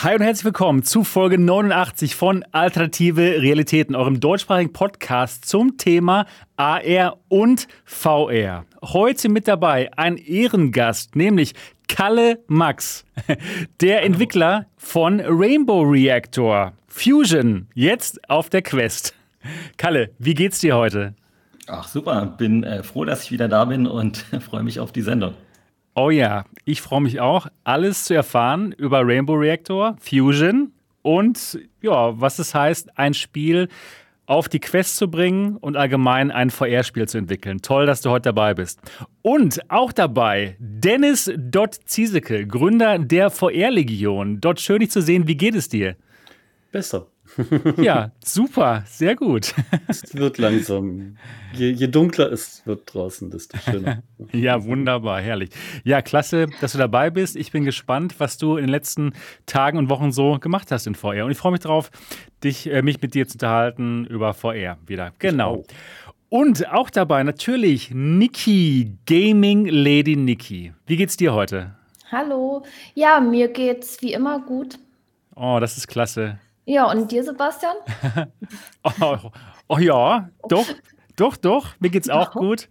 Hi und herzlich willkommen zu Folge 89 von Alternative Realitäten, eurem deutschsprachigen Podcast zum Thema AR und VR. Heute mit dabei ein Ehrengast, nämlich Kalle Max, der Entwickler von Rainbow Reactor Fusion, jetzt auf der Quest. Kalle, wie geht's dir heute? Ach super, bin äh, froh, dass ich wieder da bin und freue mich auf die Sendung. Oh ja, ich freue mich auch, alles zu erfahren über Rainbow Reactor, Fusion und ja, was es heißt, ein Spiel auf die Quest zu bringen und allgemein ein VR-Spiel zu entwickeln. Toll, dass du heute dabei bist. Und auch dabei Dennis Dott Ziesecke, Gründer der VR-Legion. Dort schön dich zu sehen. Wie geht es dir? Besser. Ja, super, sehr gut. Es wird langsam. Je, je, dunkler es wird draußen, desto schöner. ja, wunderbar, herrlich. Ja, klasse, dass du dabei bist. Ich bin gespannt, was du in den letzten Tagen und Wochen so gemacht hast in VR. Und ich freue mich darauf, dich, äh, mich mit dir zu unterhalten über VR wieder. Genau. Und auch dabei natürlich Niki, Gaming Lady Niki. Wie geht's dir heute? Hallo. Ja, mir geht's wie immer gut. Oh, das ist klasse. Ja, und dir, Sebastian? oh, oh, ja, doch, doch, doch. Mir geht's auch gut.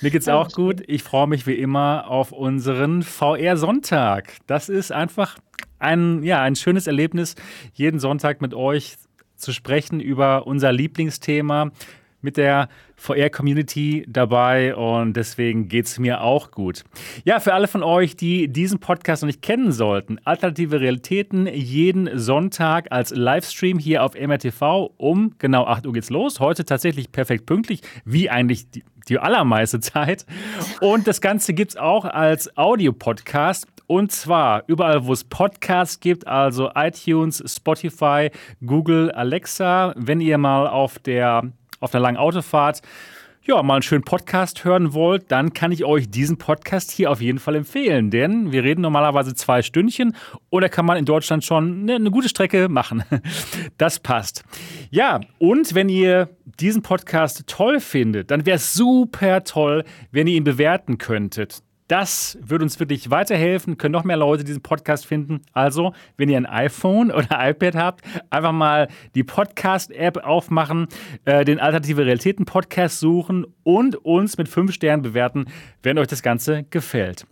Mir geht's auch gut. Ich freue mich wie immer auf unseren VR-Sonntag. Das ist einfach ein, ja, ein schönes Erlebnis, jeden Sonntag mit euch zu sprechen über unser Lieblingsthema mit der VR-Community dabei und deswegen geht es mir auch gut. Ja, für alle von euch, die diesen Podcast noch nicht kennen sollten, Alternative Realitäten jeden Sonntag als Livestream hier auf MRTV um genau 8 Uhr geht's los. Heute tatsächlich perfekt pünktlich, wie eigentlich die, die allermeiste Zeit. Und das Ganze gibt es auch als Audio-Podcast. Und zwar überall, wo es Podcasts gibt, also iTunes, Spotify, Google, Alexa. Wenn ihr mal auf der auf einer langen Autofahrt ja, mal einen schönen Podcast hören wollt, dann kann ich euch diesen Podcast hier auf jeden Fall empfehlen. Denn wir reden normalerweise zwei Stündchen oder kann man in Deutschland schon eine, eine, gute Strecke machen. Das passt. Ja, und wenn ihr diesen Podcast toll findet, dann wäre es super toll, wenn ihr ihn bewerten könntet. Das würde uns wirklich weiterhelfen, können noch mehr Leute diesen Podcast finden. Also, wenn ihr ein iPhone oder iPad habt, einfach mal die Podcast-App aufmachen, äh, den Alternative Realitäten Podcast suchen und uns mit fünf Sternen bewerten, wenn euch das Ganze gefällt.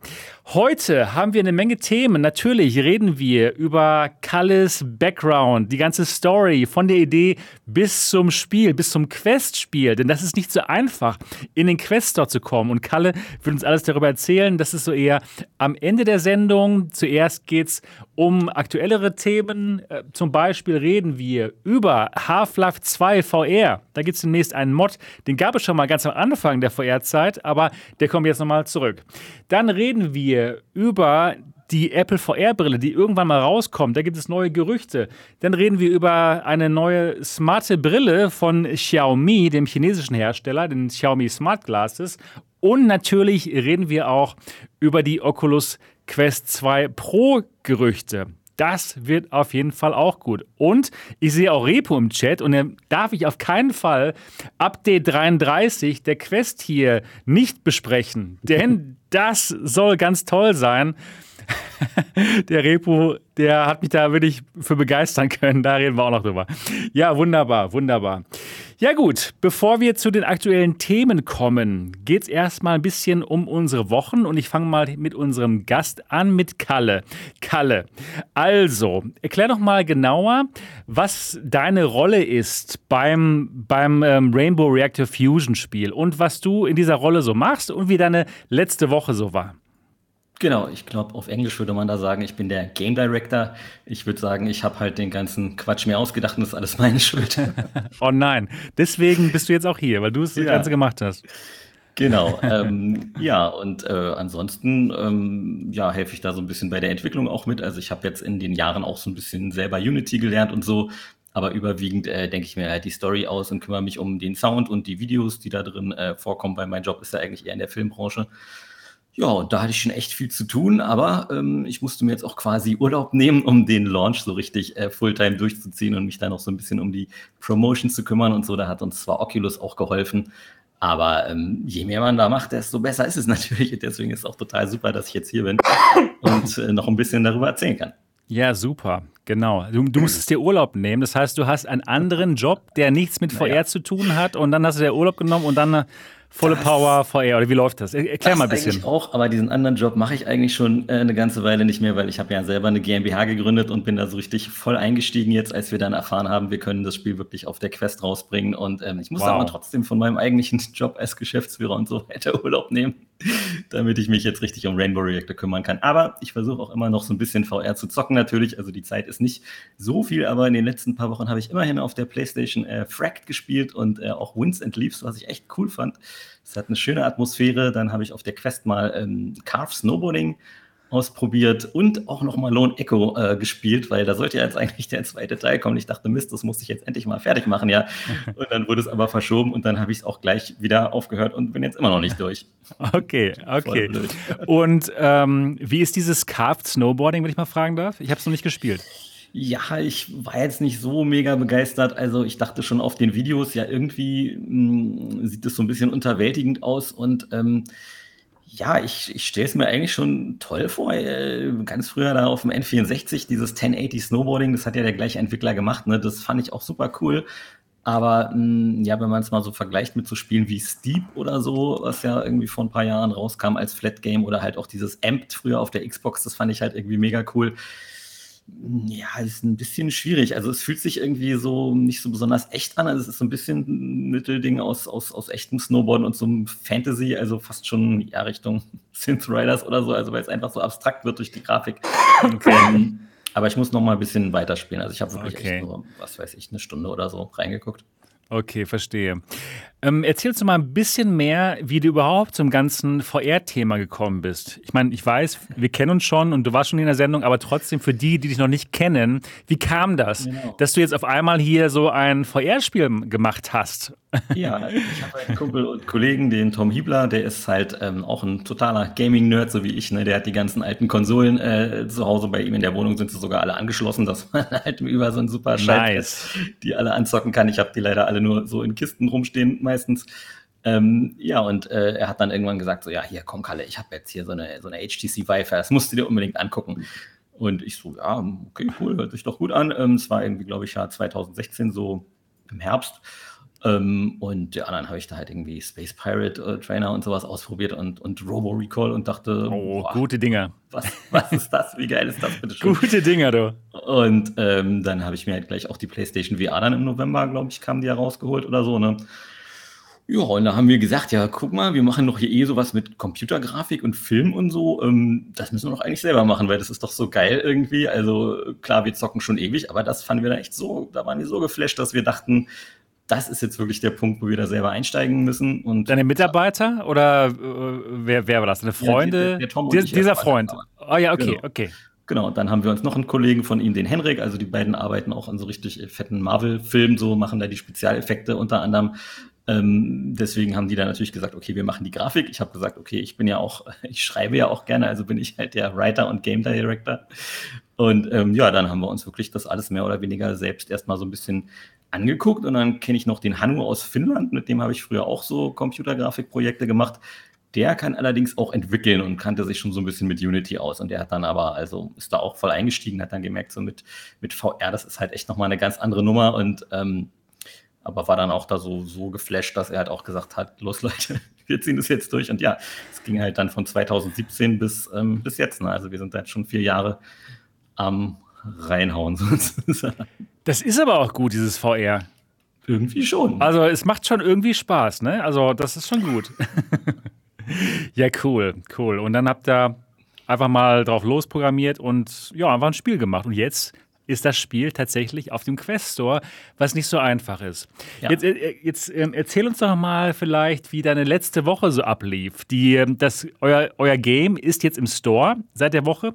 Heute haben wir eine Menge Themen. Natürlich reden wir über Kalles Background, die ganze Story von der Idee bis zum Spiel, bis zum Quest-Spiel. Denn das ist nicht so einfach, in den Quest Store zu kommen. Und Kalle wird uns alles darüber erzählen. Das ist so eher am Ende der Sendung. Zuerst geht es um aktuellere Themen. Äh, zum Beispiel reden wir über Half-Life 2 VR. Da gibt es demnächst einen Mod. Den gab es schon mal ganz am Anfang der VR-Zeit, aber der kommt jetzt nochmal zurück. Dann reden wir über die Apple VR-Brille, die irgendwann mal rauskommt. Da gibt es neue Gerüchte. Dann reden wir über eine neue smarte Brille von Xiaomi, dem chinesischen Hersteller, den Xiaomi Smart Glasses. Und natürlich reden wir auch über die Oculus Quest 2 Pro Gerüchte. Das wird auf jeden Fall auch gut. Und ich sehe auch Repo im Chat und dann darf ich auf keinen Fall Update 33 der Quest hier nicht besprechen, denn das soll ganz toll sein. der Repo, der hat mich da wirklich für begeistern können. Da reden wir auch noch drüber. Ja, wunderbar, wunderbar. Ja gut, bevor wir zu den aktuellen Themen kommen, geht es erstmal ein bisschen um unsere Wochen und ich fange mal mit unserem Gast an, mit Kalle. Kalle, also, erklär doch mal genauer, was deine Rolle ist beim, beim ähm, Rainbow Reactor Fusion Spiel und was du in dieser Rolle so machst und wie deine letzte Woche so war. Genau, ich glaube, auf Englisch würde man da sagen, ich bin der Game Director. Ich würde sagen, ich habe halt den ganzen Quatsch mir ausgedacht und das ist alles meine Schuld. oh nein, deswegen bist du jetzt auch hier, weil du es das Ganze gemacht hast. Genau, ähm, ja, und äh, ansonsten ähm, ja, helfe ich da so ein bisschen bei der Entwicklung auch mit. Also ich habe jetzt in den Jahren auch so ein bisschen selber Unity gelernt und so, aber überwiegend äh, denke ich mir halt die Story aus und kümmere mich um den Sound und die Videos, die da drin äh, vorkommen, weil mein Job ist ja eigentlich eher in der Filmbranche. Ja, und da hatte ich schon echt viel zu tun, aber ähm, ich musste mir jetzt auch quasi Urlaub nehmen, um den Launch so richtig äh, Fulltime durchzuziehen und mich dann noch so ein bisschen um die Promotion zu kümmern und so. Da hat uns zwar Oculus auch geholfen, aber ähm, je mehr man da macht, desto besser ist es natürlich. Deswegen ist es auch total super, dass ich jetzt hier bin und äh, noch ein bisschen darüber erzählen kann. Ja, super. Genau. Du, du musstest dir Urlaub nehmen. Das heißt, du hast einen anderen Job, der nichts mit VR naja. zu tun hat. Und dann hast du dir Urlaub genommen und dann Volle das, Power VR oder wie läuft das? Erklär das mal ein bisschen. Ich auch, aber diesen anderen Job mache ich eigentlich schon äh, eine ganze Weile nicht mehr, weil ich habe ja selber eine GmbH gegründet und bin da so richtig voll eingestiegen jetzt, als wir dann erfahren haben, wir können das Spiel wirklich auf der Quest rausbringen. Und ähm, ich muss wow. aber trotzdem von meinem eigentlichen Job als Geschäftsführer und so weiter Urlaub nehmen, damit ich mich jetzt richtig um Rainbow Reactor kümmern kann. Aber ich versuche auch immer noch so ein bisschen VR zu zocken natürlich. Also die Zeit ist nicht so viel, aber in den letzten paar Wochen habe ich immerhin auf der PlayStation äh, Fracked gespielt und äh, auch Winds and Leaves, was ich echt cool fand. Es hat eine schöne Atmosphäre. Dann habe ich auf der Quest mal ähm, Carve Snowboarding ausprobiert und auch noch mal Lone Echo äh, gespielt, weil da sollte ja jetzt eigentlich der zweite Teil kommen. Ich dachte, Mist, das muss ich jetzt endlich mal fertig machen, ja. Und dann wurde es aber verschoben und dann habe ich es auch gleich wieder aufgehört und bin jetzt immer noch nicht durch. Okay, okay. Und ähm, wie ist dieses Carved Snowboarding, wenn ich mal fragen darf? Ich habe es noch nicht gespielt. Ja, ich war jetzt nicht so mega begeistert. Also ich dachte schon auf den Videos, ja, irgendwie mh, hm, sieht es so ein bisschen unterwältigend aus und ähm, ja, ich, ich stelle es mir eigentlich schon toll vor. Äh, ganz früher da auf dem N64, dieses 1080 Snowboarding, das hat ja der gleiche Entwickler gemacht. Ne? Das fand ich auch super cool. Aber mh, hm, ja, wenn man es mal so vergleicht mit so Spielen wie Steep oder so, was ja irgendwie vor ein paar Jahren rauskam als Flat Game oder halt auch dieses Amped früher auf der Xbox, das fand ich halt irgendwie mega cool ja, ist ein bisschen schwierig. Also es fühlt sich irgendwie so nicht so besonders echt an. Also es ist so ein bisschen ein Mittelding aus, aus, aus echtem Snowboarden und so einem Fantasy, also fast schon ja Richtung Synth Riders oder so, also weil es einfach so abstrakt wird durch die Grafik. ähm, aber ich muss noch mal ein bisschen weiterspielen. Also ich habe wirklich okay. nur, was weiß ich, eine Stunde oder so reingeguckt. Okay, verstehe. Ähm, erzählst du mal ein bisschen mehr, wie du überhaupt zum ganzen VR-Thema gekommen bist. Ich meine, ich weiß, wir kennen uns schon und du warst schon in der Sendung, aber trotzdem für die, die dich noch nicht kennen, wie kam das, genau. dass du jetzt auf einmal hier so ein VR-Spiel gemacht hast? Ja, ich habe einen Kumpel und Kollegen, den Tom Hiebler, der ist halt ähm, auch ein totaler Gaming-Nerd, so wie ich. Ne? Der hat die ganzen alten Konsolen äh, zu Hause bei ihm in der Wohnung, sind sie sogar alle angeschlossen, dass man halt über so ein super nice. die alle anzocken kann. Ich habe die leider alle nur so in Kisten rumstehen meistens. Ähm, ja, und äh, er hat dann irgendwann gesagt, so, ja, hier, komm, Kalle, ich habe jetzt hier so eine, so eine HTC Vive, das musst du dir unbedingt angucken. Und ich so, ja, okay, cool, hört sich doch gut an. Ähm, es war irgendwie, glaube ich, ja 2016, so im Herbst. Ähm, und die anderen habe ich da halt irgendwie Space Pirate äh, Trainer und sowas ausprobiert und, und Robo Recall und dachte, oh, boah, gute Dinger. Was, was ist das? Wie geil ist das bitte schon? gute Dinger, du. Und ähm, dann habe ich mir halt gleich auch die PlayStation VR dann im November, glaube ich, kam die ja rausgeholt oder so, ne? Ja, und da haben wir gesagt, ja, guck mal, wir machen doch hier eh sowas mit Computergrafik und Film und so. Ähm, das müssen wir doch eigentlich selber machen, weil das ist doch so geil irgendwie. Also klar, wir zocken schon ewig, aber das fanden wir da echt so, da waren wir so geflasht, dass wir dachten, das ist jetzt wirklich der Punkt, wo wir da selber einsteigen müssen. Und Deine Mitarbeiter oder äh, wer, wer war das? Deine Freunde? Ja, der, der Tom und die, dieser Freund. Oh ja, okay, genau. okay. Genau, dann haben wir uns noch einen Kollegen von ihm, den Henrik, also die beiden arbeiten auch an so richtig fetten Marvel-Filmen, so machen da die Spezialeffekte unter anderem. Ähm, deswegen haben die dann natürlich gesagt, okay, wir machen die Grafik. Ich habe gesagt, okay, ich bin ja auch, ich schreibe ja auch gerne, also bin ich halt der Writer und Game Director. Und ähm, ja, dann haben wir uns wirklich das alles mehr oder weniger selbst erstmal so ein bisschen angeguckt und dann kenne ich noch den Hanu aus Finnland, mit dem habe ich früher auch so Computergrafikprojekte gemacht. Der kann allerdings auch entwickeln und kannte sich schon so ein bisschen mit Unity aus. Und der hat dann aber, also ist da auch voll eingestiegen, hat dann gemerkt, so mit, mit VR, das ist halt echt nochmal eine ganz andere Nummer. Und ähm, aber war dann auch da so, so geflasht, dass er halt auch gesagt hat, los Leute, wir ziehen das jetzt durch. Und ja, es ging halt dann von 2017 bis, ähm, bis jetzt. Ne? Also wir sind halt schon vier Jahre am reinhauen sozusagen. Das ist aber auch gut, dieses VR. Irgendwie schon. Also es macht schon irgendwie Spaß, ne? Also das ist schon gut. ja, cool, cool. Und dann habt ihr einfach mal drauf losprogrammiert und ja, einfach ein Spiel gemacht. Und jetzt ist das Spiel tatsächlich auf dem Quest Store, was nicht so einfach ist. Ja. Jetzt, äh, jetzt äh, erzähl uns doch mal vielleicht, wie deine letzte Woche so ablief. Die, ähm, das, euer, euer Game ist jetzt im Store seit der Woche.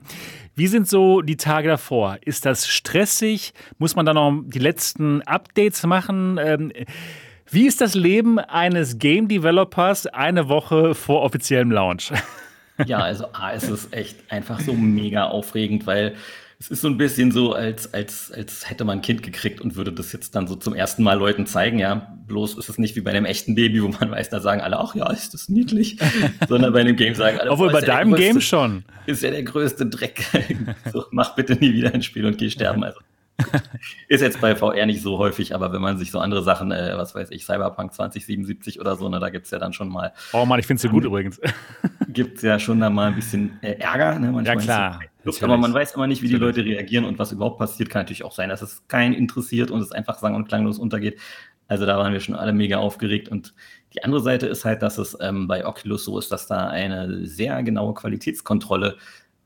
Wie sind so die Tage davor? Ist das stressig? Muss man da noch die letzten Updates machen? Ähm, wie ist das Leben eines Game Developers eine Woche vor offiziellem Launch? Ja, also A, ist es echt einfach so mega aufregend, weil es ist so ein bisschen so, als, als, als hätte man ein Kind gekriegt und würde das jetzt dann so zum ersten Mal Leuten zeigen. Ja, bloß ist es nicht wie bei einem echten Baby, wo man weiß, da sagen alle, ach ja, ist das niedlich. Sondern bei einem Game sagen alle, obwohl bei deinem größte, Game schon. Ist ja der größte Dreck. so, mach bitte nie wieder ein Spiel und geh sterben. Also ist jetzt bei VR nicht so häufig, aber wenn man sich so andere Sachen, äh, was weiß ich, Cyberpunk 2077 oder so, ne, da gibt es ja dann schon mal. Oh Mann, ich finde es so gut übrigens. Gibt es ja schon da mal ein bisschen äh, Ärger. Ne? ja, klar. Luft, aber man weiß immer nicht, wie die Leute reagieren und was überhaupt passiert. Kann natürlich auch sein, dass es keinen interessiert und es einfach sang- und klanglos untergeht. Also da waren wir schon alle mega aufgeregt. Und die andere Seite ist halt, dass es ähm, bei Oculus so ist, dass da eine sehr genaue Qualitätskontrolle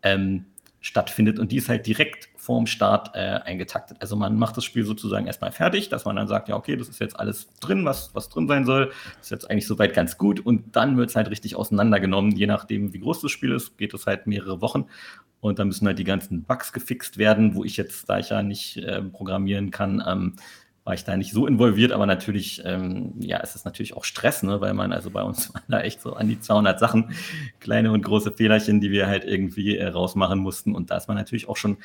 ähm, stattfindet und die ist halt direkt vorm Start äh, eingetaktet. Also man macht das Spiel sozusagen erstmal fertig, dass man dann sagt, ja, okay, das ist jetzt alles drin, was, was drin sein soll. Das ist jetzt eigentlich soweit ganz gut. Und dann wird es halt richtig auseinandergenommen, je nachdem, wie groß das Spiel ist, geht es halt mehrere Wochen. Und dann müssen halt die ganzen Bugs gefixt werden, wo ich jetzt, da ich ja nicht äh, programmieren kann, ähm, war ich da nicht so involviert, aber natürlich, ähm, ja, es ist natürlich auch Stress, ne, weil man, also bei uns waren da echt so an die 200 Sachen, kleine und große Fehlerchen, die wir halt irgendwie äh, rausmachen mussten. Und da ist man natürlich auch schon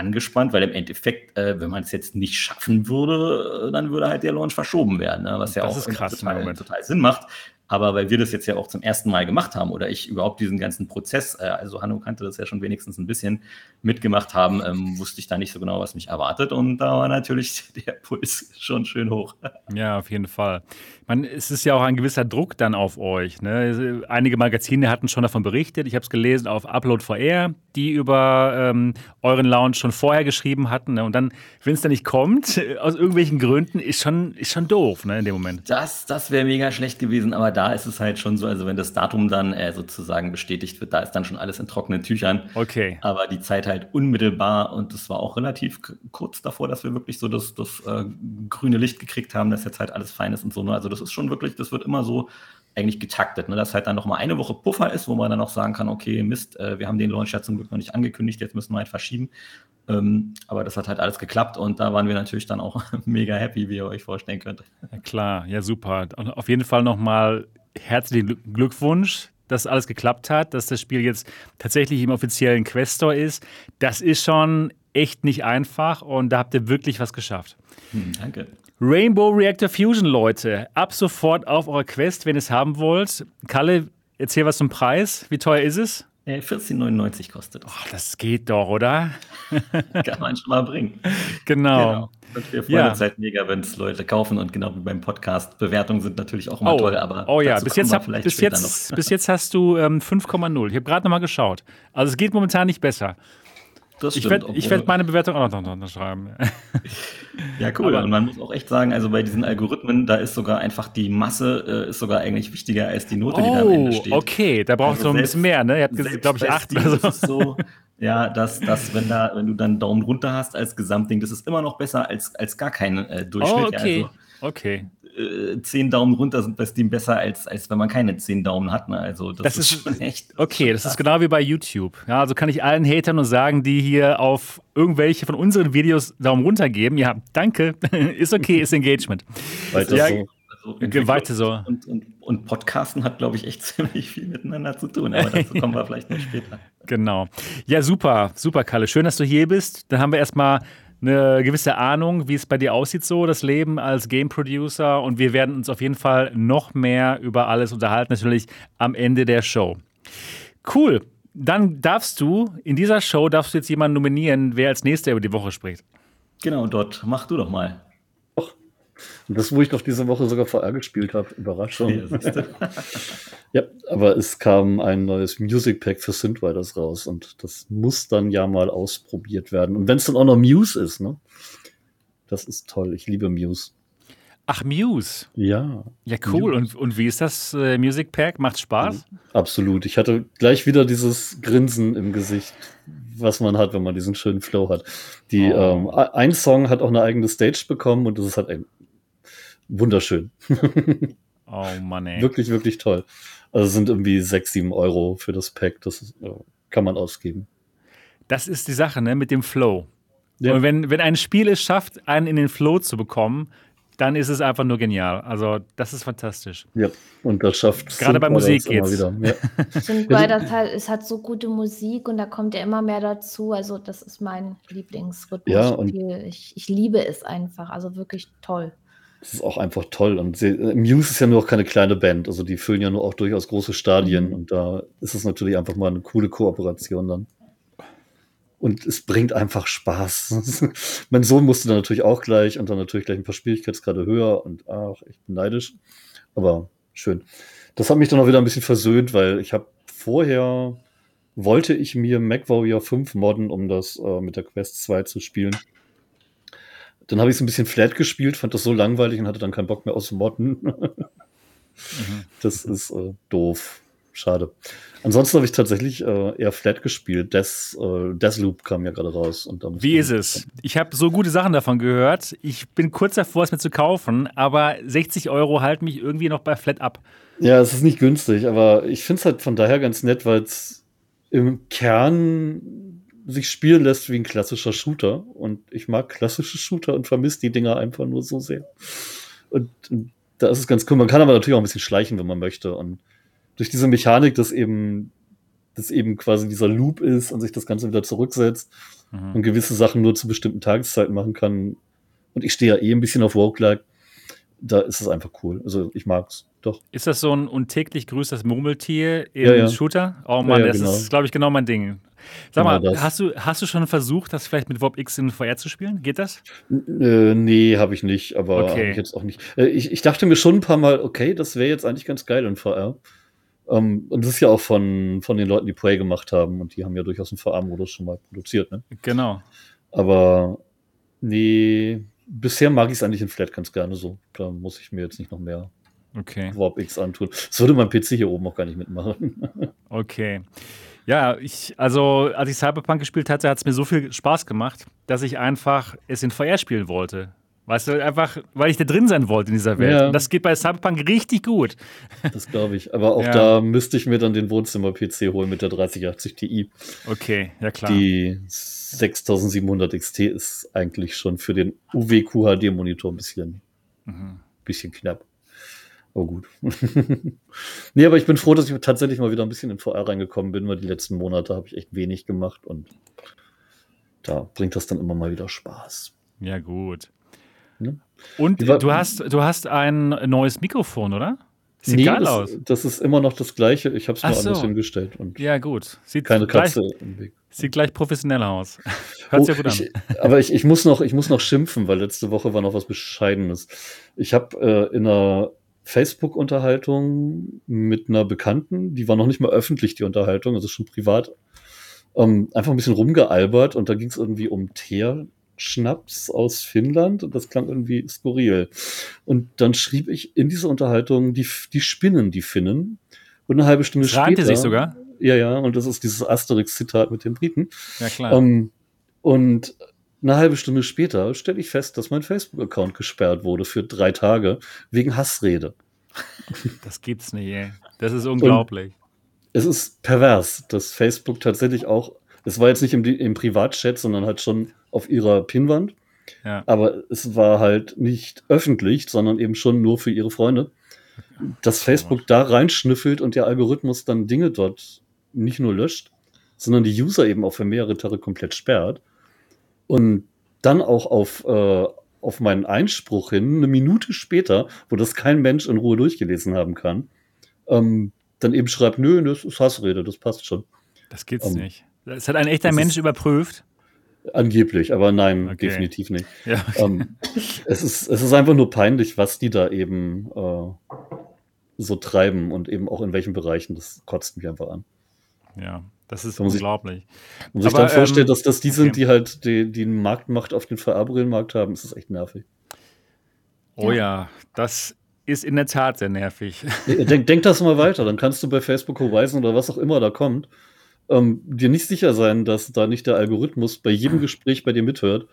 angespannt, weil im Endeffekt, äh, wenn man es jetzt nicht schaffen würde, äh, dann würde halt der Launch verschoben werden, ne? was ja das auch krass, total, total, Sinn macht. Aber weil wir das jetzt ja auch zum ersten Mal gemacht haben oder ich überhaupt diesen ganzen Prozess, äh, also Hanno kannte das ja schon wenigstens ein bisschen mitgemacht haben, ähm, wusste ich da nicht so genau, was mich erwartet. Und da war natürlich der Puls schon schön hoch. Ja, auf jeden Fall. Man, es ist ja auch ein gewisser Druck dann auf euch. Ne? Einige Magazine hatten schon davon berichtet. Ich habe es gelesen auf Upload VR, die über ähm, euren Launch schon vorher geschrieben hatten. Ne? Und dann, wenn es dann nicht kommt, aus irgendwelchen Gründen, ist schon, ist schon doof ne, in dem Moment. Das, das wäre mega schlecht gewesen, aber da ist es halt schon so, also wenn das Datum dann äh, sozusagen bestätigt wird, da ist dann schon alles in trockenen Tüchern. Okay. Aber die Zeit halt unmittelbar und es war auch relativ kurz davor, dass wir wirklich so das, das äh, grüne Licht gekriegt haben, dass jetzt halt alles fein ist und so. Ne? Also das ist schon wirklich, das wird immer so eigentlich getaktet, ne? dass halt dann noch mal eine Woche Puffer ist, wo man dann auch sagen kann, okay, Mist, äh, wir haben den Launch ja zum Glück noch nicht angekündigt, jetzt müssen wir halt verschieben. Ähm, aber das hat halt alles geklappt und da waren wir natürlich dann auch mega happy, wie ihr euch vorstellen könnt. Ja, klar, ja super. Und auf jeden Fall nochmal herzlichen Glückwunsch, dass alles geklappt hat, dass das Spiel jetzt tatsächlich im offiziellen Quest Store ist. Das ist schon echt nicht einfach und da habt ihr wirklich was geschafft. Hm, danke. Rainbow Reactor Fusion, Leute. Ab sofort auf eurer Quest, wenn ihr es haben wollt. Kalle, erzähl was zum Preis. Wie teuer ist es? 14,99 äh, kostet es. Oh, das geht doch, oder? Kann man schon mal bringen. Genau. genau. Und wir freuen ja. uns halt mega, wenn es Leute kaufen und genau wie beim Podcast. Bewertungen sind natürlich auch immer oh, toll, aber oh ja, bis jetzt, hab, bis, jetzt, bis jetzt hast du ähm, 5,0. Ich habe gerade noch mal geschaut. Also es geht momentan nicht besser. Das ich werde werd meine Bewertung auch noch unterschreiben. ja, cool. Aber, und man muss auch echt sagen, also bei diesen Algorithmen, da ist sogar einfach die Masse äh, ist sogar eigentlich wichtiger als die Note, oh, die da am Ende steht. Okay, da brauchst also du ein bisschen mehr, ne? Ihr habt, glaube ich, acht oder so. So. Ja, dass, dass wenn da, wenn du dann Daumen runter hast als Gesamtding, das ist immer noch besser als, als gar kein äh, Durchschnitt. Oh, okay. Ja, also, okay äh, zehn Daumen runter sind bei Steam besser, als, als wenn man keine zehn Daumen hat. Ne? Also das, das ist, ist, schon echt. Okay, das ist genau wie bei YouTube. Ja, also kann ich allen Hatern nur sagen, die hier auf irgendwelche von unseren Videos Daumen runter geben. Ja, danke. ist okay, ist Engagement. Weiter ja, so. Also weiter so. Und, und, und Podcasten hat, glaube ich, echt ziemlich viel miteinander zu tun, aber dazu kommen wir vielleicht noch später. Genau. Ja, super, super, Kalle. Schön, dass du hier bist. Dann haben wir erstmal eine gewisse Ahnung, wie es bei dir aussieht, so das Leben als Game Producer. Und wir werden uns auf jeden Fall noch mehr über alles unterhalten, natürlich am Ende der Show. Cool. Dann darfst du, in dieser Show darfst du jetzt jemanden nominieren, wer als nächster über die Woche spricht. Genau, dort mach du doch mal. Und das, wo ich noch diese Woche sogar VR gespielt habe. Überraschung. Ja, ja, aber es kam ein neues Music Pack für Synthwriters raus und das muss dann ja mal ausprobiert werden. Und wenn es dann auch noch Muse ist, ne? Das ist toll. Ich liebe Muse. Ach, Muse. Ja. Ja, cool. Und, und wie ist das äh, Music Pack? Macht Spaß? Absolut. Ich hatte gleich wieder dieses Grinsen im Gesicht, was man hat, wenn man diesen schönen Flow hat. Die, oh. ähm, ein Song hat auch eine eigene Stage bekommen und das ist halt ein wunderschön. oh Mann, ey. Wirklich, wirklich toll. Also sind irgendwie 6, 7 Euro für das Pack. Das ist, kann man ausgeben. Das ist die Sache, ne, mit dem Flow. Ja. Und wenn, wenn ein Spiel es schafft, einen in den Flow zu bekommen, dann ist es einfach nur genial. Also das ist fantastisch. Ja, und das schafft Gerade bei Musik geht's. Wieder. Ja. Halt, es hat so gute Musik und da kommt ja immer mehr dazu. Also das ist mein Lieblingsrhythmus. Ja, und ich, ich liebe es einfach. Also wirklich toll. Das ist auch einfach toll. Und sie, äh, Muse ist ja nur auch keine kleine Band. Also die füllen ja nur auch durchaus große Stadien. Mhm. Und da ist es natürlich einfach mal eine coole Kooperation dann. Und es bringt einfach Spaß. mein Sohn musste dann natürlich auch gleich und dann natürlich gleich ein paar Schwierigkeitsgrade höher und ach, ich bin neidisch. Aber schön. Das hat mich dann auch wieder ein bisschen versöhnt, weil ich habe vorher wollte ich mir MacWarrior 5 modden, um das äh, mit der Quest 2 zu spielen. Dann habe ich es ein bisschen flat gespielt, fand das so langweilig und hatte dann keinen Bock mehr aus mhm. Das ist äh, doof. Schade. Ansonsten habe ich tatsächlich äh, eher flat gespielt. Death, äh, Deathloop kam ja gerade raus. Und Wie ist es? Ich habe so gute Sachen davon gehört. Ich bin kurz davor, es mir zu kaufen, aber 60 Euro halten mich irgendwie noch bei flat ab. Ja, es ist nicht günstig, aber ich finde es halt von daher ganz nett, weil es im Kern sich spielen lässt wie ein klassischer Shooter. Und ich mag klassische Shooter und vermisse die Dinger einfach nur so sehr. Und, und da ist es ganz cool. Man kann aber natürlich auch ein bisschen schleichen, wenn man möchte. Und durch diese Mechanik, dass eben, dass eben quasi dieser Loop ist und sich das Ganze wieder zurücksetzt mhm. und gewisse Sachen nur zu bestimmten Tageszeiten machen kann. Und ich stehe ja eh ein bisschen auf Roguelike. Da ist es einfach cool. Also ich mag's. Doch. Ist das so ein untäglich grüßtes Murmeltier im ja, ja. Shooter? Oh Mann, ja, das genau. ist, glaube ich, genau mein Ding. Sag genau mal, hast du, hast du schon versucht, das vielleicht mit Wob X in VR zu spielen? Geht das? Äh, nee, habe ich nicht, aber okay. ich jetzt auch nicht. Äh, ich, ich dachte mir schon ein paar Mal, okay, das wäre jetzt eigentlich ganz geil in VR. Um, ähm, und das ist ja auch von, von den Leuten, die Prey gemacht haben. Und die haben ja durchaus einen VR-Modus schon mal produziert. Ne? Genau. Aber nee, bisher mag ich es eigentlich in Flat ganz gerne so. Da muss ich mir jetzt nicht noch mehr okay. Warp X antun. Das würde mein PC hier oben auch gar nicht mitmachen. okay. Ja, ich, also als ich Cyberpunk gespielt hatte, hat es mir so viel Spaß gemacht, dass ich einfach es in VR spielen wollte. Weißt du, einfach, weil ich da drin sein wollte in dieser Welt. Ja. Und das geht bei Cyberpunk richtig gut. Das glaube ich. Aber auch ja. da müsste ich mir dann den Wohnzimmer-PC holen mit der 3080 Ti. Okay, ja klar. Die 6700 XT ist eigentlich schon für den UW-QHD-Monitor ein bisschen, mhm. bisschen knapp. Oh gut. nee, aber ich bin froh, dass ich tatsächlich mal wieder ein bisschen in VR reingekommen bin, weil die letzten Monate habe ich echt wenig gemacht und da bringt das dann immer mal wieder Spaß. Ja, gut. Ne? Und du hast, du hast ein neues Mikrofon, oder? Sieht nee, geil das, aus. Das ist immer noch das gleiche. Ich habe es nur so. anders hingestellt. Und ja, gut. Sieht keine Katze gleich, im Weg. Sieht gleich professionell aus. Hört sich oh, ja gut an. Ich, aber ich, ich, muss noch, ich muss noch schimpfen, weil letzte Woche war noch was Bescheidenes. Ich habe äh, in einer Facebook-Unterhaltung mit einer Bekannten, die war noch nicht mal öffentlich, die Unterhaltung, also schon privat, ähm, einfach ein bisschen rumgealbert und da ging es irgendwie um Teer, Schnaps aus Finnland und das klang irgendwie skurril. Und dann schrieb ich in dieser Unterhaltung, die, die spinnen die Finnen. Und eine halbe Stunde das später. sich sogar? Ja, ja, und das ist dieses Asterix-Zitat mit den Briten. Ja, klar. Ähm, und eine halbe Stunde später stelle ich fest, dass mein Facebook-Account gesperrt wurde für drei Tage wegen Hassrede. Das gibt's nicht, ey. Das ist unglaublich. Und es ist pervers, dass Facebook tatsächlich auch, es war jetzt nicht im, im Privatchat, sondern halt schon auf ihrer Pinwand. Ja. Aber es war halt nicht öffentlich, sondern eben schon nur für ihre Freunde. Dass Facebook da reinschnüffelt und der Algorithmus dann Dinge dort nicht nur löscht, sondern die User eben auch für mehrere Tage komplett sperrt. Und dann auch auf, äh, auf meinen Einspruch hin, eine Minute später, wo das kein Mensch in Ruhe durchgelesen haben kann, ähm, dann eben schreibt, nö, das ist Hassrede, das passt schon. Das gibt's ähm, nicht. Das hat ein echter Mensch überprüft. Angeblich, aber nein, okay. definitiv nicht. Ja, okay. ähm, es, ist, es ist einfach nur peinlich, was die da eben äh, so treiben und eben auch in welchen Bereichen. Das kotzt mich einfach an. Ja, das ist unglaublich. Wenn man sich dann vorstellt, ähm, dass das die okay. sind, die halt die, die Marktmacht auf den VR-Brillenmarkt haben, ist das echt nervig. Oh ja. ja, das ist in der Tat sehr nervig. Denk, denk das mal weiter, dann kannst du bei Facebook Horizon oder was auch immer da kommt, ähm, dir nicht sicher sein, dass da nicht der Algorithmus bei jedem Gespräch bei dir mithört.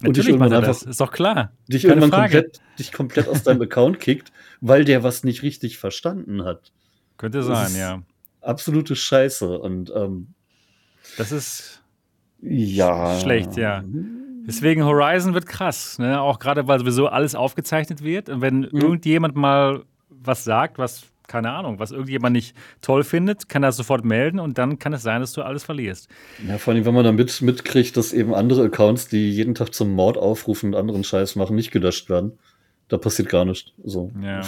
Und Natürlich dich macht er einfach, das, ist doch klar. Dich Keine irgendwann komplett, dich komplett aus deinem Account kickt, weil der was nicht richtig verstanden hat. Könnte sein, ja. Absolute Scheiße. Und ähm, das ist ja schlecht, ja. Deswegen Horizon wird krass, ne? auch gerade weil sowieso alles aufgezeichnet wird. Und wenn mhm. irgendjemand mal was sagt, was keine Ahnung, was irgendjemand nicht toll findet, kann er sofort melden und dann kann es sein, dass du alles verlierst. Ja, vor allem, wenn man dann mit, mitkriegt, dass eben andere Accounts, die jeden Tag zum Mord aufrufen und anderen Scheiß machen, nicht gelöscht werden. Da passiert gar nichts. So. Ja.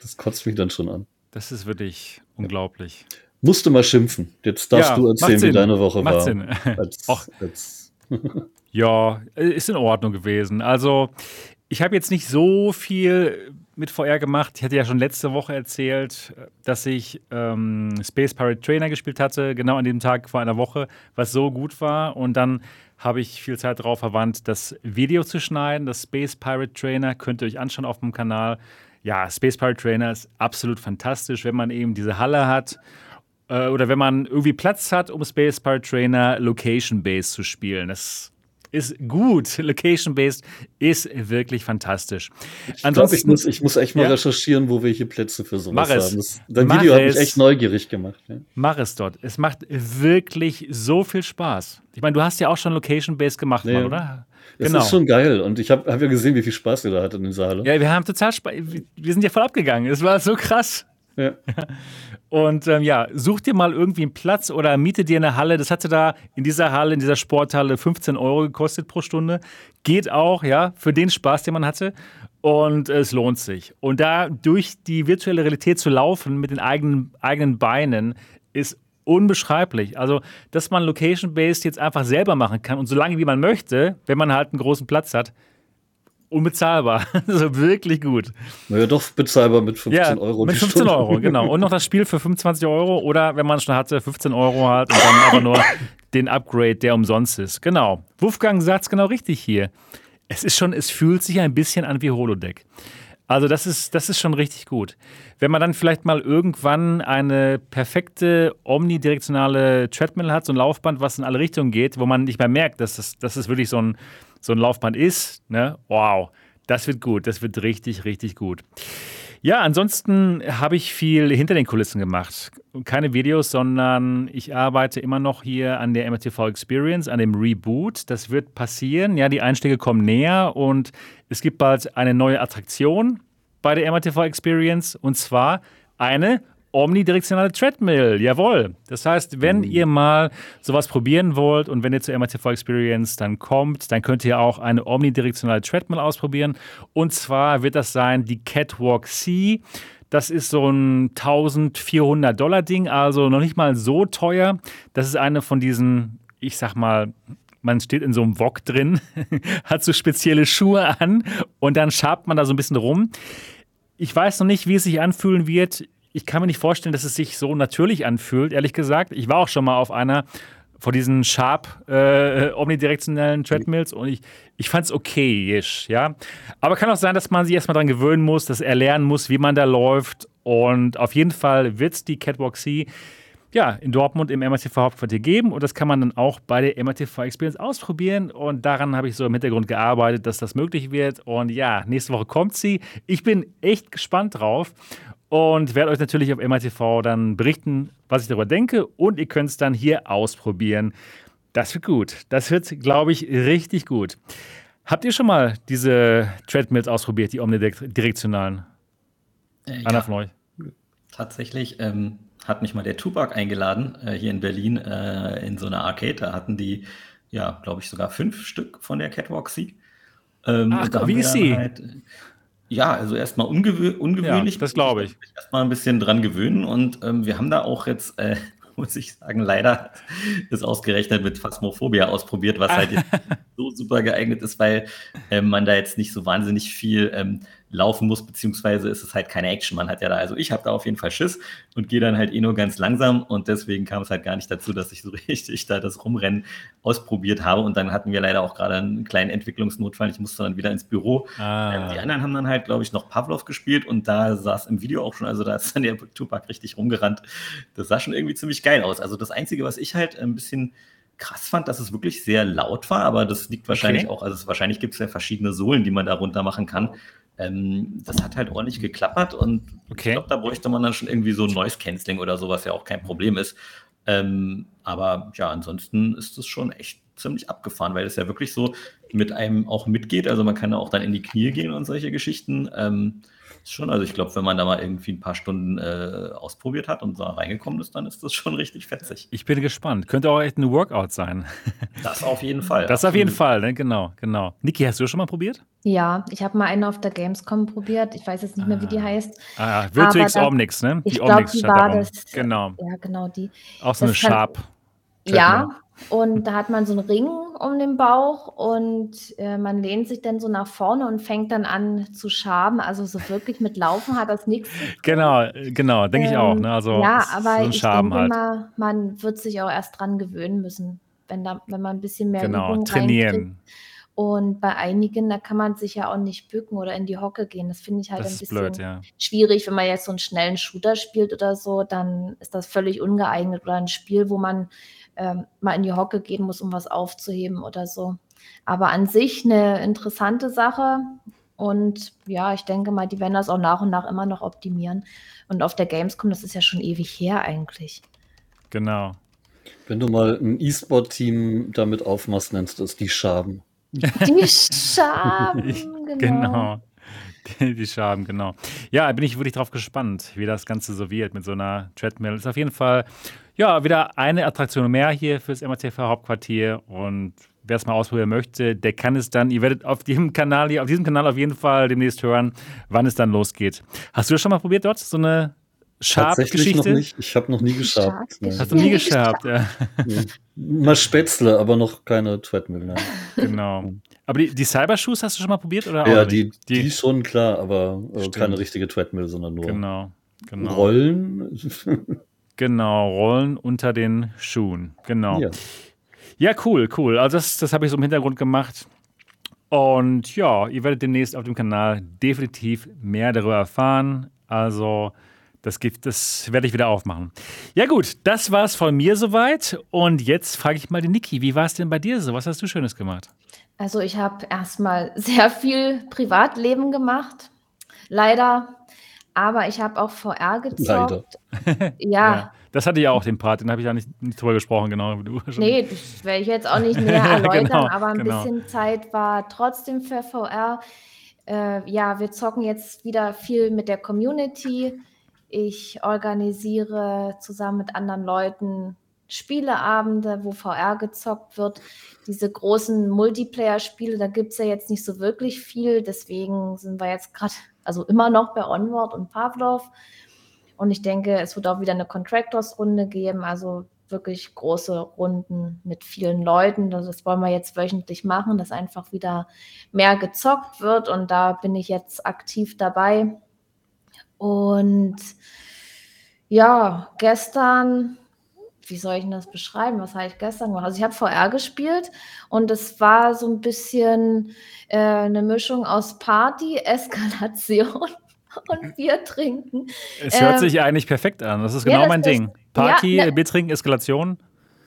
Das kotzt mich dann schon an. Das ist wirklich unglaublich. Musste mal schimpfen. Jetzt darfst ja, du erzählen, wie deine Woche macht war. Sinn. Als, als ja, ist in Ordnung gewesen. Also, ich habe jetzt nicht so viel mit VR gemacht. Ich hatte ja schon letzte Woche erzählt, dass ich ähm, Space Pirate Trainer gespielt hatte, genau an dem Tag vor einer Woche, was so gut war. Und dann habe ich viel Zeit darauf verwandt, das Video zu schneiden. Das Space Pirate Trainer könnt ihr euch anschauen auf dem Kanal. Ja, Space Pirate Trainer ist absolut fantastisch, wenn man eben diese Halle hat äh, oder wenn man irgendwie Platz hat, um Space Pirate Trainer Location Base zu spielen. Das ist gut. Location-based ist wirklich fantastisch. Ich Ansonsten, ich, muss, ich muss echt mal ja? recherchieren, wo welche Plätze für sowas Mach haben. Das, dein Mach Video hat mich echt neugierig gemacht. Ja. Mach es dort. Es macht wirklich so viel Spaß. Ich meine, du hast ja auch schon Location-based gemacht, nee. Mann, oder? Es genau. ist schon geil und ich habe hab ja gesehen, wie viel Spaß ihr da hattet in der Saal. Ja, wir haben total Spaß. Wir sind ja voll abgegangen. Es war so krass. Ja. Und ähm, ja, such dir mal irgendwie einen Platz oder miete dir eine Halle. Das hatte da in dieser Halle, in dieser Sporthalle 15 Euro gekostet pro Stunde. Geht auch, ja, für den Spaß, den man hatte. Und es lohnt sich. Und da durch die virtuelle Realität zu laufen mit den eigenen, eigenen Beinen ist unbeschreiblich. Also, dass man Location-Based jetzt einfach selber machen kann und so lange wie man möchte, wenn man halt einen großen Platz hat, unbezahlbar. also wirklich gut. Naja, doch bezahlbar mit 15 ja, Euro. Mit 15 Stunde. Euro, genau. Und noch das Spiel für 25 Euro oder wenn man schon hatte, 15 Euro hat und dann aber nur den Upgrade, der umsonst ist. Genau. Wolfgang sagt es genau richtig hier. Es ist schon, es fühlt sich ein bisschen an wie Holodeck. Also das ist, das ist schon richtig gut. Wenn man dann vielleicht mal irgendwann eine perfekte omnidirektionale Treadmill hat, so ein Laufband, was in alle Richtungen geht, wo man nicht mehr merkt, dass das, dass das wirklich so ein, so ein Laufband ist, ne? wow, das wird gut, das wird richtig, richtig gut. Ja, ansonsten habe ich viel hinter den Kulissen gemacht. Keine Videos, sondern ich arbeite immer noch hier an der MRTV Experience, an dem Reboot. Das wird passieren. Ja, die Einstiege kommen näher und es gibt bald eine neue Attraktion bei der MRTV Experience und zwar eine omnidirektionale Treadmill, jawohl. Das heißt, wenn mhm. ihr mal sowas probieren wollt und wenn ihr zur MRTV Experience dann kommt, dann könnt ihr auch eine omnidirektionale Treadmill ausprobieren. Und zwar wird das sein die Catwalk C. Das ist so ein 1400 Dollar Ding, also noch nicht mal so teuer. Das ist eine von diesen, ich sag mal, man steht in so einem Wok drin, hat so spezielle Schuhe an und dann schabt man da so ein bisschen rum. Ich weiß noch nicht, wie es sich anfühlen wird ich kann mir nicht vorstellen, dass es sich so natürlich anfühlt, ehrlich gesagt. Ich war auch schon mal auf einer von diesen Sharp äh, omnidirektionellen Treadmills und ich, ich fand es okay-ish, ja. Aber kann auch sein, dass man sich erstmal daran gewöhnen muss, dass er lernen muss, wie man da läuft. Und auf jeden Fall wird es die Catwalk C ja, in Dortmund im MRTV Hauptquartier geben und das kann man dann auch bei der MRTV Experience ausprobieren und daran habe ich so im Hintergrund gearbeitet, dass das möglich wird und ja, nächste Woche kommt sie. Ich bin echt gespannt drauf und werde euch natürlich auf MRTV dann berichten, was ich darüber denke und ihr könnt es dann hier ausprobieren. Das wird gut. Das wird, glaube ich, richtig gut. Habt ihr schon mal diese Treadmills ausprobiert, die omnidirektionalen? Äh, Einer ja, von euch? Tatsächlich ähm, hat mich mal der Tupac eingeladen, äh, hier in Berlin, äh, in so einer Arcade. Da hatten die, ja, glaube ich, sogar fünf Stück von der Catwalk C. Ähm, Ach, wie ist sie? Halt, ja, also erstmal ungewö ungewöhnlich. Ja, das glaube ich. Erstmal ein bisschen dran gewöhnen und ähm, wir haben da auch jetzt, äh, muss ich sagen, leider ist ausgerechnet mit Phasmophobia ausprobiert, was halt so super geeignet ist, weil äh, man da jetzt nicht so wahnsinnig viel ähm, laufen muss, beziehungsweise ist es halt keine Action. Man hat ja da, also ich habe da auf jeden Fall Schiss und gehe dann halt eh nur ganz langsam und deswegen kam es halt gar nicht dazu, dass ich so richtig da das Rumrennen ausprobiert habe und dann hatten wir leider auch gerade einen kleinen Entwicklungsnotfall. Ich musste dann wieder ins Büro. Ah. Ähm, die anderen haben dann halt, glaube ich, noch Pavlov gespielt und da es im Video auch schon, also da ist dann der Tupac richtig rumgerannt. Das sah schon irgendwie ziemlich geil aus. Also das Einzige, was ich halt ein bisschen krass fand, dass es wirklich sehr laut war, aber das liegt wahrscheinlich okay. auch, also wahrscheinlich gibt es ja verschiedene Sohlen, die man da runter machen kann. Ähm, das hat halt ordentlich geklappert und okay. ich glaube, da bräuchte man dann schon irgendwie so ein Noise Canceling oder sowas, ja auch kein Problem ist. Ähm, aber ja, ansonsten ist es schon echt ziemlich abgefahren, weil es ja wirklich so mit einem auch mitgeht. Also man kann ja auch dann in die Knie gehen und solche Geschichten. Ähm, schon, also ich glaube, wenn man da mal irgendwie ein paar Stunden äh, ausprobiert hat und da reingekommen ist, dann ist das schon richtig fetzig. Ich bin gespannt. Könnte auch echt ein Workout sein. Das auf jeden Fall. Das auf jeden Fall, ne? genau, genau. Niki, hast du schon mal probiert? Ja, ich habe mal eine auf der Gamescom probiert. Ich weiß jetzt nicht mehr, wie die ah. heißt. Ah, Virtuix Omnix, ne? Die ich glaube, die war das. Genau. Ja, genau die. Auch so das eine Sharp. Ja, und da hat man so einen Ring um den Bauch und äh, man lehnt sich dann so nach vorne und fängt dann an zu schaben. Also so wirklich mit Laufen hat das nichts. Genau, genau, denke ähm, ich auch. Ne? Ähm, also ja, aber so ich denke halt. mal, man wird sich auch erst dran gewöhnen müssen, wenn, da, wenn man ein bisschen mehr genau, Übung trainieren. Reinkriegt. Und bei einigen, da kann man sich ja auch nicht bücken oder in die Hocke gehen. Das finde ich halt das ein bisschen blöd, ja. schwierig, wenn man jetzt so einen schnellen Shooter spielt oder so, dann ist das völlig ungeeignet. Oder ein Spiel, wo man ähm, mal in die Hocke gehen muss, um was aufzuheben oder so. Aber an sich eine interessante Sache. Und ja, ich denke mal, die werden das auch nach und nach immer noch optimieren. Und auf der Gamescom, das ist ja schon ewig her eigentlich. Genau. Wenn du mal ein E-Sport-Team damit aufmachst, nennst du es die Schaben. Die Schaben, genau. genau. Die, die Schaben, genau. Ja, bin ich wirklich drauf gespannt, wie das Ganze so wird mit so einer Treadmill. Ist auf jeden Fall, ja, wieder eine Attraktion mehr hier fürs MATV Hauptquartier und wer es mal ausprobieren möchte, der kann es dann, ihr werdet auf diesem Kanal hier, auf diesem Kanal auf jeden Fall demnächst hören, wann es dann losgeht. Hast du das schon mal probiert dort, so eine Sharp-Geschichte? noch nicht. Ich habe noch nie geschabt. Hast du nie geschabt, ja. Mal Spätzle, aber noch keine Treadmill. Nein. Genau. Aber die, die Cybershoes hast du schon mal probiert? Oder ja, die, die, die, schon, klar, aber äh, keine richtige Treadmill, sondern nur genau, genau. Rollen. genau, Rollen unter den Schuhen. Genau. Ja, ja cool, cool. Also das, das habe ich so im Hintergrund gemacht. Und ja, ihr werdet demnächst auf dem Kanal definitiv mehr darüber erfahren. Also das, gibt, das werde ich wieder aufmachen. Ja gut, das war es von mir soweit. Und jetzt frage ich mal den Niki, wie war es denn bei dir so? Was hast du Schönes gemacht? Also ich habe erstmal sehr viel Privatleben gemacht, leider. Aber ich habe auch VR gezockt. Leider. ja. ja. Das hatte ich auch, den Part, den habe ich ja nicht, nicht drüber gesprochen, genau. Du schon. Nee, das werde ich jetzt auch nicht näher erläutern, genau, aber ein genau. bisschen Zeit war trotzdem für VR. Äh, ja, wir zocken jetzt wieder viel mit der Community. Ich organisiere zusammen mit anderen Leuten Spieleabende, wo VR gezockt wird. Diese großen Multiplayer-Spiele, da gibt es ja jetzt nicht so wirklich viel. Deswegen sind wir jetzt gerade, also immer noch bei Onward und Pavlov. Und ich denke, es wird auch wieder eine Contractors-Runde geben, also wirklich große Runden mit vielen Leuten. Das wollen wir jetzt wöchentlich machen, dass einfach wieder mehr gezockt wird. Und da bin ich jetzt aktiv dabei. Und ja, gestern, wie soll ich denn das beschreiben? Was habe ich gestern gemacht? Also ich habe VR gespielt und es war so ein bisschen äh, eine Mischung aus Party, Eskalation und Bier trinken. Es hört ähm, sich eigentlich perfekt an. Das ist genau ja, das mein Ding. Party, ja, ne, Bier trinken, Eskalation.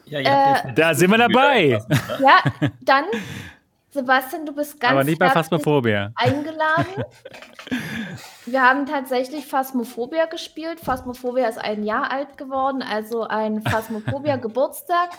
Ja, äh, da sind wir dabei. Ja, dann Sebastian, du bist ganz Aber nicht bei Phasmophobia. eingeladen. Wir haben tatsächlich Phasmophobia gespielt. Phasmophobia ist ein Jahr alt geworden, also ein Phasmophobia Geburtstag.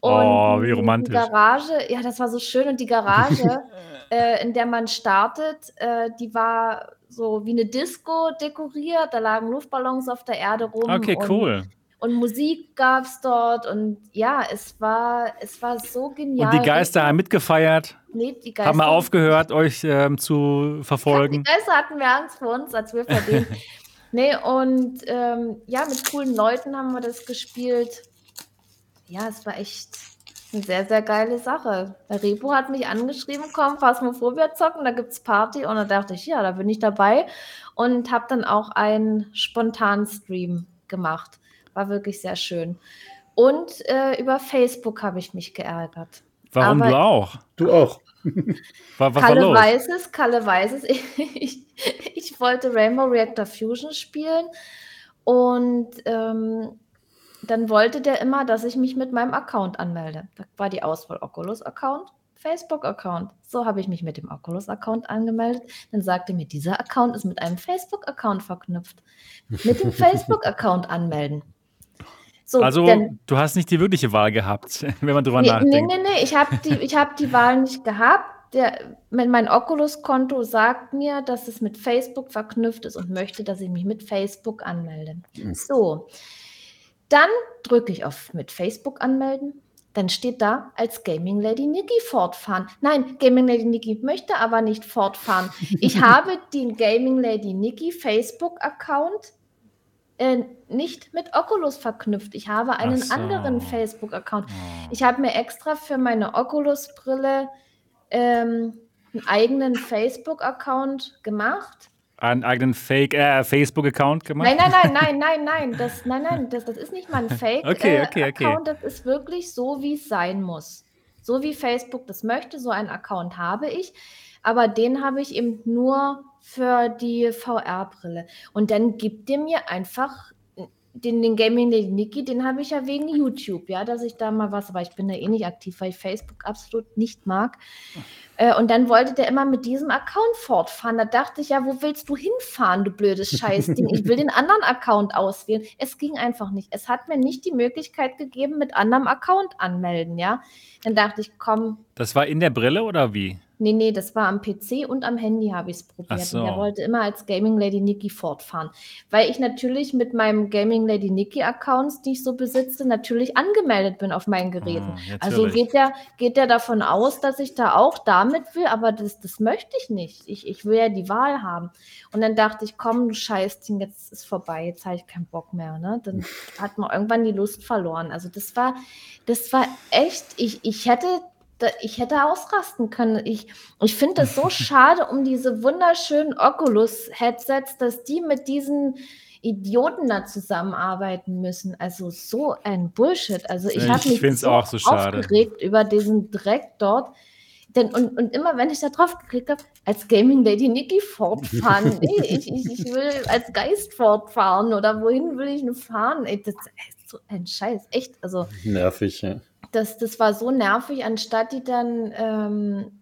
Und oh, wie romantisch. Die Garage, ja, das war so schön. Und die Garage, äh, in der man startet, äh, die war so wie eine Disco dekoriert. Da lagen Luftballons auf der Erde rum. Okay, cool und Musik gab es dort und ja, es war, es war so genial. Und die Geister haben mitgefeiert? Nee, die Geister. Haben wir aufgehört, euch ähm, zu verfolgen? Die Geister hatten wir Angst vor uns, als wir verdient. nee, und ähm, ja, mit coolen Leuten haben wir das gespielt. Ja, es war echt eine sehr, sehr geile Sache. Der Repo hat mich angeschrieben, komm, Phasmophobia zocken, da gibt es Party. Und da dachte ich, ja, da bin ich dabei. Und habe dann auch einen spontanen Stream gemacht. War wirklich sehr schön. Und äh, über Facebook habe ich mich geärgert. Warum Aber du auch? Du auch. was Kalle weiß es, Kalle weiß es. Ich, ich, wollte Rainbow Reactor Fusion spielen und ähm, dann wollte der immer, dass ich mich mit meinem Account anmelde. Da war die Auswahl Oculus-Account, Facebook-Account. So habe ich mich mit dem Oculus-Account angemeldet. Dann sagte mir, dieser Account ist mit einem Facebook-Account verknüpft. Mit dem Facebook-Account anmelden. So, also denn, du hast nicht die wirkliche Wahl gehabt, wenn man drüber nee, nachdenkt. Nee, nee, nee, ich habe die, hab die Wahl nicht gehabt. Der, mein Oculus-Konto sagt mir, dass es mit Facebook verknüpft ist und möchte, dass ich mich mit Facebook anmelde. Mhm. So, dann drücke ich auf mit Facebook anmelden. Dann steht da als Gaming Lady Nikki fortfahren. Nein, Gaming Lady Nikki möchte aber nicht fortfahren. Ich habe den Gaming Lady Nikki Facebook-Account äh, nicht mit Oculus verknüpft. Ich habe einen so. anderen Facebook-Account. Oh. Ich habe mir extra für meine Oculus-Brille ähm, einen eigenen Facebook-Account gemacht. Einen eigenen Fake äh, Facebook-Account gemacht? Nein, nein, nein, nein, nein, nein. Das, nein, nein, das, das ist nicht mein Fake-Account. Okay, okay, okay. Das ist wirklich so, wie es sein muss. So wie Facebook das möchte, so einen Account habe ich. Aber den habe ich eben nur für die VR-Brille. Und dann gibt ihr mir einfach den, den Gaming Lady Nikki, den habe ich ja wegen YouTube, ja, dass ich da mal was, aber ich bin da eh nicht aktiv, weil ich Facebook absolut nicht mag. Äh, und dann wollte der immer mit diesem Account fortfahren. Da dachte ich, ja, wo willst du hinfahren, du blödes Scheißding? Ich will den anderen Account auswählen. Es ging einfach nicht. Es hat mir nicht die Möglichkeit gegeben, mit anderem Account anmelden, ja. Dann dachte ich, komm. Das war in der Brille oder wie? Nee, nee, das war am PC und am Handy habe ich es probiert. So. Und er wollte immer als Gaming Lady Nikki fortfahren. Weil ich natürlich mit meinem Gaming Lady Nikki Accounts, die ich so besitze, natürlich angemeldet bin auf meinen Geräten. Ah, also geht der, geht der davon aus, dass ich da auch damit will, aber das, das möchte ich nicht. Ich, ich will ja die Wahl haben. Und dann dachte ich, komm, du Scheißding, jetzt ist vorbei, jetzt habe ich keinen Bock mehr. Ne? Dann hat man irgendwann die Lust verloren. Also das war, das war echt, ich, ich hätte ich hätte ausrasten können. Ich, ich finde es so schade um diese wunderschönen Oculus-Headsets, dass die mit diesen Idioten da zusammenarbeiten müssen. Also so ein Bullshit. Also ich habe mich so, auch so aufgeregt über diesen Dreck dort. Denn, und, und immer wenn ich da drauf geklickt habe, als Gaming Lady Nikki fortfahren. nee, ich, ich, ich will als Geist fortfahren oder wohin will ich nur fahren? Ey, das so ein Scheiß. Echt. Also. Nervig, ja das, das war so nervig, anstatt die dann ähm,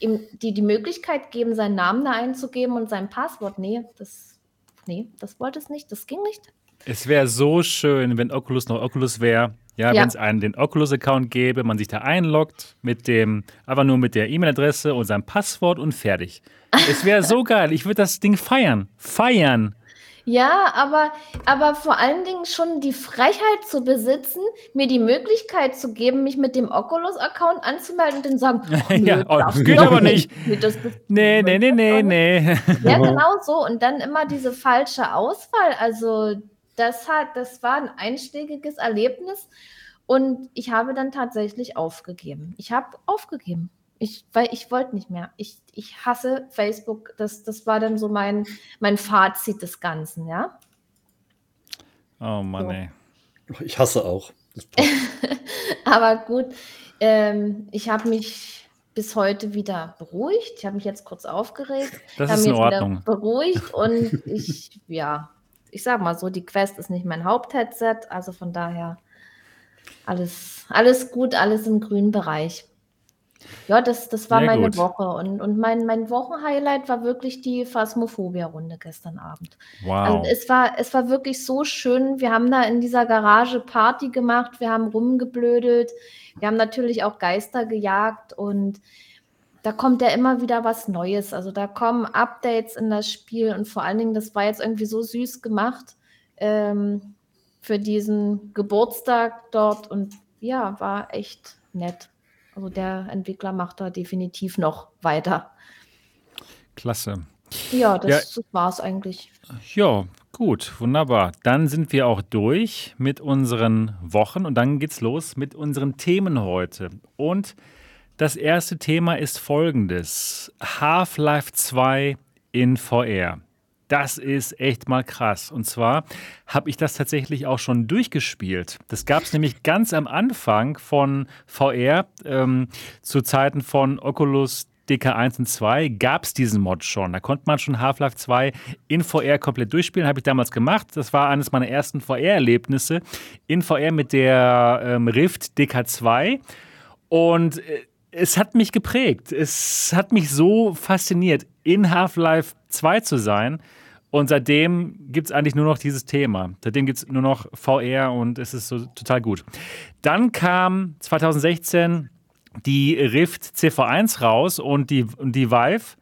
ihm die, die Möglichkeit geben, seinen Namen da einzugeben und sein Passwort. Nee, das, nee, das wollte es nicht, das ging nicht. Es wäre so schön, wenn Oculus noch Oculus wäre. Ja, ja. wenn es einen den Oculus-Account gäbe, man sich da einloggt mit dem, einfach nur mit der E-Mail-Adresse und seinem Passwort und fertig. es wäre so geil. Ich würde das Ding feiern. Feiern. Ja, aber, aber vor allen Dingen schon die Freiheit zu besitzen, mir die Möglichkeit zu geben, mich mit dem Oculus-Account anzumelden und dann sagen, oh, nö, ja, oh, das geht aber nicht. Nee, das, das, nee, nee, nee, nee, nee. Ja, genau so. Und dann immer diese falsche Auswahl. Also das hat, das war ein einschlägiges Erlebnis. Und ich habe dann tatsächlich aufgegeben. Ich habe aufgegeben. Ich, weil ich wollte nicht mehr. Ich, ich hasse Facebook. Das, das war dann so mein, mein Fazit des Ganzen, ja. Oh Mann, so. ey. Ich hasse auch. Aber gut, ähm, ich habe mich bis heute wieder beruhigt. Ich habe mich jetzt kurz aufgeregt. Das ist in Ordnung. beruhigt und ich, ja, ich sag mal so, die Quest ist nicht mein Hauptheadset, also von daher alles, alles gut, alles im grünen Bereich. Ja, das, das war Sehr meine gut. Woche. Und, und mein, mein Wochenhighlight war wirklich die Phasmophobia-Runde gestern Abend. Also wow. Also es war, es war wirklich so schön. Wir haben da in dieser Garage Party gemacht, wir haben rumgeblödelt, wir haben natürlich auch Geister gejagt und da kommt ja immer wieder was Neues. Also da kommen Updates in das Spiel und vor allen Dingen, das war jetzt irgendwie so süß gemacht ähm, für diesen Geburtstag dort und ja, war echt nett. Also der Entwickler macht da definitiv noch weiter. Klasse. Ja, das, ja. das war es eigentlich. Ja, gut, wunderbar. Dann sind wir auch durch mit unseren Wochen und dann geht's los mit unseren Themen heute. Und das erste Thema ist folgendes: Half-Life 2 in VR. Das ist echt mal krass. Und zwar habe ich das tatsächlich auch schon durchgespielt. Das gab es nämlich ganz am Anfang von VR, ähm, zu Zeiten von Oculus DK1 und 2 gab es diesen Mod schon. Da konnte man schon Half-Life 2 in VR komplett durchspielen. Habe ich damals gemacht. Das war eines meiner ersten VR-Erlebnisse in VR mit der ähm, Rift DK2. Und äh, es hat mich geprägt. Es hat mich so fasziniert, in Half-Life 2 zu sein Und seitdem gibt es eigentlich nur noch dieses Thema. Seitdem gibt es nur noch VR und es ist so total gut. Dann kam 2016 die Rift CV1 raus und die, die Vive.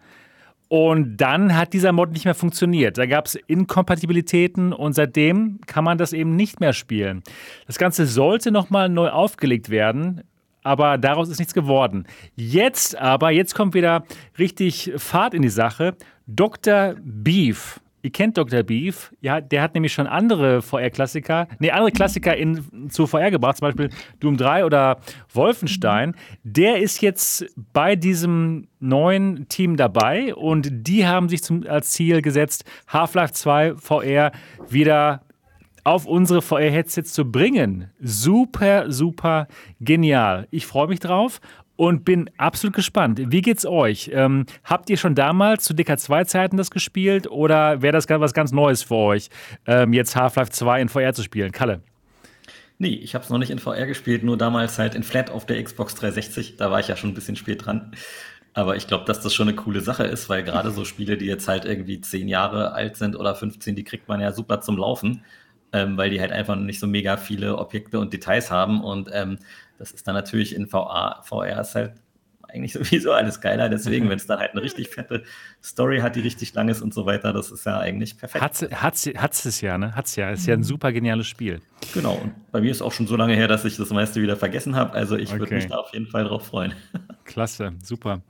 Und dann hat dieser Mod nicht mehr funktioniert. Da gab es Inkompatibilitäten und seitdem kann man das eben nicht mehr spielen. Das Ganze sollte nochmal neu aufgelegt werden, aber daraus ist nichts geworden. Jetzt aber, jetzt kommt wieder richtig Fahrt in die Sache. Dr. Beef Ihr kennt Dr. Beef, ja, der hat nämlich schon andere VR-Klassiker, nee, andere Klassiker in, zu VR gebracht, zum Beispiel Doom 3 oder Wolfenstein. Der ist jetzt bei diesem neuen Team dabei und die haben sich zum, als Ziel gesetzt, Half-Life 2 VR wieder auf unsere VR-Headsets zu bringen. Super, super genial. Ich freue mich drauf und bin absolut gespannt. Wie geht's euch? Ähm, habt ihr schon damals zu DK2-Zeiten das gespielt oder wäre das was ganz Neues für euch, ähm, jetzt Half-Life 2 in VR zu spielen? Kalle? Nee, ich habe es noch nicht in VR gespielt, nur damals halt in Flat auf der Xbox 360. Da war ich ja schon ein bisschen spät dran. Aber ich glaube, dass das schon eine coole Sache ist, weil gerade so Spiele, die jetzt halt irgendwie 10 Jahre alt sind oder 15, die kriegt man ja super zum Laufen, ähm, weil die halt einfach nicht so mega viele Objekte und Details haben. Und ähm, das ist dann natürlich in VA, VR ist halt eigentlich sowieso alles geiler. Deswegen, wenn es dann halt eine richtig fette Story hat, die richtig lang ist und so weiter, das ist ja eigentlich perfekt. Hat es es ja, ne? Hat es ja. Ist ja ein mhm. super geniales Spiel. Genau. Und bei mir ist auch schon so lange her, dass ich das meiste wieder vergessen habe. Also ich okay. würde mich da auf jeden Fall drauf freuen. Klasse, super.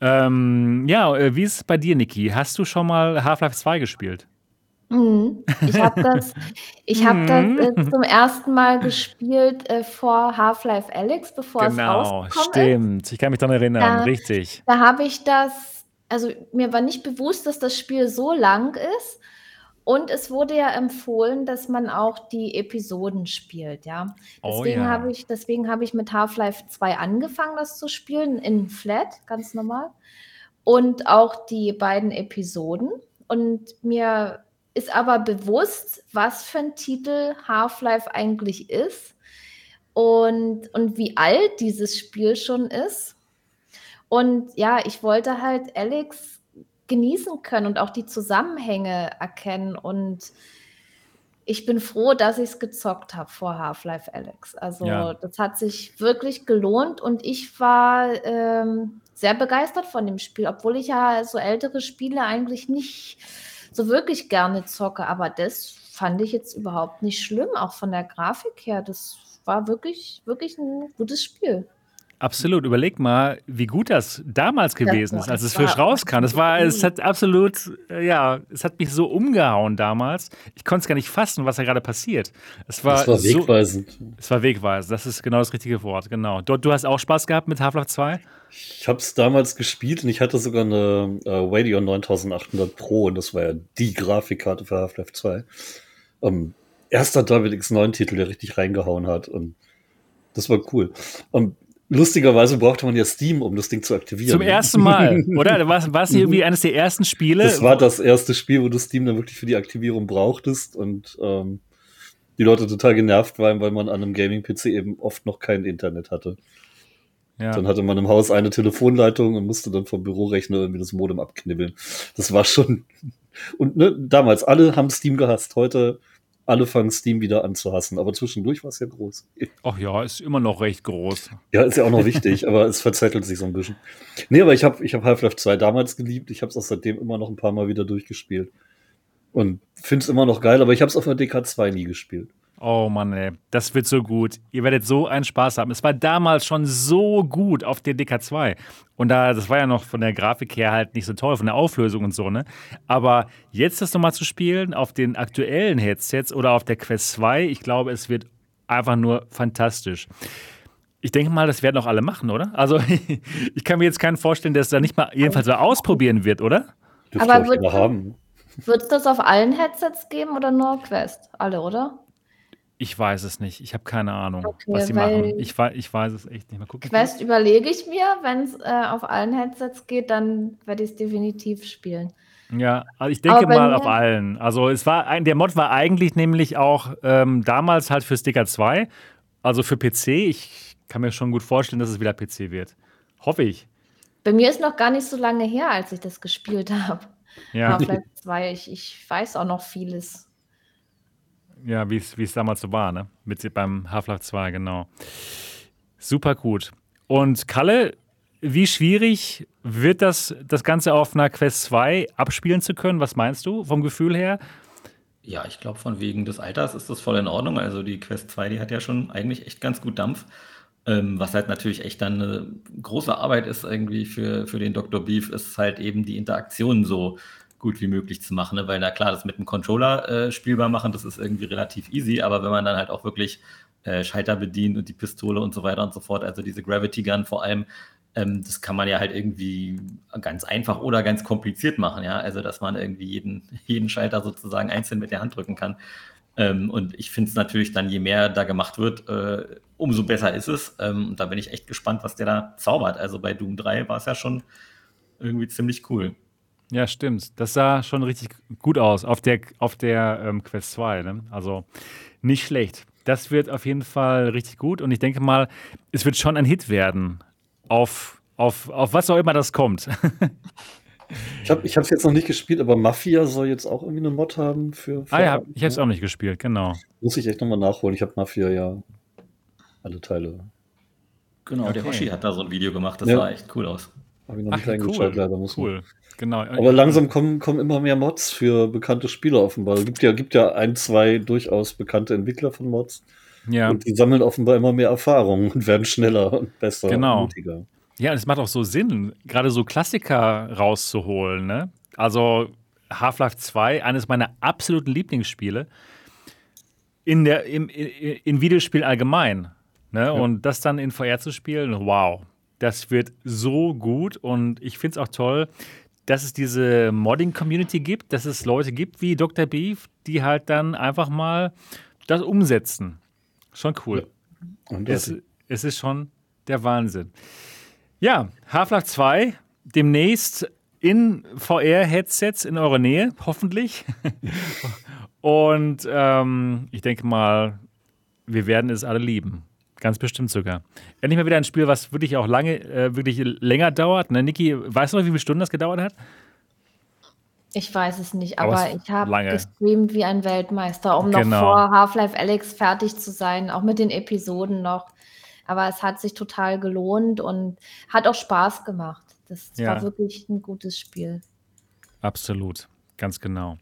Ähm, ja, äh, wie ist es bei dir, Niki? Hast du schon mal Half-Life 2 gespielt? Mhm. Ich habe das, ich hab das äh, mhm. zum ersten Mal gespielt äh, vor Half-Life Alyx, bevor es Genau, rausgekommen stimmt. Ich kann mich daran erinnern, Da, richtig. da habe ich das, also mir war nicht bewusst, dass das Spiel so lang ist. Und es wurde ja empfohlen, dass man auch die Episoden spielt, ja. Oh Deswegen habe ich, deswegen habe ich mit Half-Life 2 angefangen, das zu spielen, in Flat, ganz normal. Und auch die beiden Episoden. Und mir ist aber bewusst, was für ein Titel Half-Life eigentlich ist und, und wie alt dieses Spiel schon ist. Und ja, ich wollte halt Alex genießen können und auch die Zusammenhänge erkennen. Und ich bin froh, dass ich es gezockt habe vor Half-Life Alex. Also ja. das hat sich wirklich gelohnt und ich war ähm, sehr begeistert von dem Spiel, obwohl ich ja so ältere Spiele eigentlich nicht so wirklich gerne zocke. Aber das fand ich jetzt überhaupt nicht schlimm, auch von der Grafik her. Das war wirklich, wirklich ein gutes Spiel. Absolut. Überleg mal, wie gut das damals gewesen ist, als es frisch rauskam. Das war, es hat absolut, äh, ja, es hat mich so umgehauen damals. Ich konnte es gar nicht fassen, was da gerade passiert. Es war, das war wegweisend. So, es war wegweisend. Das ist genau das richtige Wort. Genau. Du, du hast auch Spaß gehabt mit Half-Life 2? Ich habe es damals gespielt und ich hatte sogar eine äh, Radeon 9800 Pro und das war ja die Grafikkarte für Half-Life 2. Ähm, erster David X9-Titel, der richtig reingehauen hat und das war cool. Und lustigerweise brauchte man ja Steam, um das Ding zu aktivieren. Zum ersten Mal, oder? War, war es irgendwie mhm. eines der ersten Spiele? Das war das erste Spiel, wo du Steam dann wirklich für die Aktivierung brauchtest und ähm, die Leute total genervt waren, weil man an einem Gaming-PC eben oft noch kein Internet hatte. Ja. Dann hatte man im Haus eine Telefonleitung und musste dann vom Bürorechner irgendwie das Modem abknibbeln. Das war schon. Und ne, damals, alle haben Steam gehasst. Heute, alle fangen Steam wieder an zu hassen. Aber zwischendurch war es ja groß. Ach ja, ist immer noch recht groß. Ja, ist ja auch noch wichtig, aber es verzettelt sich so ein bisschen. Nee, aber ich habe ich hab Half-Life 2 damals geliebt. Ich habe es auch seitdem immer noch ein paar Mal wieder durchgespielt. Und finde es immer noch geil, aber ich habe es auf der DK2 nie gespielt. Oh Mann, ey, das wird so gut. Ihr werdet so einen Spaß haben. Es war damals schon so gut auf der DK2. Und da, das war ja noch von der Grafik her halt nicht so toll, von der Auflösung und so, ne? Aber jetzt das nochmal zu spielen auf den aktuellen Headsets oder auf der Quest 2, ich glaube, es wird einfach nur fantastisch. Ich denke mal, das werden auch alle machen, oder? Also, ich kann mir jetzt keinen vorstellen, der es da nicht mal jedenfalls so ausprobieren wird, oder? Dürfte Aber wird es das auf allen Headsets geben oder nur Quest? Alle, oder? Ich weiß es nicht. Ich habe keine Ahnung, okay, was sie machen. Ich, ich weiß es echt nicht. Mal gucken. Quest überlege ich mir. Wenn es äh, auf allen Headsets geht, dann werde ich es definitiv spielen. Ja, also ich denke mal auf allen. Also es war ein, der Mod war eigentlich nämlich auch ähm, damals halt für Sticker 2, also für PC. Ich kann mir schon gut vorstellen, dass es wieder PC wird. Hoffe ich. Bei mir ist noch gar nicht so lange her, als ich das gespielt habe. ja. Half-Life 2. Ich, ich weiß auch noch vieles. Ja, wie es damals so war, ne? Mit, beim Half-Life 2, genau. Super gut. Und Kalle, wie schwierig wird das, das Ganze auf einer Quest 2 abspielen zu können? Was meinst du vom Gefühl her? Ja, ich glaube, von wegen des Alters ist das voll in Ordnung. Also die Quest 2, die hat ja schon eigentlich echt ganz gut Dampf. Ähm, was halt natürlich echt dann eine große Arbeit ist irgendwie für, für den Dr. Beef, ist halt eben die Interaktion so gut wie möglich zu machen. Ne? Weil na klar, das mit dem Controller äh, spielbar machen, das ist irgendwie relativ easy, aber wenn man dann halt auch wirklich äh, Schalter bedient und die Pistole und so weiter und so fort, also diese Gravity Gun vor allem, ähm, das kann man ja halt irgendwie ganz einfach oder ganz kompliziert machen, ja. Also, dass man irgendwie jeden, jeden Schalter sozusagen einzeln mit der Hand drücken kann. Ähm, und ich finde es natürlich dann, je mehr da gemacht wird, äh, umso besser ist es. Ähm, und da bin ich echt gespannt, was der da zaubert. Also bei Doom 3 war es ja schon irgendwie ziemlich cool. Ja, stimmt. Das sah schon richtig gut aus auf der, auf der ähm, Quest 2. Ne? Also nicht schlecht. Das wird auf jeden Fall richtig gut und ich denke mal, es wird schon ein Hit werden auf, auf, auf was auch immer das kommt. ich habe es jetzt noch nicht gespielt, aber Mafia soll jetzt auch irgendwie eine Mod haben für. für ah ja, ich habe es auch nicht gespielt, genau. Muss ich echt nochmal nachholen. Ich habe Mafia ja alle Teile. Genau, okay. der Hoshi hat da so ein Video gemacht, das ja. sah echt cool aus. Habe ich noch nicht eingeschaltet, leider muss cool. Man. Genau. Aber langsam kommen, kommen immer mehr Mods für bekannte Spieler offenbar. Es gibt ja, gibt ja ein, zwei durchaus bekannte Entwickler von Mods. Ja. Und die sammeln offenbar immer mehr Erfahrung und werden schneller und besser genau. und mutiger. Ja, es macht auch so Sinn, gerade so Klassiker rauszuholen. Ne? Also Half-Life 2, eines meiner absoluten Lieblingsspiele in der, im, in, in Videospiel allgemein. Ne? Ja. Und das dann in VR zu spielen, wow, das wird so gut und ich finde es auch toll, dass es diese Modding-Community gibt, dass es Leute gibt wie Dr. Beef, die halt dann einfach mal das umsetzen. Schon cool. Ja. Es, es, ist schon der Wahnsinn. Ja, Half-Life 2 demnächst in VR-Headsets in eurer Nähe, hoffentlich. Und ähm, ich denke mal, wir werden es alle lieben. Ganz bestimmt sogar. Endlich mal wieder ein Spiel, was wirklich auch lange, äh, wirklich länger dauert. Ne? Niki, weißt du noch, wie viele Stunden das gedauert hat? Ich weiß es nicht, aber, aber ich habe gestreamt wie ein Weltmeister, um genau. noch vor Half-Life Alex fertig zu sein, auch mit den Episoden noch. Aber es hat sich total gelohnt und hat auch Spaß gemacht. Das ja. war wirklich ein gutes Spiel. Absolut, ganz genau.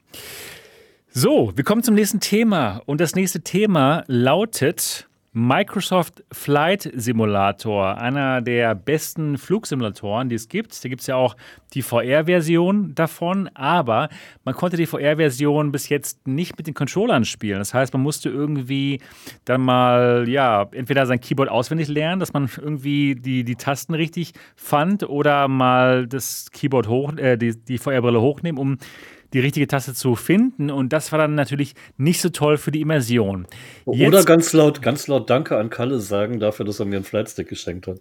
So, wir kommen zum nächsten Thema. Und das nächste Thema lautet Microsoft Flight Simulator, einer der besten Flugsimulatoren, die es gibt. Da gibt es ja auch die VR-Version davon, aber man konnte die VR-Version bis jetzt nicht mit den Controllern spielen. Das heißt, man musste irgendwie dann mal, ja, entweder sein Keyboard auswendig lernen, dass man irgendwie die, die Tasten richtig fand, oder mal das Keyboard hoch, äh, die, die VR-Brille hochnehmen, um die richtige Taste zu finden. Und das war dann natürlich nicht so toll für die Immersion. Jetzt, Oder ganz laut, ganz laut Danke an Kalle sagen dafür, dass er mir einen Flightstick geschenkt hat.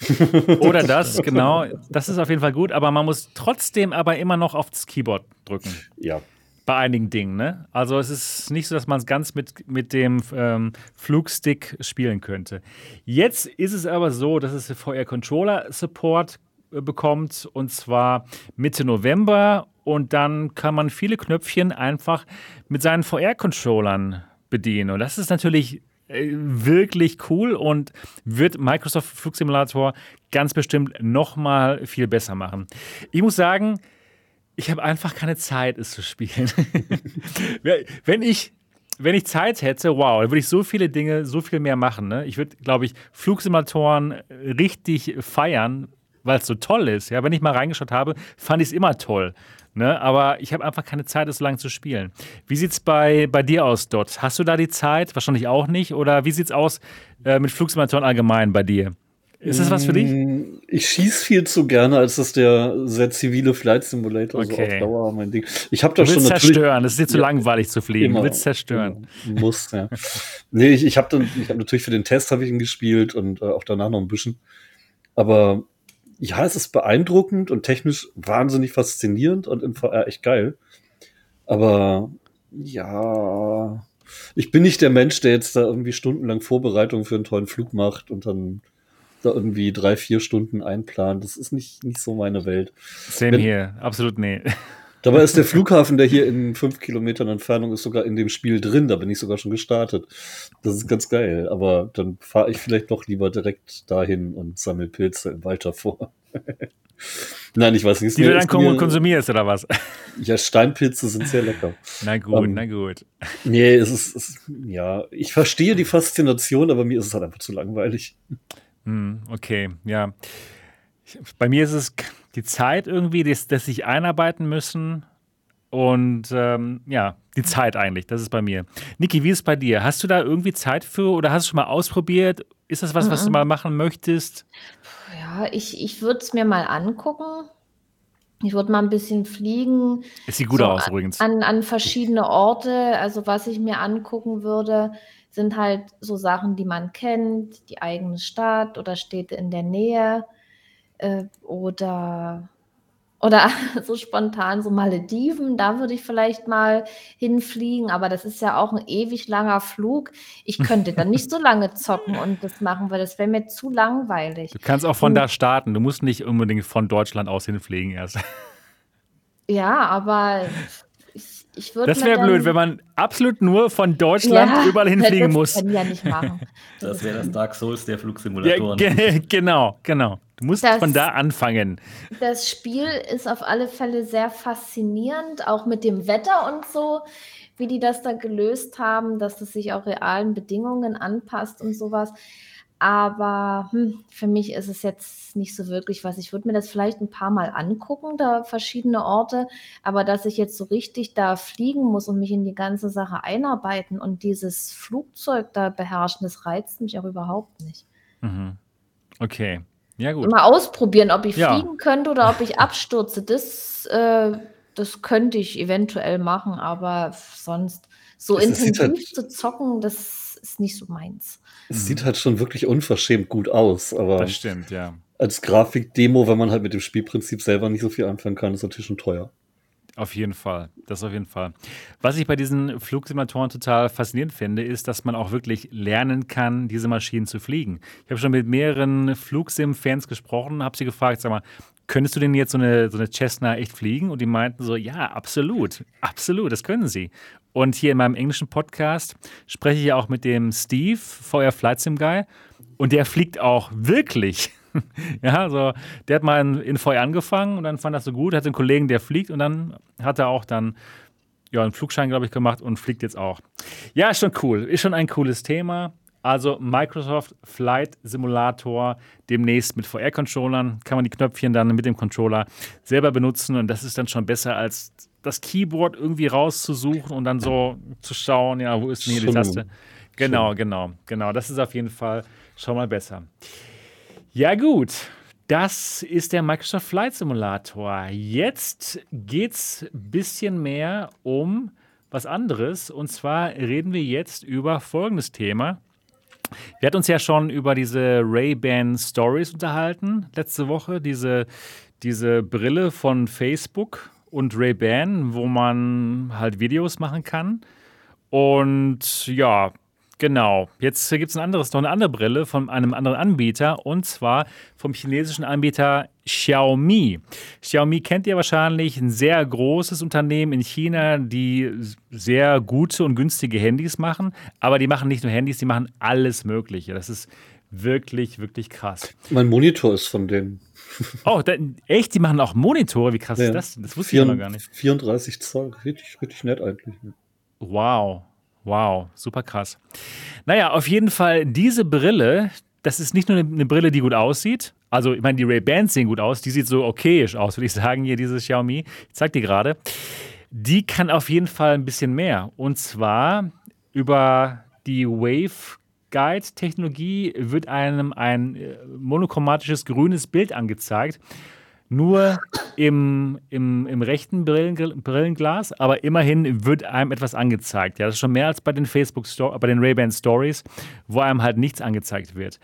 Oder das, genau. Das ist auf jeden Fall gut. Aber man muss trotzdem aber immer noch auf das Keyboard drücken. Ja. Bei einigen Dingen, ne? Also es ist nicht so, dass man es ganz mit, mit dem ähm, Flugstick spielen könnte. Jetzt ist es aber so, dass es VR-Controller-Support bekommt und zwar Mitte November und dann kann man viele Knöpfchen einfach mit seinen VR-Controllern bedienen. Und das ist natürlich äh, wirklich cool und wird Microsoft Flugsimulator ganz bestimmt noch mal viel besser machen. Ich muss sagen, ich habe einfach keine Zeit, es zu spielen. wenn ich wenn ich Zeit hätte, wow, dann würde ich so viele Dinge, so viel mehr machen. Ne? Ich würde, glaube ich, Flugsimulatoren richtig feiern, weil es so toll ist. Ja, wenn ich mal reingeschaut habe, fand ich es immer toll. Ne? Aber ich habe einfach keine Zeit, das so lange zu spielen. Wie sieht es bei, bei dir aus, Dot? Hast du da die Zeit? Wahrscheinlich auch nicht. Oder wie sieht es aus äh, mit Flugsimulatoren allgemein bei dir? Ist das was für dich? Mm, ich schieße viel zu gerne, als dass der sehr zivile Flight Simulator okay. so auf Dauer mein Ding. Ich habe da schon natürlich zerstören. Es ist dir zu ja, langweilig zu fliegen. Immer, du willst zerstören. Immer. Muss ja. nee, ich, ich habe dann, ich habe natürlich für den Test habe ich ihn gespielt und äh, auch danach noch ein bisschen. Aber ja, es ist beeindruckend und technisch wahnsinnig faszinierend und im VR echt geil. Aber ja, ich bin nicht der Mensch, der jetzt da irgendwie stundenlang Vorbereitung für einen tollen Flug macht und dann da irgendwie drei, vier Stunden einplant. Das ist nicht, nicht so meine Welt. Same hier, absolut nee. Dabei ist der Flughafen, der hier in fünf Kilometern Entfernung ist, sogar in dem Spiel drin. Da bin ich sogar schon gestartet. Das ist ganz geil. Aber dann fahre ich vielleicht doch lieber direkt dahin und sammle Pilze im Wald davor. Nein, ich weiß nicht. Die du dann mir, konsumierst, oder was? Ja, Steinpilze sind sehr lecker. Na gut, um, ähm, na gut. Nee, es ist, es, ja, ich verstehe die Faszination, aber mir ist es halt einfach zu langweilig. Hm, okay, ja. Bei mir ist es die Zeit irgendwie, dass, dass sich einarbeiten müssen und ähm, ja, die Zeit eigentlich, das ist bei mir. Niki, wie ist es bei dir? Hast du da irgendwie Zeit für oder hast du schon mal ausprobiert? Ist das was, was du mal machen möchtest? Ja, ich, ich würde es mir mal angucken. Ich würde mal ein bisschen fliegen. Es sieht gut so aus übrigens. An, an verschiedene Orte. Also was ich mir angucken würde, sind halt so Sachen, die man kennt, die eigene Stadt oder Städte in der Nähe. Äh, oder oder so spontan so Malediven, da würde ich vielleicht mal hinfliegen, aber das ist ja auch ein ewig langer Flug. Ich könnte dann nicht so lange zocken und das machen, weil das wäre mir zu langweilig. Du kannst auch von und, da starten. Du musst nicht unbedingt von Deutschland aus hinfliegen erst. Ja, aber ich, ich würde. Das wäre blöd, wenn man absolut nur von Deutschland ja, überall hinfliegen das muss. Das kann ja nicht machen. Das wäre das Dark Souls der Flugsimulatoren. Ja, genau, genau. Du musst das, von da anfangen. Das Spiel ist auf alle Fälle sehr faszinierend, auch mit dem Wetter und so, wie die das da gelöst haben, dass es sich auch realen Bedingungen anpasst und sowas. Aber hm, für mich ist es jetzt nicht so wirklich was. Ich würde mir das vielleicht ein paar Mal angucken, da verschiedene Orte. Aber dass ich jetzt so richtig da fliegen muss und mich in die ganze Sache einarbeiten und dieses Flugzeug da beherrschen, das reizt mich auch überhaupt nicht. Mhm. Okay. Ja, gut. Mal ausprobieren, ob ich ja. fliegen könnte oder ob ich abstürze. Das, äh, das könnte ich eventuell machen, aber sonst so das intensiv halt, zu zocken, das ist nicht so meins. Es mhm. sieht halt schon wirklich unverschämt gut aus, aber. Das stimmt, ja. Als Grafikdemo, wenn man halt mit dem Spielprinzip selber nicht so viel anfangen kann, ist natürlich schon teuer. Auf jeden Fall, das auf jeden Fall. Was ich bei diesen Flugsimulatoren total faszinierend finde, ist, dass man auch wirklich lernen kann, diese Maschinen zu fliegen. Ich habe schon mit mehreren Flugsim-Fans gesprochen, habe sie gefragt, sag mal, könntest du denn jetzt so eine, so eine Cessna echt fliegen? Und die meinten so, ja, absolut, absolut, das können sie. Und hier in meinem englischen Podcast spreche ich auch mit dem Steve, VR Flight Sim Guy, und der fliegt auch wirklich. ja, also der hat mal in, in VR angefangen und dann fand das so gut, hat einen Kollegen, der fliegt und dann hat er auch dann ja, einen Flugschein, glaube ich, gemacht und fliegt jetzt auch. Ja, ist schon cool. Ist schon ein cooles Thema. Also Microsoft Flight Simulator demnächst mit VR-Controllern kann man die Knöpfchen dann mit dem Controller selber benutzen und das ist dann schon besser als das Keyboard irgendwie rauszusuchen und dann so zu schauen, ja, wo ist denn hier die Taste? Genau, genau, genau. Das ist auf jeden Fall schon mal besser. Ja, gut. Das ist der Microsoft Flight Simulator. Jetzt geht es ein bisschen mehr um was anderes. Und zwar reden wir jetzt über folgendes Thema. Wir hatten uns ja schon über diese Ray-Ban Stories unterhalten letzte Woche. Diese, diese Brille von Facebook und Ray-Ban, wo man halt Videos machen kann. Und ja, Genau. Jetzt gibt es ein anderes, noch eine andere Brille von einem anderen Anbieter und zwar vom chinesischen Anbieter Xiaomi. Xiaomi kennt ihr wahrscheinlich, ein sehr großes Unternehmen in China, die sehr gute und günstige Handys machen. Aber die machen nicht nur Handys, die machen alles Mögliche. Das ist wirklich, wirklich krass. Mein Monitor ist von denen. Oh, da, echt? Die machen auch Monitore? Wie krass ja. ist das? Das wusste 4, ich noch gar nicht. 34 Zoll, richtig, richtig nett eigentlich. Wow. Wow, super krass. Naja, auf jeden Fall, diese Brille, das ist nicht nur eine Brille, die gut aussieht. Also, ich meine, die Ray-Bans sehen gut aus. Die sieht so okayisch aus, würde ich sagen, hier, diese Xiaomi. Ich zeig die gerade. Die kann auf jeden Fall ein bisschen mehr. Und zwar über die Wave Guide Technologie wird einem ein äh, monochromatisches grünes Bild angezeigt nur im, im, im rechten Brillen, Brillenglas, aber immerhin wird einem etwas angezeigt. Ja, das ist schon mehr als bei den Facebook bei den Ray-Ban Stories, wo einem halt nichts angezeigt wird.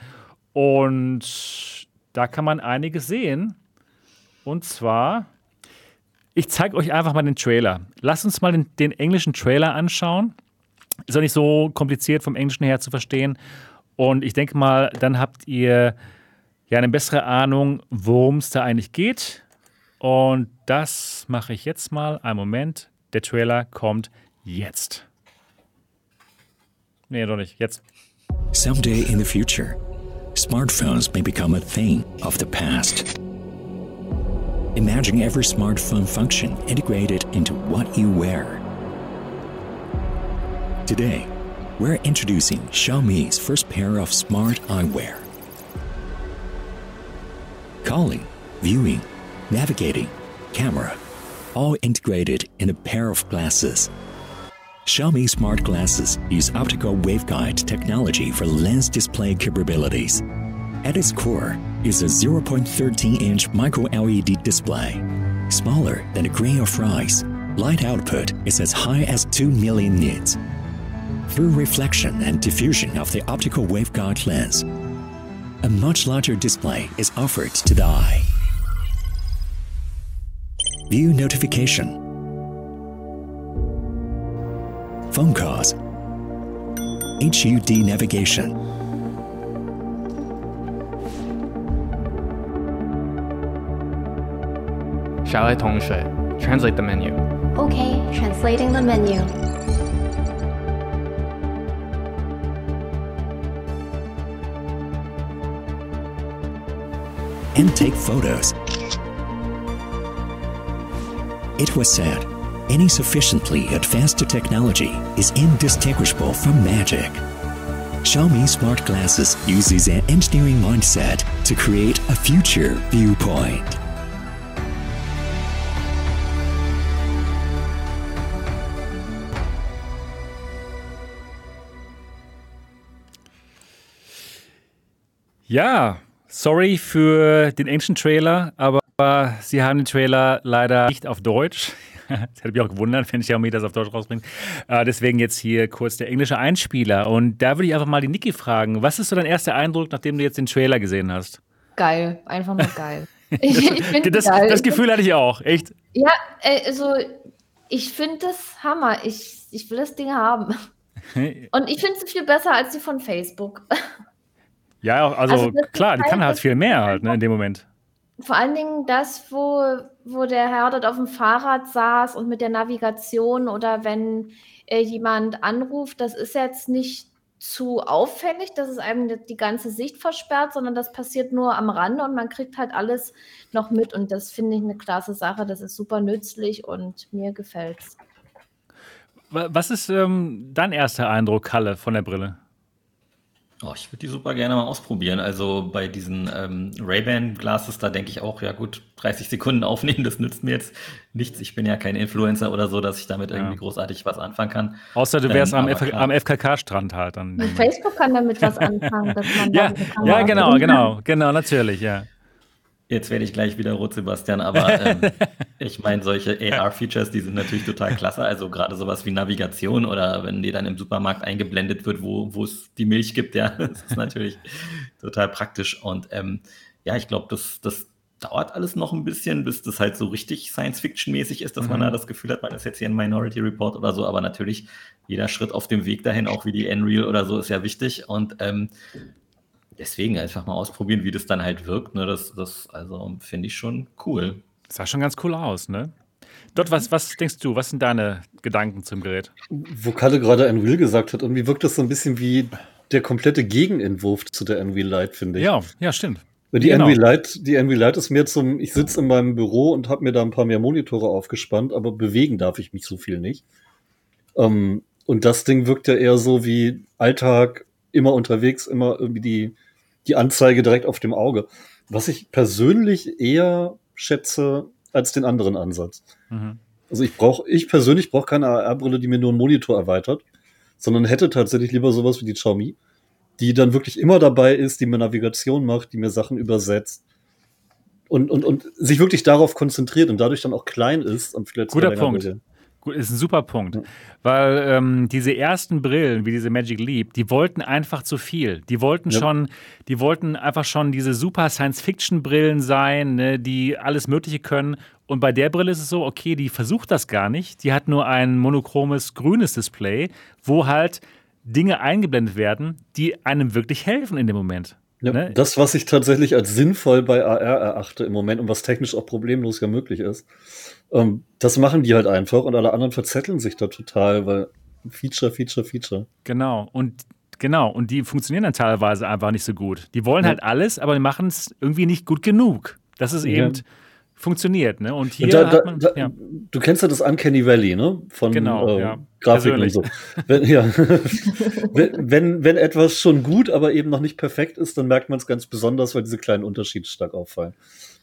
Und da kann man einiges sehen. Und zwar, ich zeige euch einfach mal den Trailer. Lasst uns mal den, den englischen Trailer anschauen. Ist auch nicht so kompliziert vom Englischen her zu verstehen. Und ich denke mal, dann habt ihr ja eine bessere Ahnung, worum es da eigentlich geht. Und das mache ich jetzt mal. Ein Moment. Der Trailer kommt jetzt. Nee, doch nicht. Jetzt. Someday in the future, smartphones may become a thing of the past. Imagine every smartphone function integrated into what you wear. Today, we're introducing Xiaomi's first pair of smart eyewear. Calling, viewing, navigating, camera, all integrated in a pair of glasses. Xiaomi smart glasses use optical waveguide technology for lens display capabilities. At its core is a 0.13 inch micro LED display, smaller than a grain of rice. Light output is as high as 2 million nits. Through reflection and diffusion of the optical waveguide lens, a much larger display is offered to the eye. View notification. Phone calls. HUD navigation. translate the menu. Okay, translating the menu. And take photos. It was said, any sufficiently advanced technology is indistinguishable from magic. Xiaomi smart glasses uses an engineering mindset to create a future viewpoint. Ja, sorry für den englischen Trailer, aber sie haben den Trailer leider nicht auf Deutsch. das hätte mich auch gewundert, wenn Xiaomi das auf Deutsch rausbringt. Äh, deswegen jetzt hier kurz der englische Einspieler. Und da würde ich einfach mal die Niki fragen. Was ist so dein erster Eindruck, nachdem du jetzt den Trailer gesehen hast? Geil, einfach nur geil. das, das, geil. das Gefühl hatte ich auch, echt. Ja, äh, also ich finde das Hammer. Ich, ich will das Ding haben. Und ich finde es viel besser als die von Facebook. Ja, also, also klar, die kann halt viel mehr halt ne, in dem Moment. Vor allen Dingen das, wo, wo der Herr dort auf dem Fahrrad saß und mit der Navigation oder wenn äh, jemand anruft, das ist jetzt nicht zu auffällig, dass es einem die ganze Sicht versperrt, sondern das passiert nur am Rande und man kriegt halt alles noch mit und das finde ich eine klasse Sache. Das ist super nützlich und mir gefällt's. Was ist ähm, dein erster Eindruck, Kalle, von der Brille? Oh, ich würde die super gerne mal ausprobieren. Also bei diesen ähm, Ray-Ban-Glasses, da denke ich auch, ja gut, 30 Sekunden aufnehmen, das nützt mir jetzt nichts. Ich bin ja kein Influencer oder so, dass ich damit irgendwie großartig was anfangen kann. Außer du wärst ähm, am, am FKK-Strand halt. Dann Facebook kann damit was anfangen. ja, ja genau, genau, genau, natürlich, ja. Jetzt werde ich gleich wieder rot, Sebastian, aber ähm, ich meine, solche AR-Features, die sind natürlich total klasse. Also gerade sowas wie Navigation oder wenn dir dann im Supermarkt eingeblendet wird, wo es die Milch gibt, ja, das ist natürlich total praktisch. Und ähm, ja, ich glaube, das, das dauert alles noch ein bisschen, bis das halt so richtig Science-Fiction-mäßig ist, dass mhm. man da das Gefühl hat, man ist jetzt hier ein Minority Report oder so, aber natürlich jeder Schritt auf dem Weg dahin, auch wie die Unreal oder so, ist ja wichtig. Und ähm, deswegen einfach mal ausprobieren, wie das dann halt wirkt. Ne? Das, das also finde ich schon cool. Das sah schon ganz cool aus, ne? Dort, was, was denkst du, was sind deine Gedanken zum Gerät? Wo Kalle gerade Unreal gesagt hat, irgendwie wirkt das so ein bisschen wie der komplette Gegenentwurf zu der Unreal Lite, finde ich. Ja, ja, stimmt. Die genau. Die Unreal Lite ist mir zum, ich sitze in meinem Büro und habe mir da ein paar mehr Monitore aufgespannt, aber bewegen darf ich mich so viel nicht. Ähm, und das Ding wirkt ja eher so wie Alltag, immer unterwegs, immer irgendwie die, die Anzeige direkt auf dem Auge. Was ich persönlich eher schätze als den anderen Ansatz. Mhm. Also ich brauche, ich persönlich brauche keine AR-Brille, die mir nur einen Monitor erweitert, sondern hätte tatsächlich lieber sowas wie die Xiaomi, die dann wirklich immer dabei ist, die mir Navigation macht, die mir Sachen übersetzt und, und, und sich wirklich darauf konzentriert und dadurch dann auch klein ist und vielleicht Guter Punkt. Will. Gut, ist ein super Punkt. Weil ähm, diese ersten Brillen, wie diese Magic Leap, die wollten einfach zu viel. Die wollten ja. schon, die wollten einfach schon diese super Science-Fiction-Brillen sein, ne, die alles Mögliche können. Und bei der Brille ist es so, okay, die versucht das gar nicht. Die hat nur ein monochromes grünes Display, wo halt Dinge eingeblendet werden, die einem wirklich helfen in dem Moment. Ja, ne? Das, was ich tatsächlich als sinnvoll bei AR erachte im Moment und was technisch auch problemlos ja möglich ist, ähm, das machen die halt einfach und alle anderen verzetteln sich da total, weil Feature, Feature, Feature. Genau. Und genau, und die funktionieren dann teilweise einfach nicht so gut. Die wollen ja. halt alles, aber die machen es irgendwie nicht gut genug. Das ist eben ja funktioniert. Ne? Und hier da, da, man, da, ja. Du kennst ja das Uncanny Valley, ne? Von genau, äh, ja. Grafiken und so. Wenn, ja. wenn, wenn, wenn etwas schon gut, aber eben noch nicht perfekt ist, dann merkt man es ganz besonders, weil diese kleinen Unterschiede stark auffallen.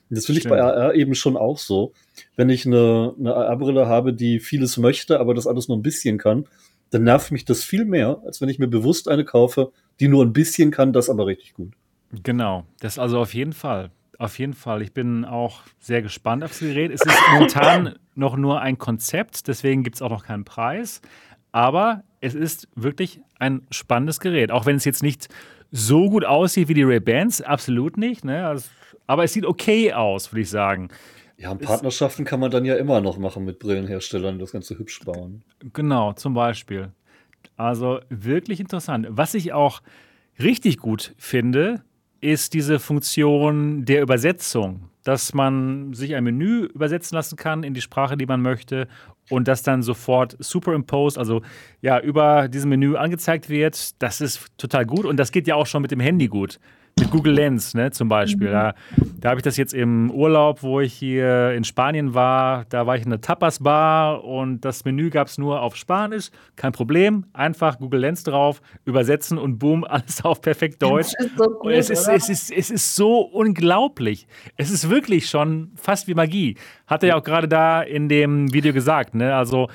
Und das finde ich bei AR eben schon auch so. Wenn ich eine, eine AR-Brille habe, die vieles möchte, aber das alles nur ein bisschen kann, dann nervt mich das viel mehr, als wenn ich mir bewusst eine kaufe, die nur ein bisschen kann, das aber richtig gut. Genau, das also auf jeden Fall. Auf jeden Fall. Ich bin auch sehr gespannt auf das Gerät. Es ist momentan noch nur ein Konzept, deswegen gibt es auch noch keinen Preis. Aber es ist wirklich ein spannendes Gerät. Auch wenn es jetzt nicht so gut aussieht wie die Ray-Bans, absolut nicht. Ne? Also, aber es sieht okay aus, würde ich sagen. Ja, und Partnerschaften kann man dann ja immer noch machen mit Brillenherstellern, das Ganze hübsch bauen. Genau, zum Beispiel. Also wirklich interessant. Was ich auch richtig gut finde, ist diese Funktion der Übersetzung, dass man sich ein Menü übersetzen lassen kann in die Sprache, die man möchte und das dann sofort superimposed, also ja, über diesem Menü angezeigt wird. Das ist total gut und das geht ja auch schon mit dem Handy gut mit Google Lens ne, zum Beispiel. Mhm. Da, da habe ich das jetzt im Urlaub, wo ich hier in Spanien war. Da war ich in einer Tapas-Bar und das Menü gab es nur auf Spanisch. Kein Problem. Einfach Google Lens drauf, übersetzen und boom, alles auf perfekt Deutsch. Das ist so gut, es, ist, es, ist, es ist so unglaublich. Es ist wirklich schon fast wie Magie. Hat er ja auch gerade da in dem Video gesagt. Ne? Also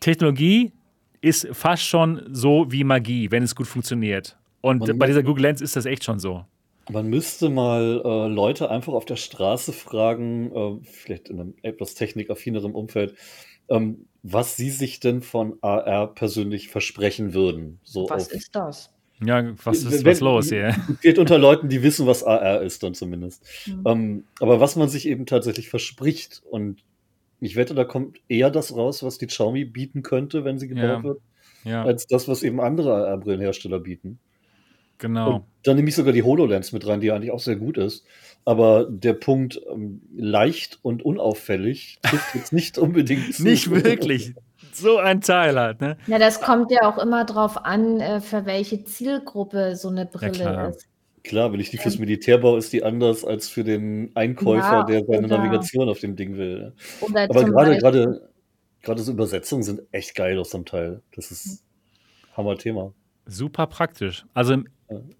Technologie ist fast schon so wie Magie, wenn es gut funktioniert. Und man, bei dieser Google Lens ist das echt schon so. Man müsste mal äh, Leute einfach auf der Straße fragen, äh, vielleicht in einem etwas technikaffinerem Umfeld, ähm, was sie sich denn von AR persönlich versprechen würden. So was ist das? Ja, was ist wenn, was los hier? Geht unter Leuten, die wissen, was AR ist, dann zumindest. Mhm. Ähm, aber was man sich eben tatsächlich verspricht und ich wette, da kommt eher das raus, was die Xiaomi bieten könnte, wenn sie gebaut ja. wird, ja. als das, was eben andere AR-Brillenhersteller bieten. Genau. Und dann nehme ich sogar die HoloLens mit rein, die eigentlich auch sehr gut ist. Aber der Punkt ähm, leicht und unauffällig trifft jetzt nicht unbedingt zu. nicht wirklich. So ein Teil halt, ne? Ja, das kommt ja auch immer drauf an, äh, für welche Zielgruppe so eine Brille ja, ist. Klar, wenn ich die fürs Militärbau ist die anders als für den Einkäufer, ja, der seine oder, Navigation auf dem Ding will. Aber gerade, gerade, gerade so Übersetzungen sind echt geil aus dem Teil. Das ist hm. Hammer Thema. Super praktisch. Also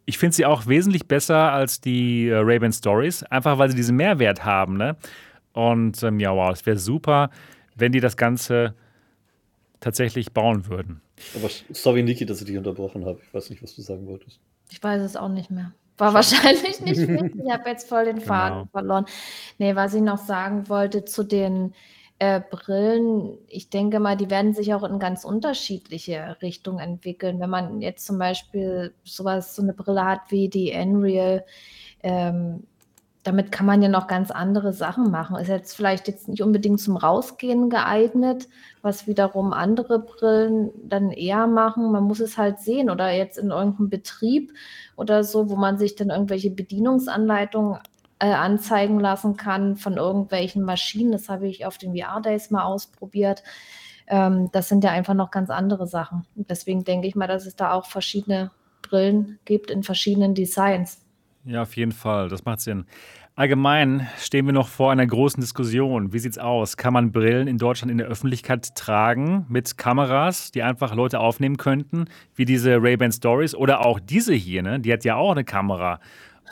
ich finde sie auch wesentlich besser als die äh, Ray-Ban Stories, einfach weil sie diesen Mehrwert haben. Ne? Und ähm, ja, wow, es wäre super, wenn die das Ganze tatsächlich bauen würden. Aber sorry, Niki, dass ich dich unterbrochen habe. Ich weiß nicht, was du sagen wolltest. Ich weiß es auch nicht mehr. War wahrscheinlich nicht mehr. Ich habe jetzt voll den Faden genau. verloren. Nee, was ich noch sagen wollte zu den äh, Brillen, ich denke mal, die werden sich auch in ganz unterschiedliche Richtungen entwickeln. Wenn man jetzt zum Beispiel sowas, so eine Brille hat wie die Nreal, ähm, damit kann man ja noch ganz andere Sachen machen. Ist jetzt vielleicht jetzt nicht unbedingt zum Rausgehen geeignet, was wiederum andere Brillen dann eher machen. Man muss es halt sehen oder jetzt in irgendeinem Betrieb oder so, wo man sich dann irgendwelche Bedienungsanleitungen äh, anzeigen lassen kann von irgendwelchen Maschinen. Das habe ich auf den VR-Days mal ausprobiert. Ähm, das sind ja einfach noch ganz andere Sachen. Deswegen denke ich mal, dass es da auch verschiedene Brillen gibt in verschiedenen Designs. Ja, auf jeden Fall. Das macht Sinn. Allgemein stehen wir noch vor einer großen Diskussion. Wie sieht's aus? Kann man Brillen in Deutschland in der Öffentlichkeit tragen mit Kameras, die einfach Leute aufnehmen könnten, wie diese Ray-Ban Stories oder auch diese hier, ne? Die hat ja auch eine Kamera.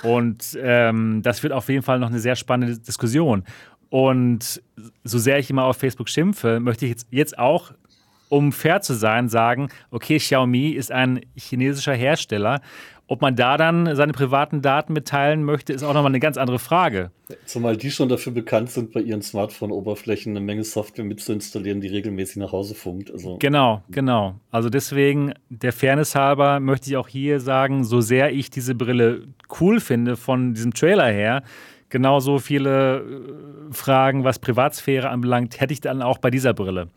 Und ähm, das wird auf jeden Fall noch eine sehr spannende Diskussion. Und so sehr ich immer auf Facebook schimpfe, möchte ich jetzt, jetzt auch, um fair zu sein, sagen, okay, Xiaomi ist ein chinesischer Hersteller ob man da dann seine privaten Daten mitteilen möchte, ist auch nochmal eine ganz andere Frage. Zumal die schon dafür bekannt sind, bei ihren Smartphone-Oberflächen eine Menge Software mitzuinstallieren, die regelmäßig nach Hause funkt. Also genau, genau. Also deswegen, der Fairness halber, möchte ich auch hier sagen, so sehr ich diese Brille cool finde von diesem Trailer her, genauso viele äh, Fragen, was Privatsphäre anbelangt, hätte ich dann auch bei dieser Brille.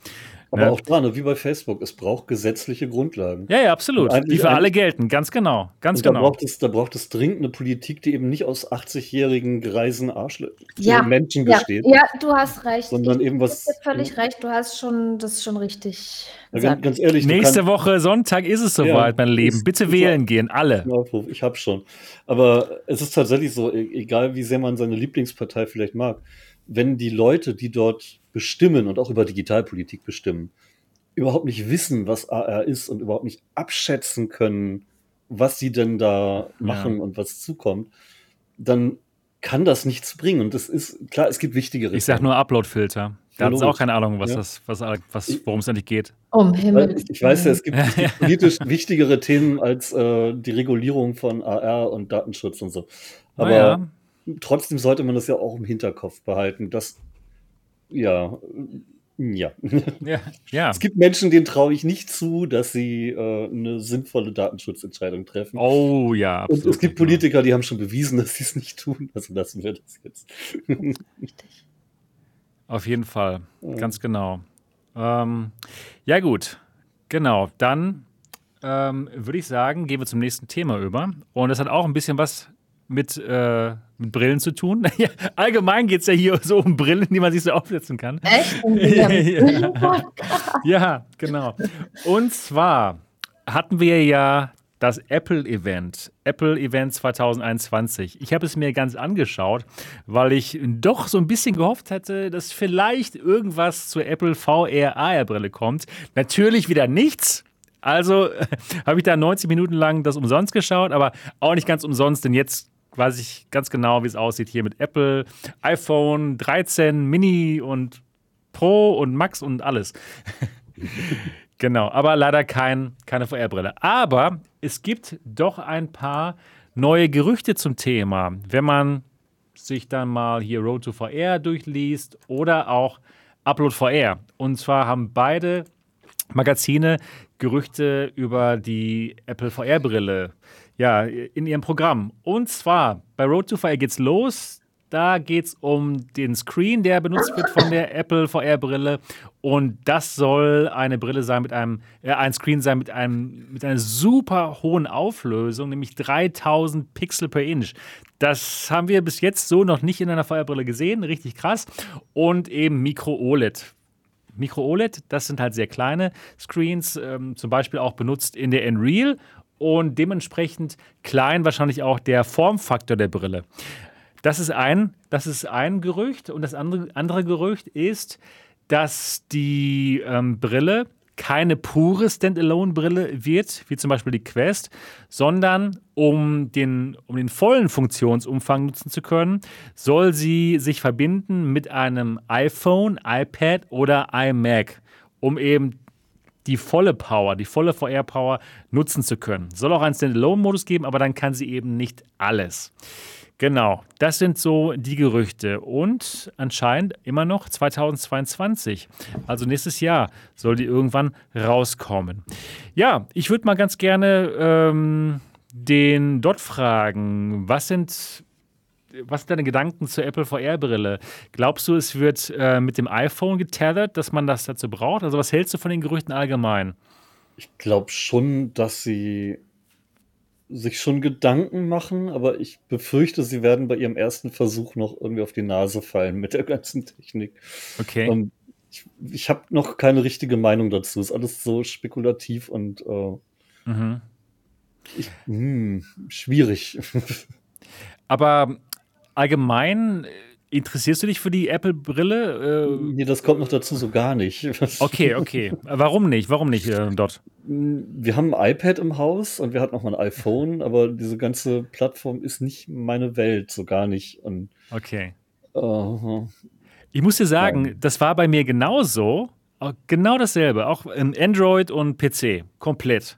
Aber ne? auch da, ne, wie bei Facebook, es braucht gesetzliche Grundlagen. Ja, ja, absolut. Die für alle gelten, ganz genau. Ganz genau. Da braucht, es, da braucht es dringend eine Politik, die eben nicht aus 80-jährigen greisen Arschlöchern ja, Menschen ja, besteht. Ja, du hast recht. Sondern ich, eben was. Du hast völlig recht, du hast schon, das ist schon richtig. Ja, ganz, ganz, ehrlich. Nächste kann, Woche Sonntag ist es soweit, ja, mein Leben. Bitte wählen gehen, alle. Ich hab schon. Aber es ist tatsächlich so, e-, egal wie sehr man seine Lieblingspartei vielleicht mag, wenn die Leute, die dort bestimmen und auch über Digitalpolitik bestimmen, überhaupt nicht wissen, was AR ist und überhaupt nicht abschätzen können, was sie denn da machen ja. und was zukommt, dann kann das nichts bringen. Und das ist, klar, es gibt wichtigere. Ich sage nur Upload-Filter. Da hat es auch keine Ahnung, was ja. das, was, was, worum es eigentlich geht. Um Himmel. Ich weiß ja, es gibt, es gibt politisch wichtigere Themen als äh, die Regulierung von AR und Datenschutz und so. Aber ja. trotzdem sollte man das ja auch im Hinterkopf behalten, dass ja, ja. ja, ja. Es gibt Menschen, denen traue ich nicht zu, dass sie äh, eine sinnvolle Datenschutzentscheidung treffen. Oh ja, absolut. Und es gibt Politiker, die haben schon bewiesen, dass sie es nicht tun. Also lassen wir das jetzt. Richtig. Auf jeden Fall, ja. ganz genau. Ähm, ja gut, genau. Dann ähm, würde ich sagen, gehen wir zum nächsten Thema über. Und das hat auch ein bisschen was mit, äh, mit Brillen zu tun. Allgemein geht es ja hier so um Brillen, die man sich so aufsetzen kann. Echt? ja. ja, genau. Und zwar hatten wir ja das Apple-Event, Apple-Event 2021. Ich habe es mir ganz angeschaut, weil ich doch so ein bisschen gehofft hatte, dass vielleicht irgendwas zur Apple VR AR-Brille kommt. Natürlich wieder nichts. Also habe ich da 90 Minuten lang das umsonst geschaut, aber auch nicht ganz umsonst, denn jetzt weiß ich ganz genau, wie es aussieht hier mit Apple, iPhone 13, Mini und Pro und Max und alles. genau, aber leider kein, keine VR-Brille. Aber es gibt doch ein paar neue Gerüchte zum Thema. Wenn man sich dann mal hier Road to VR durchliest oder auch Upload VR. Und zwar haben beide Magazine Gerüchte über die Apple VR-Brille ja, in ihrem Programm. Und zwar bei Road to Fire geht's los. Da geht es um den Screen, der benutzt wird von der Apple VR-Brille. Und das soll eine Brille sein mit einem, äh, ein Screen sein mit, einem, mit einer super hohen Auflösung, nämlich 3000 Pixel per Inch. Das haben wir bis jetzt so noch nicht in einer VR-Brille gesehen, richtig krass. Und eben Micro-OLED. Micro-OLED, das sind halt sehr kleine Screens, ähm, zum Beispiel auch benutzt in der Unreal und dementsprechend klein wahrscheinlich auch der Formfaktor der Brille. Das ist ein, das ist ein Gerücht und das andere, andere Gerücht ist, dass die ähm, Brille keine pure Standalone-Brille wird, wie zum Beispiel die Quest, sondern um den, um den vollen Funktionsumfang nutzen zu können, soll sie sich verbinden mit einem iPhone, iPad oder iMac, um eben die volle Power, die volle VR-Power nutzen zu können. Soll auch einen Standalone-Modus geben, aber dann kann sie eben nicht alles. Genau, das sind so die Gerüchte. Und anscheinend immer noch 2022. Also nächstes Jahr soll die irgendwann rauskommen. Ja, ich würde mal ganz gerne ähm, den Dot fragen. Was sind was sind deine Gedanken zur Apple VR-Brille? Glaubst du, es wird äh, mit dem iPhone getethert, dass man das dazu braucht? Also, was hältst du von den Gerüchten allgemein? Ich glaube schon, dass sie sich schon Gedanken machen, aber ich befürchte, sie werden bei ihrem ersten Versuch noch irgendwie auf die Nase fallen mit der ganzen Technik. Okay. Ähm, ich, ich habe noch keine richtige Meinung dazu. Ist alles so spekulativ und äh, mhm. ich, mh, hm, schwierig. Aber allgemein äh, interessierst du dich für die Apple-Brille? Äh, nee, das kommt noch dazu so gar nicht. okay, okay. Warum nicht? Warum nicht äh, dort? Wir haben ein iPad im Haus und wir hatten auch mal ein iPhone, aber diese ganze Plattform ist nicht meine Welt, so gar nicht. Und, okay. Uh, ich muss dir sagen, nein. das war bei mir genauso. Genau dasselbe, auch in Android und PC, komplett.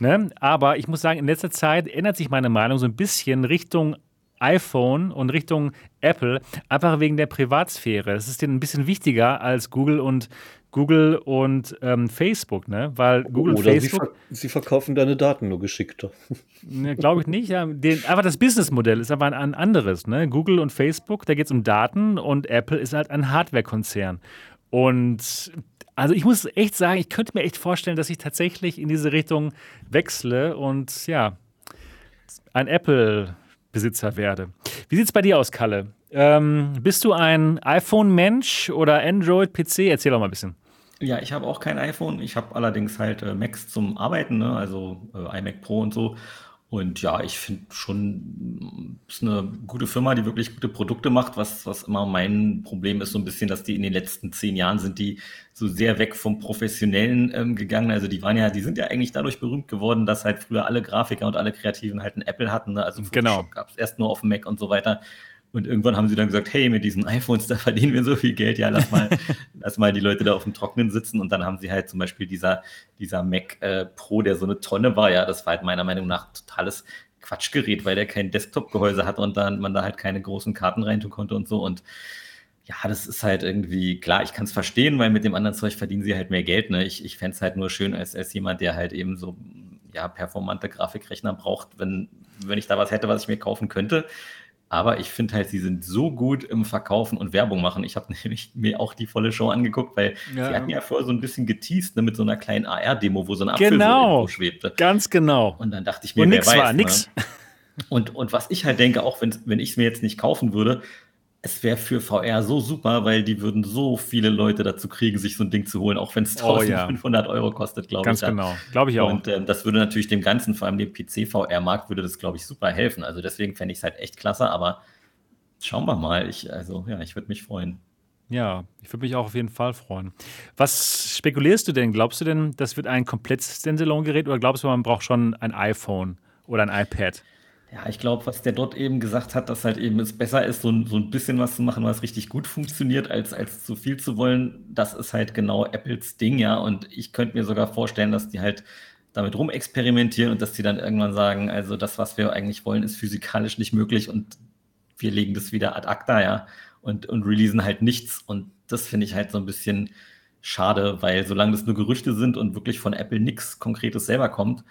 Ne? Aber ich muss sagen, in letzter Zeit ändert sich meine Meinung so ein bisschen Richtung iPhone und Richtung Apple, einfach wegen der Privatsphäre. Es ist denen ein bisschen wichtiger als Google und Google und ähm, Facebook, ne? Weil Google Oder Facebook. Sie, ver sie, verkaufen deine Daten nur geschickter. Ne, Glaube ich nicht. Ja. Den, aber das Businessmodell ist aber ein, ein anderes. Ne? Google und Facebook, da geht es um Daten und Apple ist halt ein Hardware-Konzern. Und also ich muss echt sagen, ich könnte mir echt vorstellen, dass ich tatsächlich in diese Richtung wechsle und ja, ein Apple-Besitzer werde. Wie sieht es bei dir aus, Kalle? Ähm, bist du ein iPhone-Mensch oder Android-PC? Erzähl doch mal ein bisschen. Ja, ich habe auch kein iPhone. Ich habe allerdings halt äh, Macs zum Arbeiten, ne? also äh, iMac Pro und so. Und ja, ich finde schon, es ist eine gute Firma, die wirklich gute Produkte macht. Was, was immer mein Problem ist, so ein bisschen, dass die in den letzten zehn Jahren sind die so sehr weg vom Professionellen ähm, gegangen. Also die waren ja, die sind ja eigentlich dadurch berühmt geworden, dass halt früher alle Grafiker und alle Kreativen halt ein Apple hatten. Ne? Also genau. gab es erst nur auf dem Mac und so weiter. Und irgendwann haben sie dann gesagt, hey, mit diesen iPhones, da verdienen wir so viel Geld, ja, lass mal, lass mal die Leute da auf dem Trockenen sitzen. Und dann haben sie halt zum Beispiel dieser, dieser Mac äh, Pro, der so eine Tonne war, ja, das war halt meiner Meinung nach totales Quatschgerät, weil der kein Desktop-Gehäuse hat und dann man da halt keine großen Karten reintun konnte und so. Und ja, das ist halt irgendwie, klar, ich kann es verstehen, weil mit dem anderen Zeug verdienen sie halt mehr Geld. Ne? Ich, ich fände es halt nur schön als, als jemand, der halt eben so ja, performante Grafikrechner braucht, wenn, wenn ich da was hätte, was ich mir kaufen könnte. Aber ich finde halt, sie sind so gut im Verkaufen und Werbung machen. Ich habe nämlich mir auch die volle Show angeguckt, weil ja. sie hatten ja vorher so ein bisschen geteased ne, mit so einer kleinen AR-Demo, wo so ein Apfel genau, so schwebte. Ganz genau. Und dann dachte ich mir, und wer nix weiß, war, ne? nix. Und, und was ich halt denke, auch wenn, wenn ich es mir jetzt nicht kaufen würde, es wäre für VR so super, weil die würden so viele Leute dazu kriegen, sich so ein Ding zu holen, auch wenn es 1500 oh, ja. Euro kostet, glaube ich. Ganz genau, glaube ich auch. Und ähm, das würde natürlich dem Ganzen, vor allem dem PC-VR-Markt, würde das, glaube ich, super helfen. Also deswegen fände ich es halt echt klasse, aber schauen wir mal. Ich, also ja, ich würde mich freuen. Ja, ich würde mich auch auf jeden Fall freuen. Was spekulierst du denn? Glaubst du denn, das wird ein komplettes Standalone-Gerät oder glaubst du, man braucht schon ein iPhone oder ein iPad? Ja, ich glaube, was der dort eben gesagt hat, dass halt eben es besser ist, so, so ein bisschen was zu machen, was richtig gut funktioniert, als, als zu viel zu wollen, das ist halt genau Apples Ding, ja. Und ich könnte mir sogar vorstellen, dass die halt damit rumexperimentieren und dass die dann irgendwann sagen, also das, was wir eigentlich wollen, ist physikalisch nicht möglich und wir legen das wieder ad acta, ja, und, und releasen halt nichts. Und das finde ich halt so ein bisschen schade, weil solange das nur Gerüchte sind und wirklich von Apple nichts Konkretes selber kommt,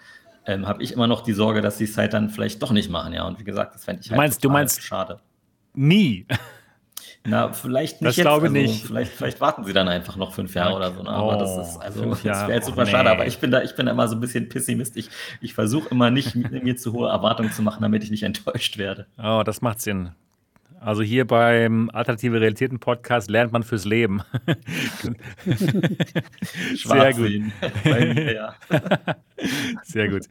ähm, habe ich immer noch die Sorge, dass sie es halt dann vielleicht doch nicht machen, ja. Und wie gesagt, das fände ich halt du meinst, du meinst schade. Nie. Na, vielleicht nicht. Das jetzt. glaube also, nicht. Vielleicht, vielleicht warten sie dann einfach noch fünf Jahre oder so. Ne? Aber oh, das ist also das wäre jetzt super oh, nee. schade. Aber ich bin da, ich bin da immer so ein bisschen Pessimist. Ich, ich versuche immer nicht, mir zu hohe Erwartungen zu machen, damit ich nicht enttäuscht werde. Oh, das macht Sinn. Also hier beim Alternative Realitäten Podcast lernt man fürs Leben. Sehr gut. ja. Sehr gut.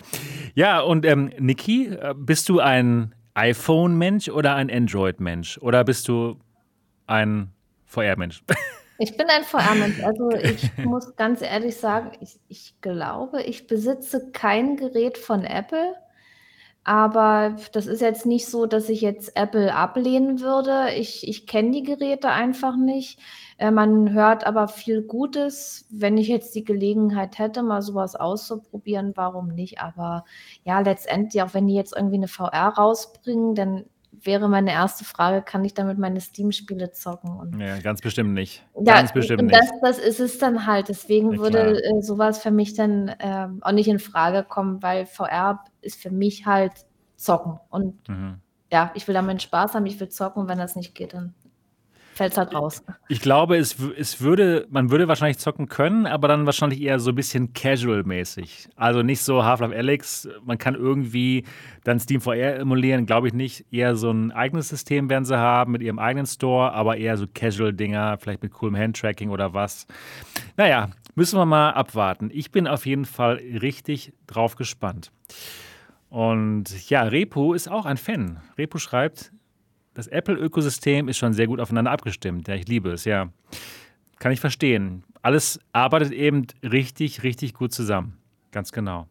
Ja, und ähm, Niki, äh, bist du ein iPhone-Mensch oder ein Android-Mensch? Oder bist du ein VR-Mensch? Ich bin ein VR-Mensch. Also ich muss ganz ehrlich sagen, ich, ich glaube, ich besitze kein Gerät von Apple. Aber das ist jetzt nicht so, dass ich jetzt Apple ablehnen würde. Ich, ich kenne die Geräte einfach nicht. Äh, man hört aber viel Gutes. Wenn ich jetzt die Gelegenheit hätte, mal sowas auszuprobieren, warum nicht? Aber ja, letztendlich, auch wenn die jetzt irgendwie eine VR rausbringen, dann wäre meine erste Frage, kann ich damit meine Steam-Spiele zocken? Und ja, ganz bestimmt nicht. Ja, ganz bestimmt das, nicht. das ist es dann halt. Deswegen Ja, würde äh, sowas für mich dann äh, auch nicht in Frage kommen, weil VR ist für mich halt zocken. Und Mhm. ja, ich will da meinen Spaß haben, ich will zocken und wenn das nicht geht, dann fällt es halt raus. Ich glaube, es, es würde, man würde wahrscheinlich zocken können, aber dann wahrscheinlich eher so ein bisschen casual-mäßig. Also nicht so Half-Life Alyx, man kann irgendwie dann Steam VR emulieren, glaube ich nicht. Eher so ein eigenes System werden sie haben mit ihrem eigenen Store, aber eher so Casual-Dinger, vielleicht mit coolem Handtracking oder was. Naja, müssen wir mal abwarten. Ich bin auf jeden Fall richtig drauf gespannt. Und ja, Repo ist auch ein Fan. Repo schreibt, das Apple-Ökosystem ist schon sehr gut aufeinander abgestimmt. Ja, ich liebe es, ja. Kann ich verstehen. Alles arbeitet eben richtig, richtig gut zusammen. Ganz genau.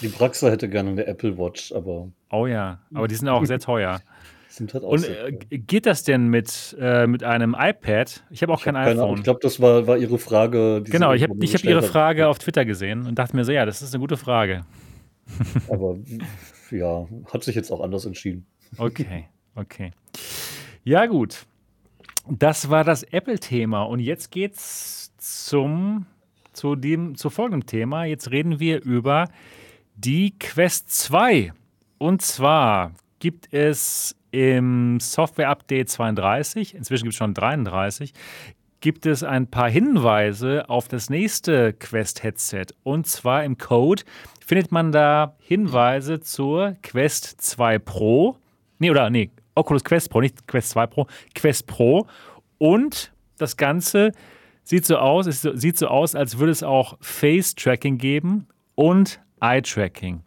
Die Praxer hätte gerne eine Apple Watch, aber Oh ja, aber die sind auch sehr teuer. sind halt auch Und sehr äh, geht das denn mit, äh, mit einem iPad? Ich habe auch Ich kein hab keine Ahnung. iPhone. Ich glaube, das war, war Ihre Frage. genau, ich habe ich hab Ihre hat. Frage auf Twitter gesehen und dachte mir so, ja, das ist eine gute Frage. Aber ja, hat sich jetzt auch anders entschieden. Okay, okay. Ja, gut. Das war das Apple-Thema. Und jetzt geht's zum, zu dem, zu folgendem Thema. Jetzt reden wir über die Quest 2. Und zwar gibt es im Software Update 32, inzwischen gibt es schon 33, gibt es ein paar Hinweise auf das nächste Quest-Headset. Und zwar im Code findet man da Hinweise zur Quest 2 Pro. Nee, oder nee, Oculus Quest Pro, nicht Quest 2 Pro, Quest Pro. Und das Ganze sieht so aus, es sieht so aus, als würde es auch Face-Tracking geben und Eye-Tracking.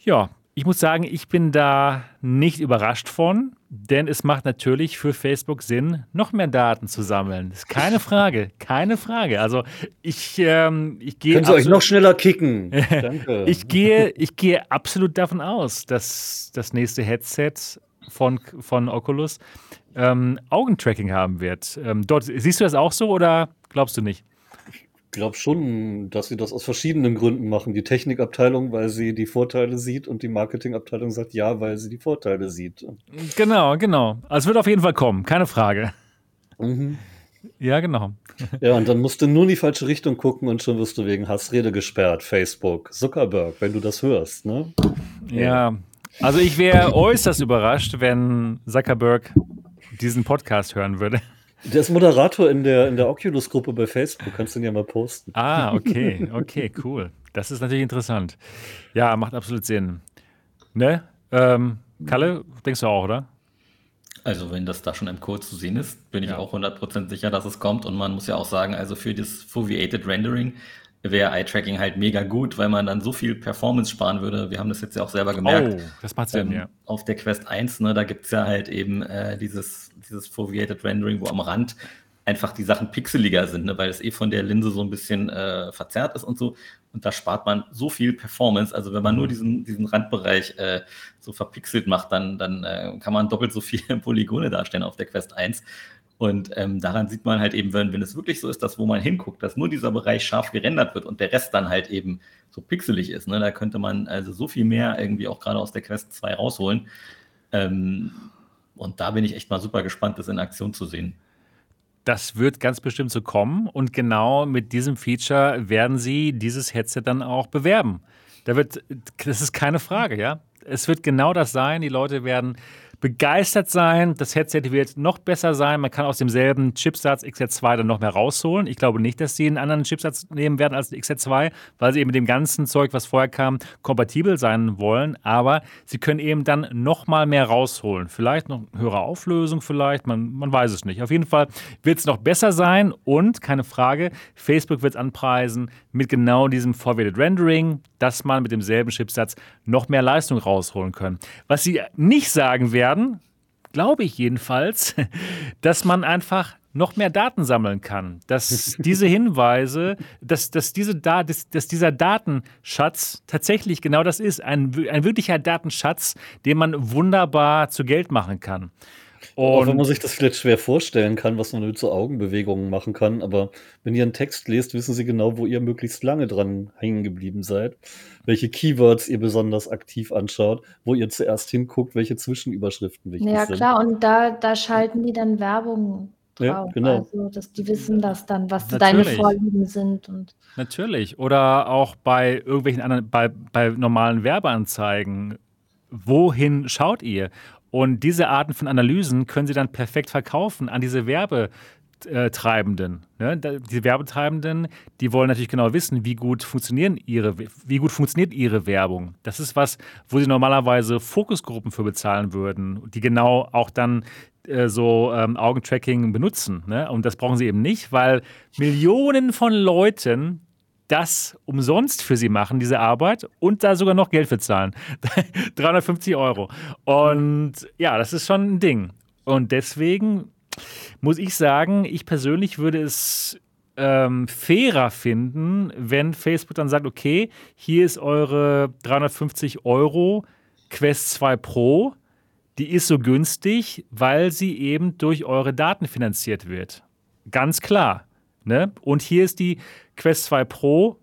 Ja, ich muss sagen, ich bin da nicht überrascht von, denn es macht natürlich für Facebook Sinn, noch mehr Daten zu sammeln. Das ist keine Frage, keine Frage. Also ich, ähm, ich gehe. Können Sie euch noch schneller kicken? Danke. ich, gehe, ich gehe absolut davon aus, dass das nächste Headset von, von Oculus ähm, Augentracking haben wird. Ähm, dort, siehst du das auch so oder glaubst du nicht? glaube schon, dass sie das aus verschiedenen Gründen machen. Die Technikabteilung, weil sie die Vorteile sieht und die Marketingabteilung sagt ja, weil sie die Vorteile sieht. Genau, genau. Also es wird auf jeden Fall kommen, keine Frage. Mhm. Ja, genau. Ja, und dann musst du nur in die falsche Richtung gucken und schon wirst du wegen Hassrede gesperrt, Facebook, Zuckerberg, wenn du das hörst, ne? Ja, also ich wäre äußerst überrascht, wenn Zuckerberg diesen Podcast hören würde. Der ist Moderator in der, in der Oculus-Gruppe bei Facebook. Kannst du ihn ja mal posten. Ah, okay, okay, cool. Das ist natürlich interessant. Ja, macht absolut Sinn. Ne? Ähm, Kalle, denkst du auch, oder? Also, wenn das da schon im Code zu sehen ist, bin ich ja. auch 100% sicher, dass es kommt. Und man muss ja auch sagen, also für das Foveated Rendering wäre Eye-Tracking halt mega gut, weil man dann so viel Performance sparen würde. Wir haben das jetzt ja auch selber gemerkt. Oh, das macht Sinn, ähm, ja. Auf der Quest 1, ne, da gibt es ja halt eben äh, dieses, dieses Foveated Rendering, wo am Rand einfach die Sachen pixeliger sind, ne, weil es eh von der Linse so ein bisschen äh, verzerrt ist und so. Und da spart man so viel Performance. Also wenn man nur mhm. diesen, diesen Randbereich äh, so verpixelt macht, dann, dann äh, kann man doppelt so viele Polygone darstellen auf der Quest 1. Und ähm, daran sieht man halt eben, wenn, wenn es wirklich so ist, dass wo man hinguckt, dass nur dieser Bereich scharf gerendert wird und der Rest dann halt eben so pixelig ist. Ne? Da könnte man also so viel mehr irgendwie auch gerade aus der Quest 2 rausholen. Ähm, und da bin ich echt mal super gespannt, das in Aktion zu sehen. Das wird ganz bestimmt so kommen und genau mit diesem Feature werden sie dieses Headset dann auch bewerben. Da wird, das ist keine Frage, ja. Es wird genau das sein. Die Leute werden begeistert sein. Das Headset wird noch besser sein. Man kann aus demselben Chipsatz XZ2 dann noch mehr rausholen. Ich glaube nicht, dass sie einen anderen Chipsatz nehmen werden als XZ2, weil sie eben mit dem ganzen Zeug, was vorher kam, kompatibel sein wollen. Aber sie können eben dann noch mal mehr rausholen. Vielleicht noch höhere Auflösung, vielleicht, man, man weiß es nicht. Auf jeden Fall wird es noch besser sein und keine Frage, Facebook wird es anpreisen mit genau diesem Forwarded Rendering, dass man mit demselben Chipsatz noch mehr Leistung rausholen kann. Was sie nicht sagen werden, werden, glaube ich jedenfalls, dass man einfach noch mehr Daten sammeln kann. Dass diese Hinweise, dass, dass, diese da dass, dass dieser Datenschatz tatsächlich genau das ist, ein, ein wirklicher Datenschatz, den man wunderbar zu Geld machen kann. Und Auch wenn man sich das vielleicht schwer vorstellen kann, was man mit so Augenbewegungen machen kann, aber wenn ihr einen Text lest, wissen sie genau, wo ihr möglichst lange dran hängen geblieben seid, welche Keywords ihr besonders aktiv anschaut, wo ihr zuerst hinguckt, welche Zwischenüberschriften wichtig ja, sind. Ja klar, und da, da schalten die dann Werbung drauf. Ja, genau. Also, dass die wissen das dann, was Natürlich. deine Vorlieben sind. Und Natürlich. Oder auch bei irgendwelchen anderen, bei, bei normalen Werbeanzeigen. Wohin schaut ihr? Und diese Arten von Analysen können Sie dann perfekt verkaufen an diese Werbetreibenden. Ne? Die Werbetreibenden, die wollen natürlich genau wissen, wie gut, funktionieren ihre, wie gut funktioniert ihre Werbung. Das ist was, wo sie normalerweise Fokusgruppen für bezahlen würden, die genau auch dann äh, so ähm, Augentracking benutzen. Ne? Und das brauchen sie eben nicht, weil Millionen von Leuten das umsonst für sie machen, diese Arbeit, und da sogar noch Geld für zahlen. 350 Euro. Und ja, das ist schon ein Ding. Und deswegen muss ich sagen, ich persönlich würde es ähm, fairer finden, wenn Facebook dann sagt, okay, hier ist eure 350 Euro Quest 2 Pro, die ist so günstig, weil sie eben durch eure Daten finanziert wird. Ganz klar. Ne? Und hier ist die Quest 2 Pro,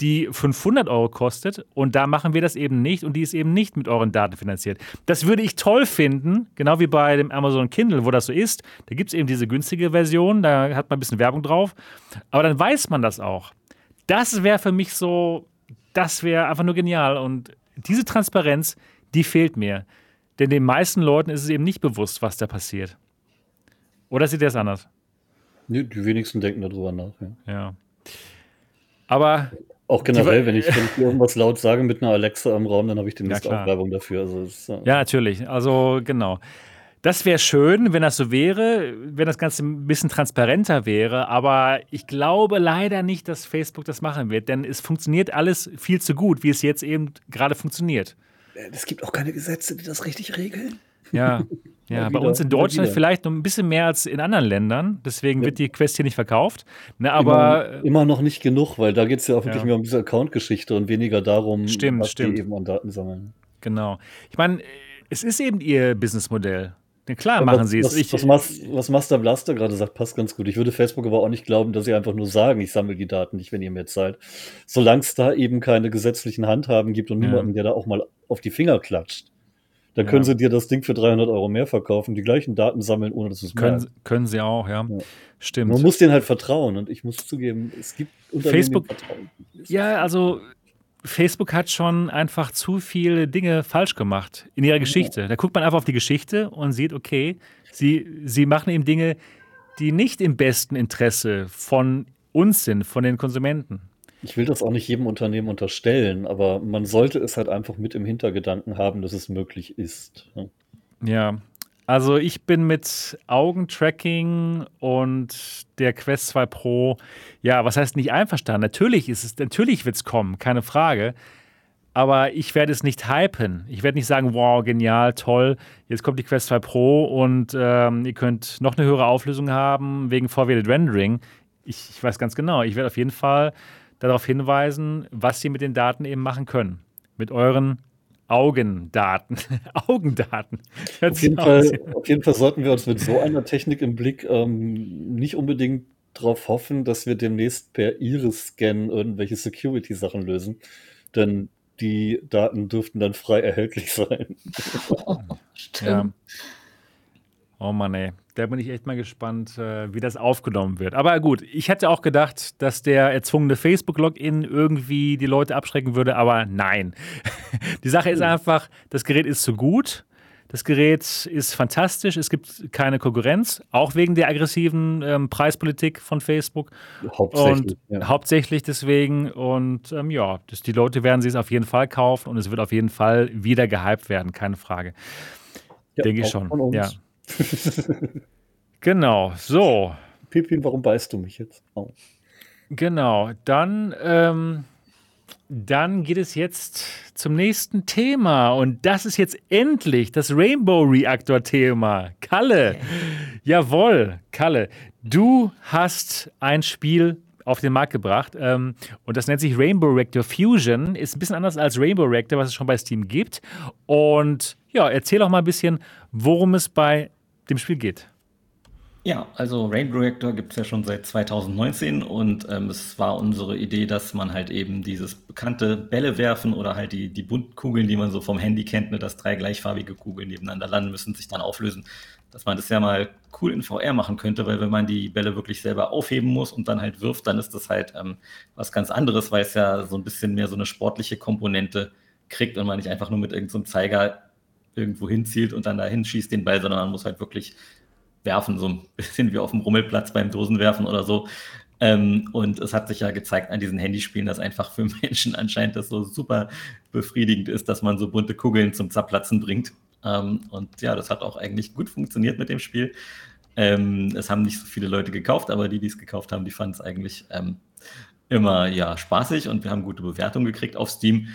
die 500 Euro kostet und da machen wir das eben nicht und die ist eben nicht mit euren Daten finanziert. Das würde ich toll finden, genau wie bei dem Amazon Kindle, wo das so ist. Da gibt es eben diese günstige Version, da hat man ein bisschen Werbung drauf, aber dann weiß man das auch. Das wäre für mich so, das wäre einfach nur genial und diese Transparenz, die fehlt mir. Denn den meisten Leuten ist es eben nicht bewusst, was da passiert. Oder sieht ihr das anders? Die, die wenigsten denken darüber nach. Ja. ja. Aber auch generell, wenn ich, wenn ich irgendwas laut sage mit einer Alexa im Raum, dann habe ich demnächst ja, Aufreibung dafür. Also ist, ja, natürlich. Also genau. Das wäre schön, wenn das so wäre, wenn das Ganze ein bisschen transparenter wäre. Aber ich glaube leider nicht, dass Facebook das machen wird, denn es funktioniert alles viel zu gut, wie es jetzt eben gerade funktioniert. Es gibt auch keine Gesetze, die das richtig regeln. Ja, ja bei uns in Deutschland vielleicht noch ein bisschen mehr als in anderen Ländern. Deswegen ja. wird die Quest hier nicht verkauft. Ne, aber immer, immer, noch nicht genug, weil da geht es ja auch wirklich ja. mehr um diese Account-Geschichte und weniger darum, stimmt, was stimmt. die eben an Daten sammeln. Genau. Ich meine, es ist eben ihr Businessmodell. Klar, machen sie es. Was, was, was, Master Blaster gerade sagt, passt ganz gut. Ich würde Facebook aber auch nicht glauben, dass sie einfach nur sagen, ich sammle die Daten nicht, wenn ihr mir zahlt. Solange es da eben keine gesetzlichen Handhaben gibt und niemanden, der da auch mal auf die Finger klatscht, ja. können sie dir das Ding für 300 Euro mehr verkaufen, die gleichen Daten sammeln, ohne dass es können, können sie auch, ja. ja. Stimmt. Man muss denen halt vertrauen und ich muss zugeben, es gibt Unternehmen, Facebook, Ja, also Facebook hat schon einfach zu viele Dinge falsch gemacht in ihrer Geschichte. Da guckt man einfach auf die Geschichte und sieht, okay, sie, sie machen eben Dinge, die nicht im besten Interesse von uns sind, von den Konsumenten. Ich will das auch nicht jedem Unternehmen unterstellen, aber man sollte es halt einfach mit im Hintergedanken haben, dass es möglich ist. Ja, also ich bin mit Augentracking und der Quest 2 Pro, ja, was heißt nicht einverstanden? Natürlich ist es, natürlich wird es kommen, keine Frage. Aber ich werde es nicht hypen. Ich werde nicht sagen, wow, genial, toll, jetzt kommt die Quest 2 Pro und ähm, ihr könnt noch eine höhere Auflösung haben wegen Forwarded Rendering. Ich, ich weiß ganz genau, ich werde auf jeden Fall darauf hinweisen, was sie mit den Daten eben machen können. Mit euren Augendaten. Augendaten. Auf jeden, Fall, auf jeden, Fall, sollten wir uns mit so einer Technik im Blick ähm, nicht unbedingt darauf hoffen, dass wir demnächst per Iris-Scan irgendwelche Security-Sachen lösen. Denn die Daten dürften dann frei erhältlich sein. Stimmt. Ja. Oh Mann, ey. Da bin ich echt mal gespannt, äh, wie das aufgenommen wird. Aber gut, ich hätte auch gedacht, dass der erzwungene Facebook-Login irgendwie die Leute abschrecken würde, aber nein. die Sache ist einfach, das Gerät ist zu gut. Das Gerät ist fantastisch. Es gibt keine Konkurrenz, auch wegen der aggressiven ähm, Preispolitik von Facebook. Hauptsächlich. Und ja. Hauptsächlich deswegen. Und ähm, ja, das, die Leute werden sie es auf jeden Fall kaufen und es wird auf jeden Fall wieder gehypt werden, keine Frage. Ja, Denke ich schon. Ja. genau, so. Pippin, warum beißt du mich jetzt? Oh. Genau, dann, ähm, dann geht es jetzt zum nächsten Thema. Und das ist jetzt endlich das Rainbow Reactor-Thema. Kalle, okay. jawohl, Kalle, du hast ein Spiel auf den Markt gebracht. Ähm, und das nennt sich Rainbow Reactor Fusion. Ist ein bisschen anders als Rainbow Reactor, was es schon bei Steam gibt. Und ja, erzähl auch mal ein bisschen, worum es bei dem Spiel geht. Ja, also Rainbow Reactor gibt es ja schon seit 2019 und ähm, es war unsere Idee, dass man halt eben dieses bekannte Bälle werfen oder halt die, die bunten Kugeln, die man so vom Handy kennt, ne, dass drei gleichfarbige Kugeln nebeneinander landen müssen, sich dann auflösen, dass man das ja mal cool in VR machen könnte, weil wenn man die Bälle wirklich selber aufheben muss und dann halt wirft, dann ist das halt ähm, was ganz anderes, weil es ja so ein bisschen mehr so eine sportliche Komponente kriegt und man nicht einfach nur mit irgendeinem so Zeiger irgendwo hinzielt und dann dahin schießt den Ball, sondern man muss halt wirklich werfen, so ein bisschen wie auf dem Rummelplatz beim Dosenwerfen oder so. Ähm, und es hat sich ja gezeigt an diesen Handyspielen, dass einfach für Menschen anscheinend das so super befriedigend ist, dass man so bunte Kugeln zum Zerplatzen bringt. Ähm, und ja, das hat auch eigentlich gut funktioniert mit dem Spiel. Ähm, es haben nicht so viele Leute gekauft, aber die, die es gekauft haben, die fanden es eigentlich ähm, immer ja spaßig und wir haben gute Bewertungen gekriegt auf Steam.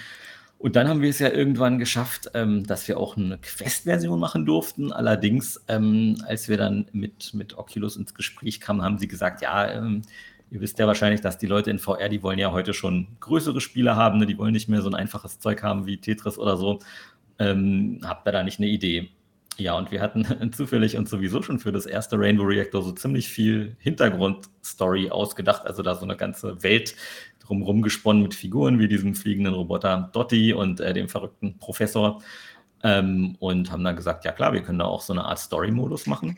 Und dann haben wir es ja irgendwann geschafft, ähm, dass wir auch eine Quest-Version machen durften. Allerdings, ähm, als wir dann mit, mit Oculus ins Gespräch kamen, haben sie gesagt, ja, ähm, ihr wisst ja wahrscheinlich, dass die Leute in VR, die wollen ja heute schon größere Spiele haben, ne? die wollen nicht mehr so ein einfaches Zeug haben wie Tetris oder so. Ähm, habt ihr da nicht eine Idee? Ja, und wir hatten zufällig und sowieso schon für das erste Rainbow Reactor so ziemlich viel Hintergrundstory ausgedacht, also da so eine ganze Welt, drumherum gesponnen mit Figuren wie diesem fliegenden Roboter Dotti und äh, dem verrückten Professor. Ähm, und haben dann gesagt, ja klar, wir können da auch so eine Art Story-Modus machen,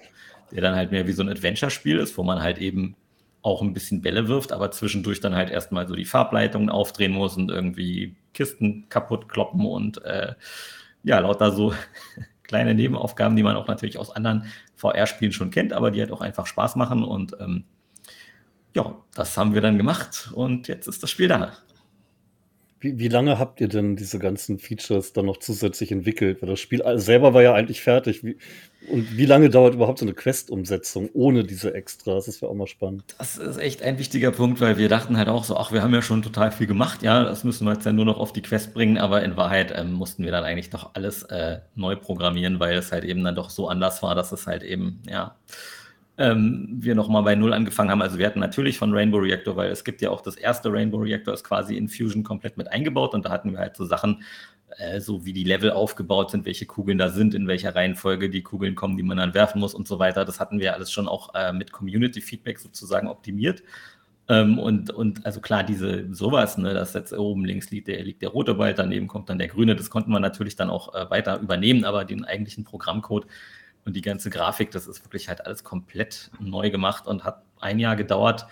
der dann halt mehr wie so ein Adventure-Spiel ist, wo man halt eben auch ein bisschen Bälle wirft, aber zwischendurch dann halt erstmal so die Farbleitungen aufdrehen muss und irgendwie Kisten kaputt kloppen und äh, ja, lauter so kleine Nebenaufgaben, die man auch natürlich aus anderen VR-Spielen schon kennt, aber die halt auch einfach Spaß machen und ähm, ja, das haben wir dann gemacht und jetzt ist das Spiel da. Wie, wie lange habt ihr denn diese ganzen Features dann noch zusätzlich entwickelt? Weil das Spiel selber war ja eigentlich fertig. Wie, und wie lange dauert überhaupt so eine Quest-Umsetzung ohne diese Extras? Das wäre auch mal spannend. Das ist echt ein wichtiger Punkt, weil wir dachten halt auch so, ach, wir haben ja schon total viel gemacht, ja, das müssen wir jetzt ja nur noch auf die Quest bringen, aber in Wahrheit ähm, mussten wir dann eigentlich doch alles äh, neu programmieren, weil es halt eben dann doch so anders war, dass es halt eben, ja, ähm, wir nochmal bei Null angefangen haben. Also wir hatten natürlich von Rainbow Reactor, weil es gibt ja auch das erste Rainbow Reactor ist quasi in Fusion komplett mit eingebaut und da hatten wir halt so Sachen, äh, so wie die Level aufgebaut sind, welche Kugeln da sind, in welcher Reihenfolge die Kugeln kommen, die man dann werfen muss und so weiter. Das hatten wir alles schon auch äh, mit Community Feedback sozusagen optimiert. Ähm, und, und also klar, diese sowas, ne, dass jetzt oben links liegt der, liegt der rote Wald, daneben kommt dann der grüne, das konnten wir natürlich dann auch äh, weiter übernehmen, aber den eigentlichen Programmcode und die ganze Grafik, das ist wirklich halt alles komplett neu gemacht und hat ein Jahr gedauert,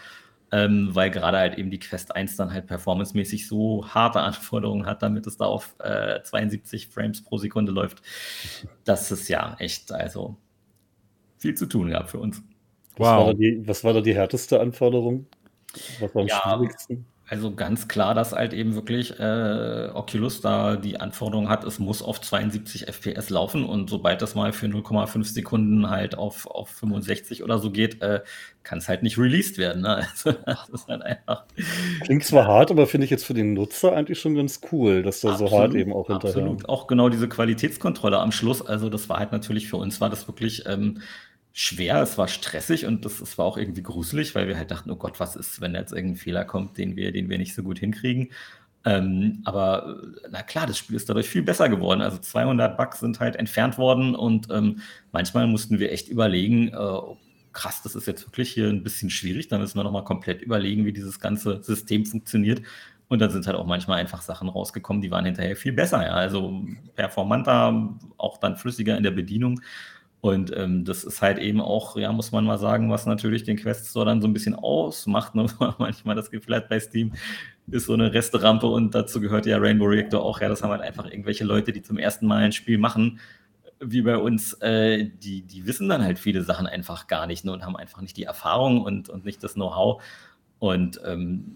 ähm, weil gerade halt eben die Quest 1 dann halt performancemäßig so harte Anforderungen hat, damit es da auf äh, 72 Frames pro Sekunde läuft. Das ist ja echt, also viel zu tun gab für uns. Was, wow. war da die, was war da die härteste Anforderung? Was war am ja, schwierigsten? Also ganz klar, dass halt eben wirklich äh, Oculus da die Anforderung hat, es muss auf 72 FPS laufen und sobald das mal für 0,5 Sekunden halt auf, auf 65 oder so geht, äh, kann es halt nicht released werden. Ne? Also, das ist halt einfach. Klingt zwar hart, aber finde ich jetzt für den Nutzer eigentlich schon ganz cool, dass da absolut, so hart eben auch hinterher. Absolut. Auch genau diese Qualitätskontrolle am Schluss. Also das war halt natürlich für uns war das wirklich ähm, schwer, es war stressig und es war auch irgendwie gruselig, weil wir halt dachten, oh Gott, was ist, wenn jetzt irgendein Fehler kommt, den wir, den wir nicht so gut hinkriegen. Ähm, aber na klar, das Spiel ist dadurch viel besser geworden. Also 200 Bugs sind halt entfernt worden und ähm, manchmal mussten wir echt überlegen, äh, oh, krass, das ist jetzt wirklich hier ein bisschen schwierig. Da müssen wir nochmal komplett überlegen, wie dieses ganze System funktioniert. Und dann sind halt auch manchmal einfach Sachen rausgekommen, die waren hinterher viel besser. Ja. Also performanter, auch dann flüssiger in der Bedienung. Und ähm, das ist halt eben auch, ja, muss man mal sagen, was natürlich den Quest Store dann so ein bisschen ausmacht. Ne? Manchmal das Gefühl hat bei Steam ist so eine Resterampe und dazu gehört ja Rainbow Reactor auch. Ja, das haben halt einfach irgendwelche Leute, die zum ersten Mal ein Spiel machen, wie bei uns, äh, die, die wissen dann halt viele Sachen einfach gar nicht ne? und haben einfach nicht die Erfahrung und, und nicht das Know-how. Und ähm,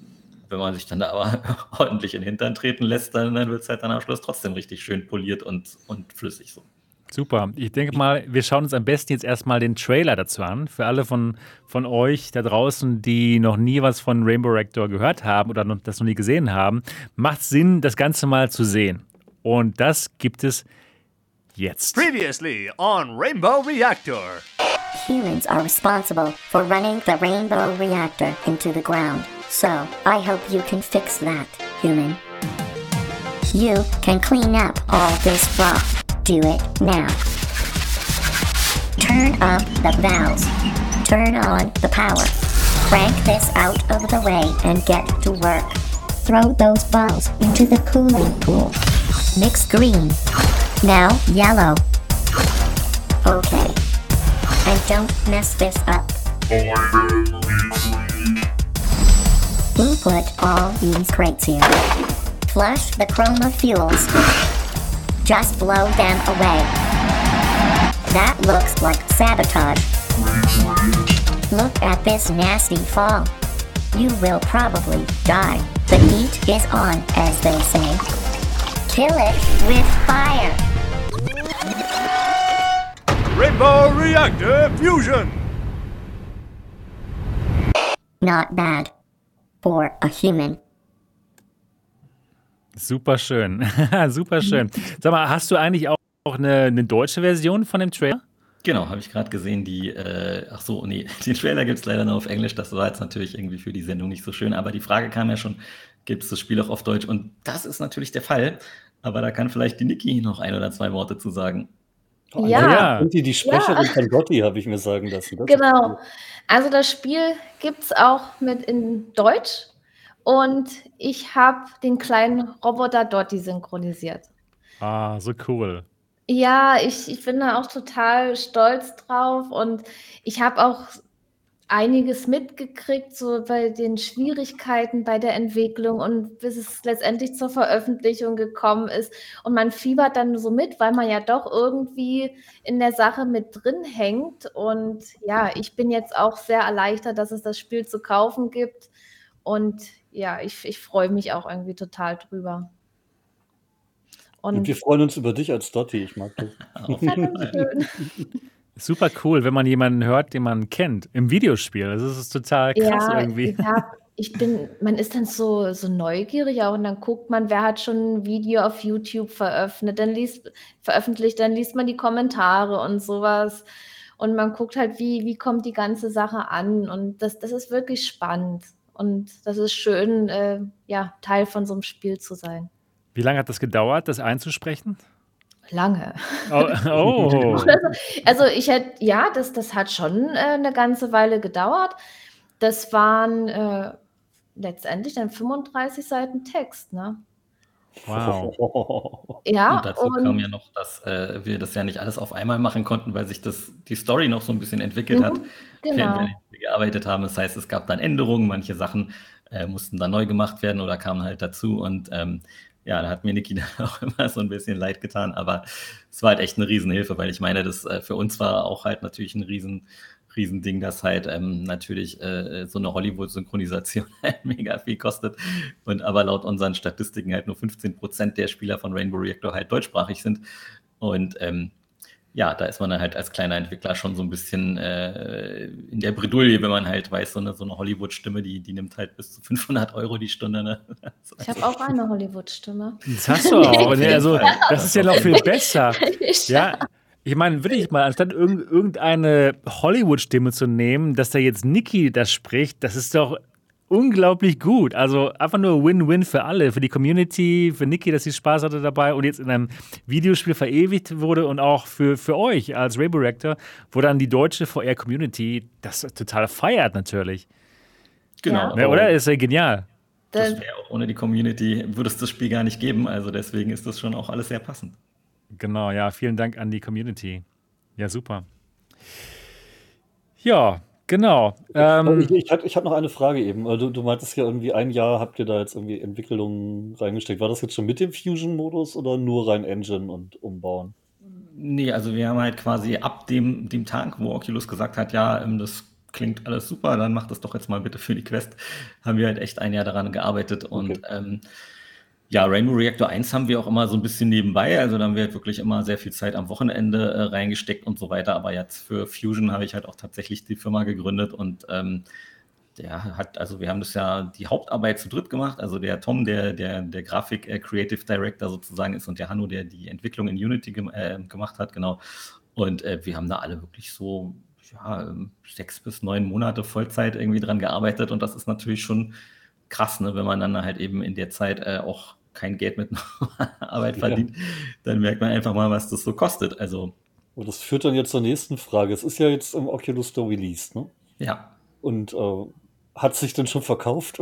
wenn man sich dann da aber ordentlich in den Hintern treten lässt, dann, dann wird es halt dann am Schluss trotzdem richtig schön poliert und, und flüssig so. Super. Ich denke mal, wir schauen uns am besten jetzt erstmal den Trailer dazu an. Für alle von, von euch da draußen, die noch nie was von Rainbow Rector gehört haben oder das noch nie gesehen haben, macht Sinn, das Ganze mal zu sehen. Und das gibt es jetzt. Previously on Rainbow Reactor. Humans are responsible for running the Rainbow Reactor into the ground. So, I hope you can fix that, human. You can clean up all this froth. Do it now. Turn up the valves. Turn on the power. Crank this out of the way and get to work. Throw those balls into the cooling pool. Mix green. Now yellow. Okay. And don't mess this up. Who put all these crates here? Flush the chroma fuels just blow them away. That looks like sabotage. Look at this nasty fall. You will probably die. The heat is on, as they say. Kill it with fire. Rainbow Reactor Fusion! Not bad. For a human. Super schön. Super schön. Sag mal, hast du eigentlich auch eine, eine deutsche Version von dem Trailer? Genau, habe ich gerade gesehen. Die, äh, ach so, nee, den Trailer gibt es leider nur auf Englisch. Das war jetzt natürlich irgendwie für die Sendung nicht so schön. Aber die Frage kam ja schon, gibt es das Spiel auch auf Deutsch? Und das ist natürlich der Fall. Aber da kann vielleicht die Niki noch ein oder zwei Worte zu sagen. Oh, ja. ja. Und die, die Sprecherin ja. von Gotti, habe ich mir sagen lassen. Das genau. Also das Spiel gibt es auch mit in Deutsch und ich habe den kleinen Roboter dort synchronisiert. Ah, so cool. Ja, ich, ich bin da auch total stolz drauf und ich habe auch einiges mitgekriegt, so bei den Schwierigkeiten bei der Entwicklung und bis es letztendlich zur Veröffentlichung gekommen ist. Und man fiebert dann so mit, weil man ja doch irgendwie in der Sache mit drin hängt. Und ja, ich bin jetzt auch sehr erleichtert, dass es das Spiel zu kaufen gibt. Und ja, ich, ich freue mich auch irgendwie total drüber. Und, und wir freuen uns über dich als Dotti, ich mag das. Super cool, wenn man jemanden hört, den man kennt im Videospiel. Das ist total krass ja, irgendwie. Ja, ich bin, man ist dann so, so neugierig auch und dann guckt man, wer hat schon ein Video auf YouTube veröffentlicht, dann liest, veröffentlicht, dann liest man die Kommentare und sowas. Und man guckt halt, wie, wie kommt die ganze Sache an. Und das, das ist wirklich spannend. Und das ist schön, äh, ja, Teil von so einem Spiel zu sein. Wie lange hat das gedauert, das einzusprechen? Lange. Oh. oh. Also, also ich hätte, ja, das, das hat schon äh, eine ganze Weile gedauert. Das waren äh, letztendlich dann 35 Seiten Text, ne? Wow. Ja, und dazu und, kam ja noch, dass äh, wir das ja nicht alles auf einmal machen konnten, weil sich das, die Story noch so ein bisschen entwickelt hat, genau. während wir gearbeitet haben. Das heißt, es gab dann Änderungen, manche Sachen äh, mussten dann neu gemacht werden oder kamen halt dazu. Und ähm, ja, da hat mir Niki dann auch immer so ein bisschen leid getan, aber es war halt echt eine Riesenhilfe, weil ich meine, das äh, für uns war auch halt natürlich ein riesen, Riesending, dass halt ähm, natürlich äh, so eine Hollywood-Synchronisation halt mega viel kostet und aber laut unseren Statistiken halt nur 15 Prozent der Spieler von Rainbow Reactor halt deutschsprachig sind und ähm, ja, da ist man dann halt als kleiner Entwickler schon so ein bisschen äh, in der Bredouille, wenn man halt weiß, so eine, so eine Hollywood-Stimme, die, die nimmt halt bis zu 500 Euro die Stunde. Ne? Ich habe auch eine Hollywood-Stimme. Das hast du auch. Ne? Also, das ist ja noch viel besser. Ja, ich meine, wirklich mal, anstatt irgendeine Hollywood-Stimme zu nehmen, dass da jetzt Nikki das spricht, das ist doch unglaublich gut. Also einfach nur Win-Win für alle, für die Community, für Niki, dass sie Spaß hatte dabei und jetzt in einem Videospiel verewigt wurde und auch für, für euch als Rainbow Reactor, wo dann die deutsche VR-Community das total feiert natürlich. Genau. Ja, oder? Ist ja genial. Das wäre auch ohne die Community, würde es das Spiel gar nicht geben. Also deswegen ist das schon auch alles sehr passend. Genau, ja, vielen Dank an die Community. Ja, super. Ja, Genau. Ähm, ich ich, ich habe noch eine Frage eben. Du, du meintest ja irgendwie, ein Jahr habt ihr da jetzt irgendwie Entwicklungen reingesteckt. War das jetzt schon mit dem Fusion-Modus oder nur rein Engine und umbauen? Nee, also wir haben halt quasi ab dem, dem Tag, wo Oculus gesagt hat, ja, ähm, das klingt alles super, dann macht das doch jetzt mal bitte für die Quest, haben wir halt echt ein Jahr daran gearbeitet und okay. ähm, ja, Rainbow Reactor 1 haben wir auch immer so ein bisschen nebenbei. Also da haben wir halt wirklich immer sehr viel Zeit am Wochenende äh, reingesteckt und so weiter. Aber jetzt für Fusion habe ich halt auch tatsächlich die Firma gegründet und ähm, der hat, also wir haben das ja die Hauptarbeit zu dritt gemacht. Also der Tom, der, der, der Grafik äh, Creative Director sozusagen ist und der Hanno, der die Entwicklung in Unity gem äh, gemacht hat, genau. Und äh, wir haben da alle wirklich so ja, ähm, sechs bis neun Monate Vollzeit irgendwie dran gearbeitet und das ist natürlich schon krass, ne, wenn man dann halt eben in der Zeit äh, auch kein Geld mit Arbeit verdient, ja. dann merkt man einfach mal, was das so kostet. Also. Und das führt dann jetzt zur nächsten Frage. Es ist ja jetzt im Oculus Store released, ne? Ja. Und äh, hat sich denn schon verkauft?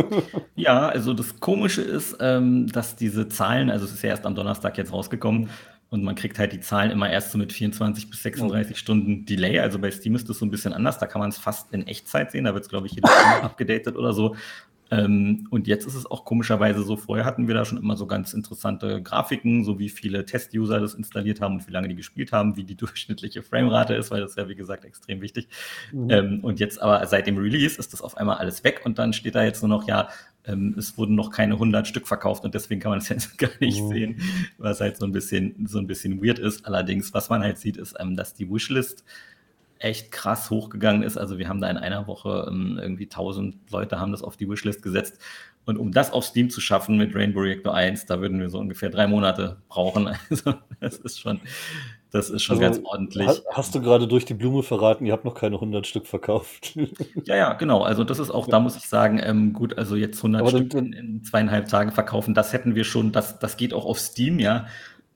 ja, also das Komische ist, ähm, dass diese Zahlen, also es ist ja erst am Donnerstag jetzt rausgekommen, und man kriegt halt die Zahlen immer erst so mit 24 bis 36 oh. Stunden Delay. Also bei Steam ist das so ein bisschen anders. Da kann man es fast in Echtzeit sehen. Da wird es, glaube ich, jedes Mal abgedatet oder so. Ähm, und jetzt ist es auch komischerweise so, vorher hatten wir da schon immer so ganz interessante Grafiken, so wie viele Test-User das installiert haben und wie lange die gespielt haben, wie die durchschnittliche Framerate ist, weil das ja, wie gesagt, extrem wichtig. Mhm. Ähm, und jetzt aber seit dem Release ist das auf einmal alles weg und dann steht da jetzt nur noch, ja, ähm, es wurden noch keine 100 Stück verkauft und deswegen kann man es jetzt gar nicht mhm. sehen, was halt so ein bisschen, so ein bisschen weird ist. Allerdings, was man halt sieht, ist, ähm, dass die Wishlist echt krass hochgegangen ist. Also wir haben da in einer Woche ähm, irgendwie 1000 Leute haben das auf die Wishlist gesetzt. Und um das auf Steam zu schaffen mit Rainbow Reactor 1, da würden wir so ungefähr drei Monate brauchen. Also das ist schon, das ist schon also, ganz ordentlich. Hast du gerade durch die Blume verraten, ihr habt noch keine 100 Stück verkauft? ja, ja, genau. Also das ist auch, da muss ich sagen, ähm, gut, also jetzt 100 Aber Stück in, in, zweieinhalb Tagen verkaufen, das hätten wir schon, das, das geht auch auf Steam, ja.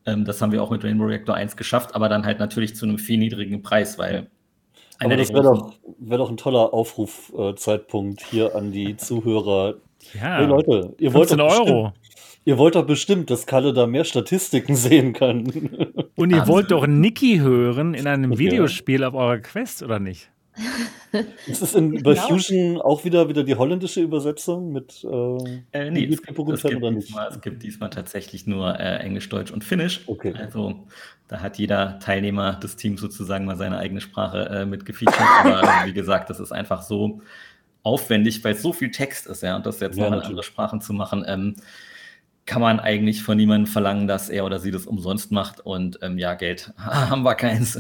Ähm, das haben wir auch mit Rainbow Reactor 1 geschafft, aber dann halt natürlich zu einem viel niedrigen Preis, weil aber das wäre doch, wär doch ein toller Aufrufzeitpunkt hier an die Zuhörer. Ja, hey Leute, ihr wollt, doch Euro. ihr wollt doch bestimmt, dass Kalle da mehr Statistiken sehen kann. Und ihr wollt doch Niki hören in einem okay. Videospiel auf eurer Quest, oder nicht? Ist es in, bei genau. Fusion auch wieder, wieder die holländische Übersetzung mit äh, äh, nee, es gibt, es, gibt diesmal, es gibt diesmal tatsächlich nur äh, Englisch, Deutsch und Finnisch. Okay. Also da hat jeder Teilnehmer des Teams sozusagen mal seine eigene Sprache äh, mit gefeatured. Aber wie gesagt, das ist einfach so aufwendig, weil es so viel Text ist, ja, und das jetzt ja, noch in andere Sprachen zu machen. Ähm, kann man eigentlich von niemandem verlangen, dass er oder sie das umsonst macht. Und ähm, ja, Geld haben wir keins.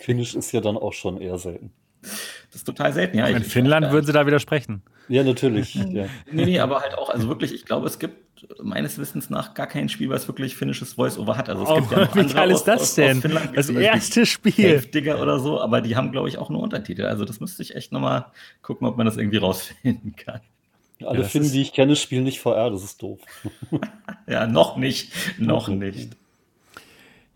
Finnisch ist ja dann auch schon eher selten. Das ist total selten, ja. In Finnland ich, würden sie da widersprechen. Ja, natürlich. ja. Nee, nee, aber halt auch, also wirklich, ich glaube, es gibt meines Wissens nach gar kein Spiel, was wirklich finnisches Voice-Over hat. Also es oh, gibt ja wie geil ist das aus, denn? Aus das erste Spiel. Digger oder so, aber die haben, glaube ich, auch nur Untertitel. Also das müsste ich echt nochmal gucken, ob man das irgendwie rausfinden kann. Alle ja, Finnen, die ich kenne, spielen nicht VR, das ist doof. ja, noch nicht. Noch nicht.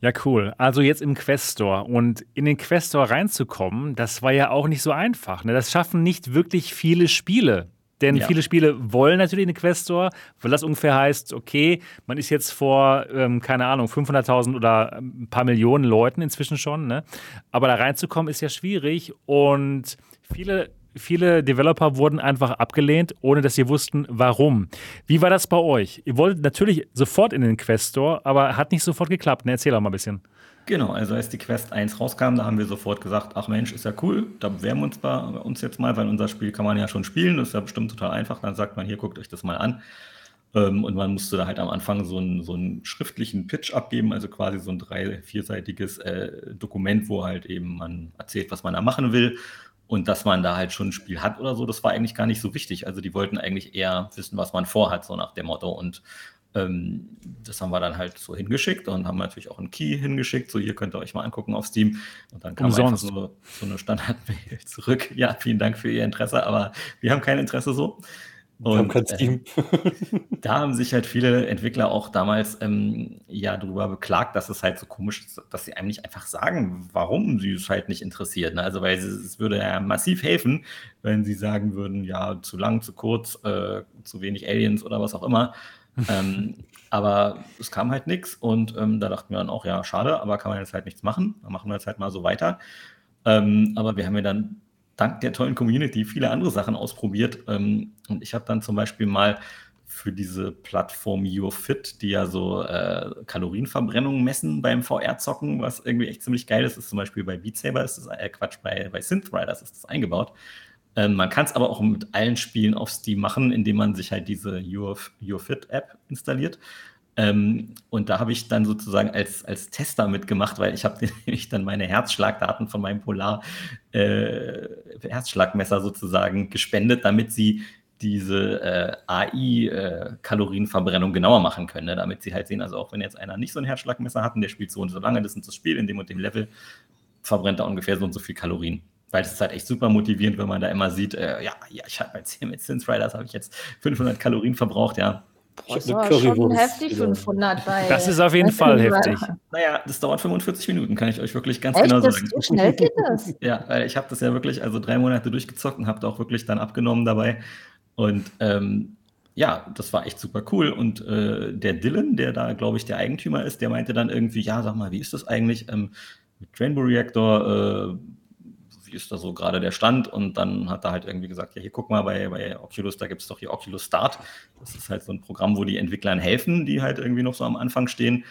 Ja, cool. Also jetzt im Quest Store. Und in den Quest Store reinzukommen, das war ja auch nicht so einfach. Ne? Das schaffen nicht wirklich viele Spiele. Denn ja. viele Spiele wollen natürlich in den Quest Store, weil das ungefähr heißt, okay, man ist jetzt vor, ähm, keine Ahnung, 500.000 oder ein paar Millionen Leuten inzwischen schon. Ne? Aber da reinzukommen ist ja schwierig. Und viele viele Developer wurden einfach abgelehnt, ohne dass sie wussten, warum. Wie war das bei euch? Ihr wolltet natürlich sofort in den Quest Store, aber hat nicht sofort geklappt. Ne? Erzähl doch mal ein bisschen. Genau, also als die Quest 1 rauskam, da haben wir sofort gesagt, ach Mensch, ist ja cool, da bewerben wir uns bei uns jetzt mal, weil unser Spiel kann man ja schon spielen, das ist ja bestimmt total einfach. Dann sagt man, hier, guckt euch das mal an. Ähm, und man musste da halt am Anfang so einen, so einen schriftlichen Pitch abgeben, also quasi so ein drei-, vierseitiges äh, Dokument, wo halt eben man erzählt, was man da machen will. Und dass man da halt schon ein Spiel hat oder so, das war eigentlich gar nicht so wichtig. Also die wollten eigentlich eher wissen, was man vorhat, so nach dem Motto. Und ähm, das haben wir dann halt so hingeschickt und haben natürlich auch einen Key hingeschickt. So, hier könnt ihr euch mal angucken auf Steam. Und dann kam Umsonst. einfach so, so eine Standard-Mail zurück. Ja, vielen Dank für Ihr Interesse, aber wir haben kein Interesse so. Und. Äh, da haben sich halt viele Entwickler auch damals ähm, ja darüber beklagt, dass es halt so komisch ist, dass sie einem nicht einfach sagen, warum sie es halt nicht interessiert. Ne? Also weil es, es, würde ja massiv helfen, wenn sie sagen würden, ja, zu lang, zu kurz, äh, zu wenig Aliens oder was auch immer. ähm, aber es kam halt nichts und ähm, da dachten wir dann auch, ja, schade, aber kann man jetzt halt nichts machen. Dann machen wir jetzt halt mal so weiter. Ähm, aber wir haben ja dann dank der tollen Community viele andere Sachen ausprobiert. Ähm, und ich habe dann zum Beispiel mal für diese Plattform YourFit, die ja so äh, Kalorienverbrennung messen beim VR-Zocken, was irgendwie echt ziemlich geil ist, ist zum Beispiel bei Beat Saber, ist das, äh, Quatsch, bei, bei Synth Riders ist das eingebaut. Ähm, man kann es aber auch mit allen Spielen auf Steam machen, indem man sich halt diese Your, YourFit-App installiert. Ähm, und da habe ich dann sozusagen als, als Tester mitgemacht, weil ich habe nämlich dann meine Herzschlagdaten von meinem Polar äh, Herzschlagmesser sozusagen gespendet, damit sie diese äh, AI-Kalorienverbrennung äh, genauer machen können, ne? damit sie halt sehen, also auch wenn jetzt einer nicht so ein Herzschlagmesser hat und der spielt so und so lange, das ist das Spiel in dem und dem Level, verbrennt er ungefähr so und so viel Kalorien. Weil es ist halt echt super motivierend, wenn man da immer sieht, äh, ja, ja, ich habe jetzt hier mit Sins Riders habe ich jetzt 500 Kalorien verbraucht, ja, Boah, das war schon heftig, 500 bei. Das ist auf jeden Fall heftig. Naja, das dauert 45 Minuten, kann ich euch wirklich ganz Echt? genau sagen. So schnell geht das? ja, weil ich habe das ja wirklich, also drei Monate durchgezockt und habe da auch wirklich dann abgenommen dabei. Und ähm, ja, das war echt super cool. Und äh, der Dylan, der da, glaube ich, der Eigentümer ist, der meinte dann irgendwie, ja, sag mal, wie ist das eigentlich ähm, mit Rainbow Reactor? Äh, wie ist da so gerade der Stand? Und dann hat er halt irgendwie gesagt, ja, hier guck mal, bei, bei Oculus, da gibt es doch hier Oculus Start. Das ist halt so ein Programm, wo die Entwicklern helfen, die halt irgendwie noch so am Anfang stehen.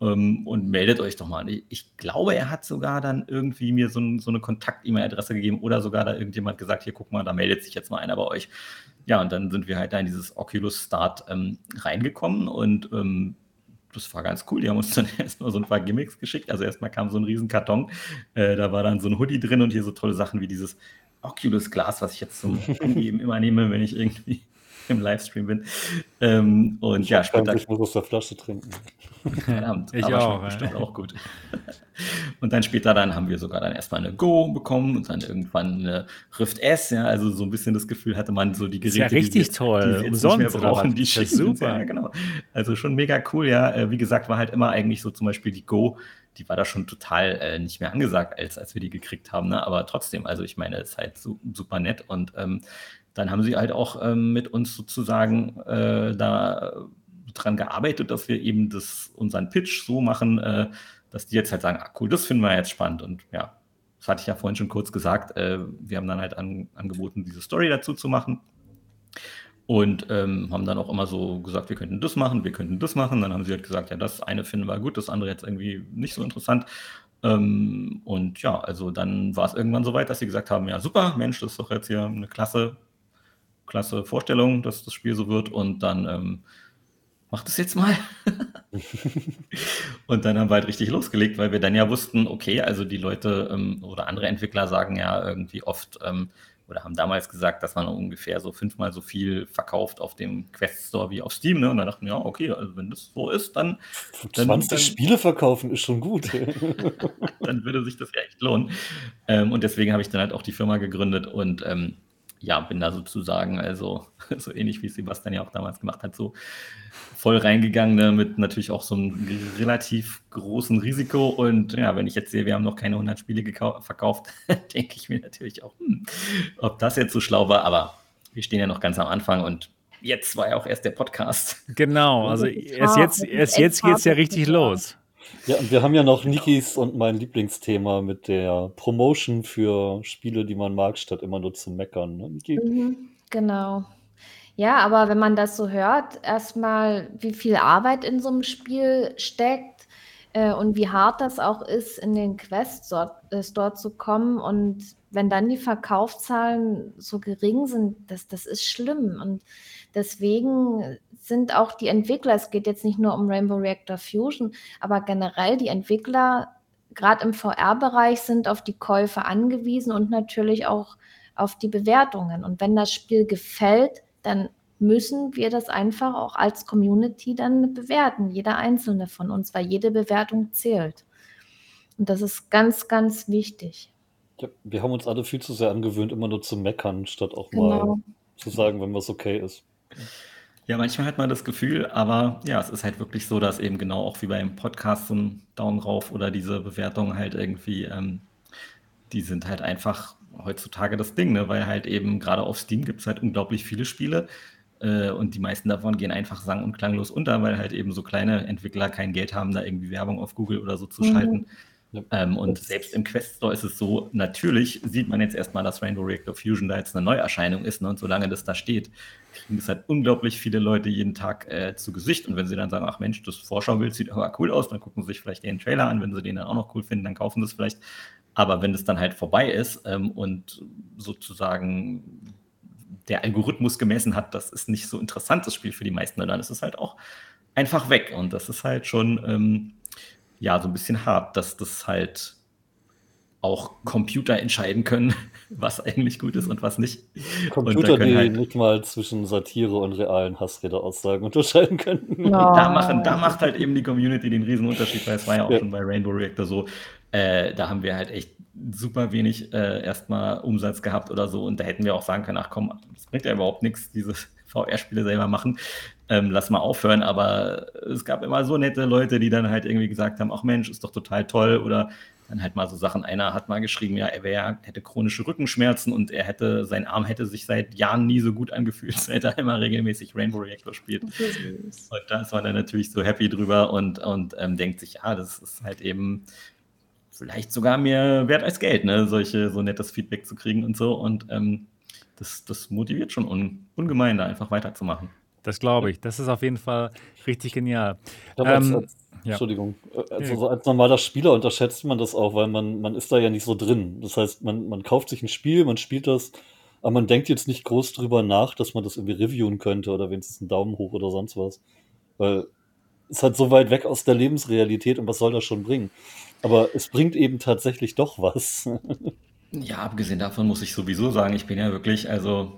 Ähm, und meldet euch doch mal. Ich, ich, glaube, er hat sogar dann irgendwie mir so, ein, so eine Kontakt-E-Mail-Adresse gegeben oder sogar da irgendjemand gesagt, hier guck mal, da meldet sich jetzt mal einer bei euch. Ja, und dann sind wir halt da in dieses Oculus Start ähm, reingekommen und ähm, das war ganz cool. Die haben uns dann erstmal so ein paar Gimmicks geschickt. Also erstmal kam so ein riesen Karton. Äh, da war dann so ein Hoodie drin und hier so tolle Sachen wie dieses Oculus Glas, was ich jetzt zum Angeben immer nehme, wenn ich irgendwie im Livestream bin. Ähm, und ich ja, später. Ich muss aus der Flasche trinken. Verdammt, ich aber auch. Bestimmt auch gut. Und dann später dann haben wir sogar dann erstmal eine Go bekommen und dann irgendwann eine Rift S. Ja, also so ein bisschen das Gefühl hatte man so die Geräte, ist ja richtig die, toll. die Umsonst nicht mehr brauchen, die schicken super. Ja, genau. Also schon mega cool. Ja, äh, wie gesagt, war halt immer eigentlich so zum Beispiel die Go die war da schon total äh, nicht mehr angesagt, als, als wir die gekriegt haben. Ne? Aber trotzdem, also ich meine, es ist halt so, super nett und ähm, dann haben sie halt auch ähm, mit uns sozusagen äh, da dran gearbeitet, dass wir eben das, unseren Pitch so machen, äh, dass die jetzt halt sagen, ah, cool, das finden wir jetzt spannend. Und ja, das hatte ich ja vorhin schon kurz gesagt, äh, wir haben dann halt an, angeboten, diese Story dazu zu machen. Und ähm, haben dann auch immer so gesagt, wir könnten das machen, wir könnten das machen. Dann haben sie halt gesagt, ja, das eine finden wir gut, das andere jetzt irgendwie nicht so interessant. Ähm, und ja, also dann war es irgendwann so weit, dass sie gesagt haben, ja, super, Mensch, das ist doch jetzt hier eine klasse, klasse Vorstellung, dass das Spiel so wird. Und dann ähm, mach das jetzt mal. und dann haben wir halt richtig losgelegt, weil wir dann ja wussten, okay, also die Leute ähm, oder andere Entwickler sagen ja irgendwie oft, ähm, oder haben damals gesagt, dass man ungefähr so fünfmal so viel verkauft auf dem Quest Store wie auf Steam. Ne? Und dann dachten wir, ja, okay, also wenn das so ist, dann. 20 dann, Spiele verkaufen ist schon gut. dann würde sich das ja echt lohnen. Ähm, und deswegen habe ich dann halt auch die Firma gegründet und ähm, ja, bin da sozusagen, also so ähnlich wie Sebastian ja auch damals gemacht hat, so voll reingegangen, ne, mit natürlich auch so einem relativ großen Risiko. Und ja, wenn ich jetzt sehe, wir haben noch keine 100 Spiele verkauft, denke ich mir natürlich auch, hm, ob das jetzt so schlau war. Aber wir stehen ja noch ganz am Anfang und jetzt war ja auch erst der Podcast. Genau, also erst jetzt, erst jetzt geht es ja richtig los. Ja, und wir haben ja noch Nikis und mein Lieblingsthema mit der Promotion für Spiele, die man mag, statt immer nur zu meckern. Ne? Mhm, genau. Ja, aber wenn man das so hört, erstmal, wie viel Arbeit in so einem Spiel steckt äh, und wie hart das auch ist, in den Quest äh, zu kommen und wenn dann die Verkaufszahlen so gering sind, das, das ist schlimm. Und deswegen sind auch die Entwickler, es geht jetzt nicht nur um Rainbow Reactor Fusion, aber generell die Entwickler, gerade im VR-Bereich, sind auf die Käufe angewiesen und natürlich auch auf die Bewertungen. Und wenn das Spiel gefällt, dann müssen wir das einfach auch als Community dann bewerten, jeder einzelne von uns, weil jede Bewertung zählt. Und das ist ganz, ganz wichtig. Ja, wir haben uns alle viel zu sehr angewöhnt, immer nur zu meckern, statt auch genau. mal zu sagen, wenn was okay ist. Ja, manchmal hat man das Gefühl, aber ja, es ist halt wirklich so, dass eben genau auch wie beim Podcast so ein Daumen rauf oder diese Bewertungen halt irgendwie, ähm, die sind halt einfach heutzutage das Ding, ne? weil halt eben gerade auf Steam gibt es halt unglaublich viele Spiele äh, und die meisten davon gehen einfach sang- und klanglos unter, weil halt eben so kleine Entwickler kein Geld haben, da irgendwie Werbung auf Google oder so zu mhm. schalten. Ähm, und selbst im Quest Store ist es so, natürlich sieht man jetzt erstmal, dass Rainbow Reactor Fusion da jetzt eine Neuerscheinung ist. Ne? Und solange das da steht, kriegen es halt unglaublich viele Leute jeden Tag äh, zu Gesicht. Und wenn sie dann sagen, ach Mensch, das Vorschaubild sieht aber cool aus, dann gucken sie sich vielleicht den Trailer an. Wenn sie den dann auch noch cool finden, dann kaufen sie es vielleicht. Aber wenn es dann halt vorbei ist ähm, und sozusagen der Algorithmus gemessen hat, das ist nicht so interessant, das Spiel für die meisten, dann ist es halt auch einfach weg. Und das ist halt schon ähm, ja, so ein bisschen hart, dass das halt auch Computer entscheiden können, was eigentlich gut ist und was nicht. Computer, die halt nicht mal zwischen Satire und realen Hassrede-Aussagen unterscheiden können. Oh. Da, machen, da macht halt eben die Community den riesen Unterschied, weil es war ja auch ja. schon bei Rainbow Reactor so. Äh, da haben wir halt echt super wenig äh, erstmal Umsatz gehabt oder so und da hätten wir auch sagen können, ach komm, das bringt ja überhaupt nichts, diese VR-Spiele selber machen ähm, lass mal aufhören. Aber es gab immer so nette Leute, die dann halt irgendwie gesagt haben, ach Mensch, ist doch total toll. Oder dann halt mal so Sachen. Einer hat mal geschrieben, ja, er wär, hätte chronische Rückenschmerzen und er hätte, sein Arm hätte sich seit Jahren nie so gut angefühlt, seit er immer regelmäßig Rainbow Reactor spielt. Und da ist man dann natürlich so happy drüber und, und ähm, denkt sich, ja, das ist halt eben vielleicht sogar mehr wert als Geld, ne, solche, so nettes Feedback zu kriegen und so. Und ähm, das, das motiviert schon un, ungemein, da einfach weiterzumachen. Das glaube ich. Das ist auf jeden Fall richtig genial. Ähm, als, ja. Entschuldigung. Also als normaler Spieler unterschätzt man das auch, weil man, man ist da ja nicht so drin. Das heißt, man, man kauft sich ein Spiel, man spielt das, aber man denkt jetzt nicht groß drüber nach, dass man das irgendwie reviewen könnte oder wenigstens einen Daumen hoch oder sonst was. Weil es halt so weit weg aus der Lebensrealität und was soll das schon bringen? Aber es bringt eben tatsächlich doch was. ja, abgesehen davon muss ich sowieso sagen, ich bin ja wirklich, also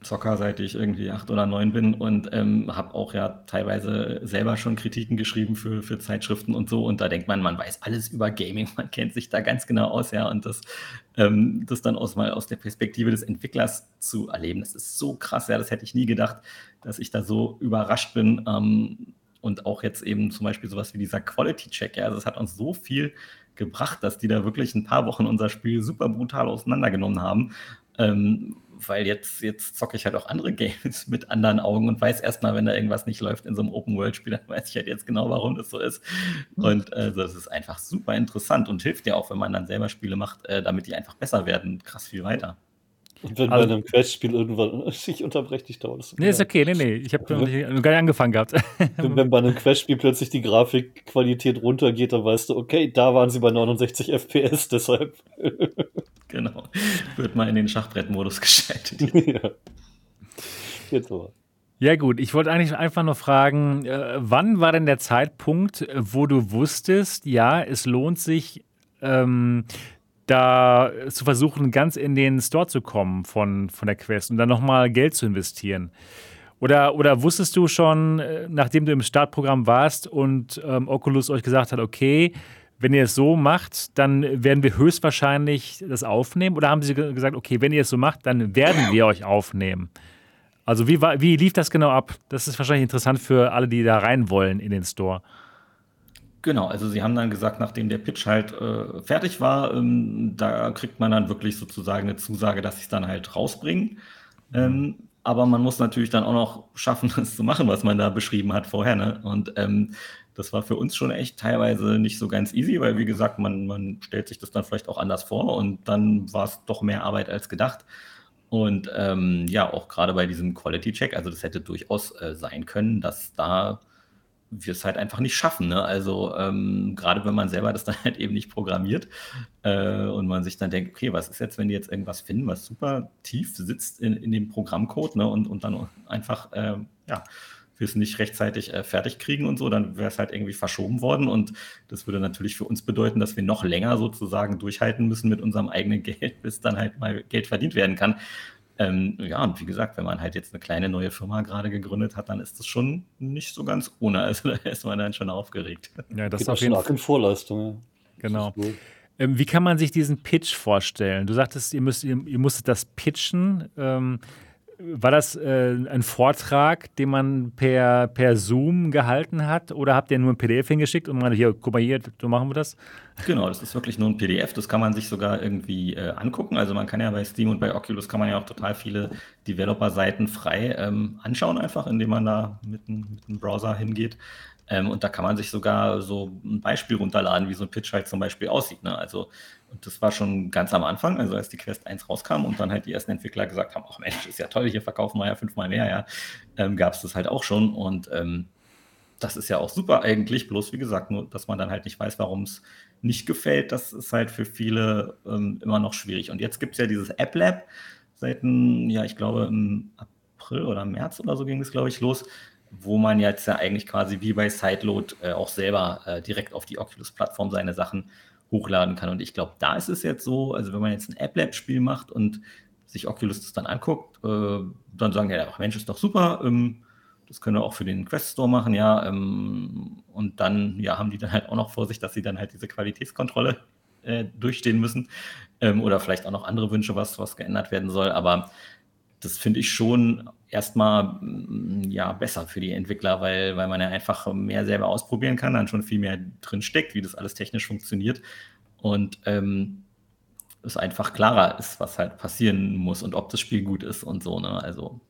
Zocker, seit ich irgendwie acht oder neun bin und ähm, habe auch ja teilweise selber schon Kritiken geschrieben für, für Zeitschriften und so. Und da denkt man, man weiß alles über Gaming, man kennt sich da ganz genau aus, ja. Und das, ähm, das dann aus, mal aus der Perspektive des Entwicklers zu erleben, das ist so krass, ja. Das hätte ich nie gedacht, dass ich da so überrascht bin. Ähm, und auch jetzt eben zum Beispiel sowas wie dieser Quality-Check, ja. Also das hat uns so viel gebracht, dass die da wirklich ein paar Wochen unser Spiel super brutal auseinandergenommen haben. Ähm, weil jetzt, jetzt zocke ich halt auch andere Games mit anderen Augen und weiß erstmal, wenn da irgendwas nicht läuft in so einem Open-World-Spiel, dann weiß ich halt jetzt genau, warum das so ist. Und also, das ist einfach super interessant und hilft ja auch, wenn man dann selber Spiele macht, äh, damit die einfach besser werden, krass viel weiter. Und wenn also, bei einem Quest-Spiel irgendwann, ich unterbreche dich dauernd. Nee, ist okay, nee, nee, ich habe gar nicht angefangen gehabt. wenn, wenn bei einem Quest-Spiel plötzlich die Grafikqualität runtergeht, dann weißt du, okay, da waren sie bei 69 FPS, deshalb. genau. Wird mal in den Schachbrettmodus geschaltet. ja. Jetzt aber. Ja, gut. Ich wollte eigentlich einfach nur fragen, äh, wann war denn der Zeitpunkt, wo du wusstest, ja, es lohnt sich, ähm, da zu versuchen, ganz in den Store zu kommen von, von der Quest und dann nochmal Geld zu investieren? Oder, oder wusstest du schon, äh, nachdem du im Startprogramm warst und ähm, Oculus euch gesagt hat, okay, wenn ihr es so macht, dann werden wir höchstwahrscheinlich das aufnehmen? Oder haben sie gesagt, okay, wenn ihr es so macht, dann werden wir euch aufnehmen? Also wie, wie lief das genau ab? Das ist wahrscheinlich interessant für alle, die da rein wollen in den Store. Genau, also sie haben dann gesagt, nachdem der Pitch halt äh, fertig war, ähm, da kriegt man dann wirklich sozusagen eine Zusage, dass sie es dann halt rausbringen. Ähm, aber man muss natürlich dann auch noch schaffen, das zu machen, was man da beschrieben hat vorher. Ne? Und ähm, das war für uns schon echt teilweise nicht so ganz easy, weil wie gesagt, man, man stellt sich das dann vielleicht auch anders vor und dann war es doch mehr Arbeit als gedacht. Und ähm, ja, auch gerade bei diesem Quality Check, also das hätte durchaus äh, sein können, dass da wir es halt einfach nicht schaffen. Ne? Also ähm, gerade wenn man selber das dann halt eben nicht programmiert äh, und man sich dann denkt, okay, was ist jetzt, wenn die jetzt irgendwas finden, was super tief sitzt in, in dem Programmcode ne? und, und dann einfach, äh, ja, wir es nicht rechtzeitig äh, fertig kriegen und so, dann wäre es halt irgendwie verschoben worden und das würde natürlich für uns bedeuten, dass wir noch länger sozusagen durchhalten müssen mit unserem eigenen Geld, bis dann halt mal Geld verdient werden kann. Ähm, ja, und wie gesagt, wenn man halt jetzt eine kleine neue Firma gerade gegründet hat, dann ist das schon nicht so ganz ohne. Also da ist man dann schon aufgeregt. Ja, das ist auf jeden Fall in Vorleistung. Ja. Genau. Ähm, wie kann man sich diesen Pitch vorstellen? Du sagtest, ihr, müsst, ihr, ihr musstet das pitchen. Ähm, war das äh, ein Vortrag, den man per, per Zoom gehalten hat? Oder habt ihr nur ein PDF hingeschickt und meinte, hier, guck mal hier, so machen wir das? Genau, das ist wirklich nur ein PDF. Das kann man sich sogar irgendwie äh, angucken. Also man kann ja bei Steam und bei Oculus kann man ja auch total viele Developer-Seiten frei ähm, anschauen, einfach, indem man da mit, mit einem Browser hingeht. Ähm, und da kann man sich sogar so ein Beispiel runterladen, wie so ein Pitch halt zum Beispiel aussieht. Ne? Also und das war schon ganz am Anfang, also als die Quest 1 rauskam und dann halt die ersten Entwickler gesagt haben, ach Mensch, ist ja toll, hier verkaufen wir ja fünfmal mehr, ja, ähm, gab es das halt auch schon. Und ähm, das ist ja auch super eigentlich, bloß wie gesagt, nur dass man dann halt nicht weiß, warum es nicht gefällt, das ist halt für viele ähm, immer noch schwierig. Und jetzt gibt es ja dieses App Lab seit, ja, ich glaube im April oder März oder so ging es, glaube ich, los, wo man jetzt ja eigentlich quasi wie bei Sideload äh, auch selber äh, direkt auf die Oculus-Plattform seine Sachen hochladen kann. Und ich glaube, da ist es jetzt so, also wenn man jetzt ein App-Lab-Spiel macht und sich Oculus das dann anguckt, äh, dann sagen ja, Mensch, ist doch super, ähm, das können wir auch für den Quest Store machen, ja. Ähm, und dann, ja, haben die dann halt auch noch vor sich, dass sie dann halt diese Qualitätskontrolle äh, durchstehen müssen. Ähm, oder vielleicht auch noch andere Wünsche, was, was geändert werden soll. Aber das finde ich schon erstmal mm, ja, besser für die Entwickler, weil, weil man ja einfach mehr selber ausprobieren kann, dann schon viel mehr drin steckt, wie das alles technisch funktioniert. Und ähm, es einfach klarer ist, was halt passieren muss und ob das Spiel gut ist und so. Ne? Also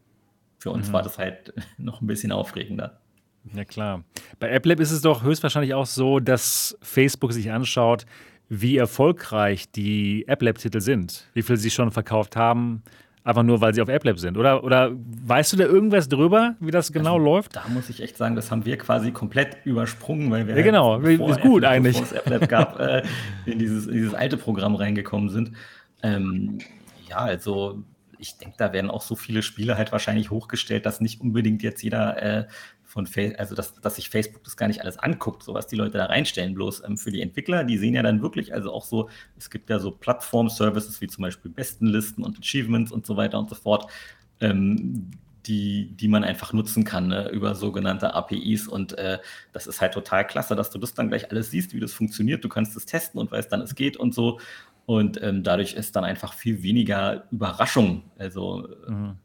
für uns mhm. war das halt noch ein bisschen aufregender. Ja, klar. Bei AppLab ist es doch höchstwahrscheinlich auch so, dass Facebook sich anschaut, wie erfolgreich die AppLab-Titel sind, wie viel sie schon verkauft haben, Einfach nur, weil sie auf AppLab sind. Oder, oder weißt du da irgendwas drüber, wie das genau also, läuft? Da muss ich echt sagen, das haben wir quasi komplett übersprungen, weil wir. Ja, genau, halt, ist gut eigentlich. Es AppLab gab, äh, in, dieses, in dieses alte Programm reingekommen sind. Ähm, ja, also ich denke, da werden auch so viele Spiele halt wahrscheinlich hochgestellt, dass nicht unbedingt jetzt jeder äh, von Facebook, also dass, dass sich Facebook das gar nicht alles anguckt, so was die Leute da reinstellen. Bloß ähm, für die Entwickler, die sehen ja dann wirklich, also auch so, es gibt ja so Plattform-Services wie zum Beispiel Bestenlisten und Achievements und so weiter und so fort, ähm, die, die man einfach nutzen kann ne, über sogenannte APIs. Und äh, das ist halt total klasse, dass du das dann gleich alles siehst, wie das funktioniert. Du kannst es testen und weißt dann, es geht und so. Und ähm, dadurch ist dann einfach viel weniger Überraschung. Also mhm.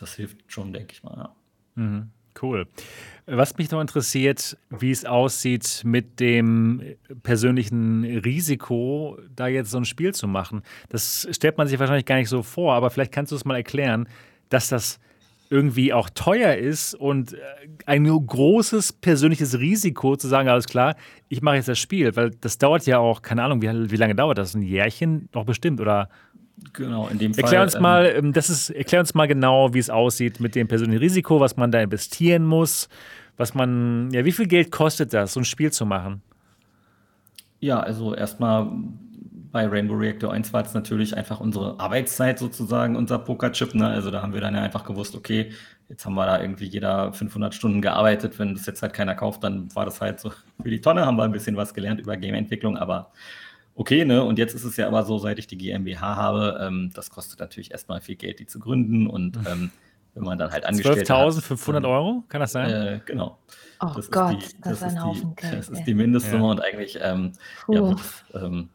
das hilft schon, denke ich mal. Ja. Mhm. Cool. Was mich noch interessiert, wie es aussieht mit dem persönlichen Risiko, da jetzt so ein Spiel zu machen. Das stellt man sich wahrscheinlich gar nicht so vor, aber vielleicht kannst du es mal erklären, dass das irgendwie auch teuer ist und äh, ein großes persönliches Risiko zu sagen, alles klar, ich mache jetzt das Spiel, weil das dauert ja auch, keine Ahnung, wie, wie lange dauert das? Ein Jährchen noch bestimmt oder? Genau, in dem erklär Fall. Uns ähm, mal, ähm, das ist, erklär uns mal genau, wie es aussieht mit dem persönlichen Risiko, was man da investieren muss, was man, ja, wie viel Geld kostet das, so ein Spiel zu machen? Ja, also erstmal bei Rainbow Reactor 1 war es natürlich einfach unsere Arbeitszeit sozusagen, unser Pokerchip. Ne? Also da haben wir dann ja einfach gewusst, okay, jetzt haben wir da irgendwie jeder 500 Stunden gearbeitet. Wenn das jetzt halt keiner kauft, dann war das halt so für die Tonne, haben wir ein bisschen was gelernt über Gameentwicklung, aber okay, ne? Und jetzt ist es ja aber so, seit ich die GmbH habe, ähm, das kostet natürlich erstmal viel Geld, die zu gründen und mhm. ähm, wenn man dann halt angestellt 12.500 Euro, kann das sein? Äh, genau. Oh das Gott, ist die, das, das, ist ein Haufen Geld. Das ist die Mindestsumme ja. und eigentlich ähm, ja, ähm,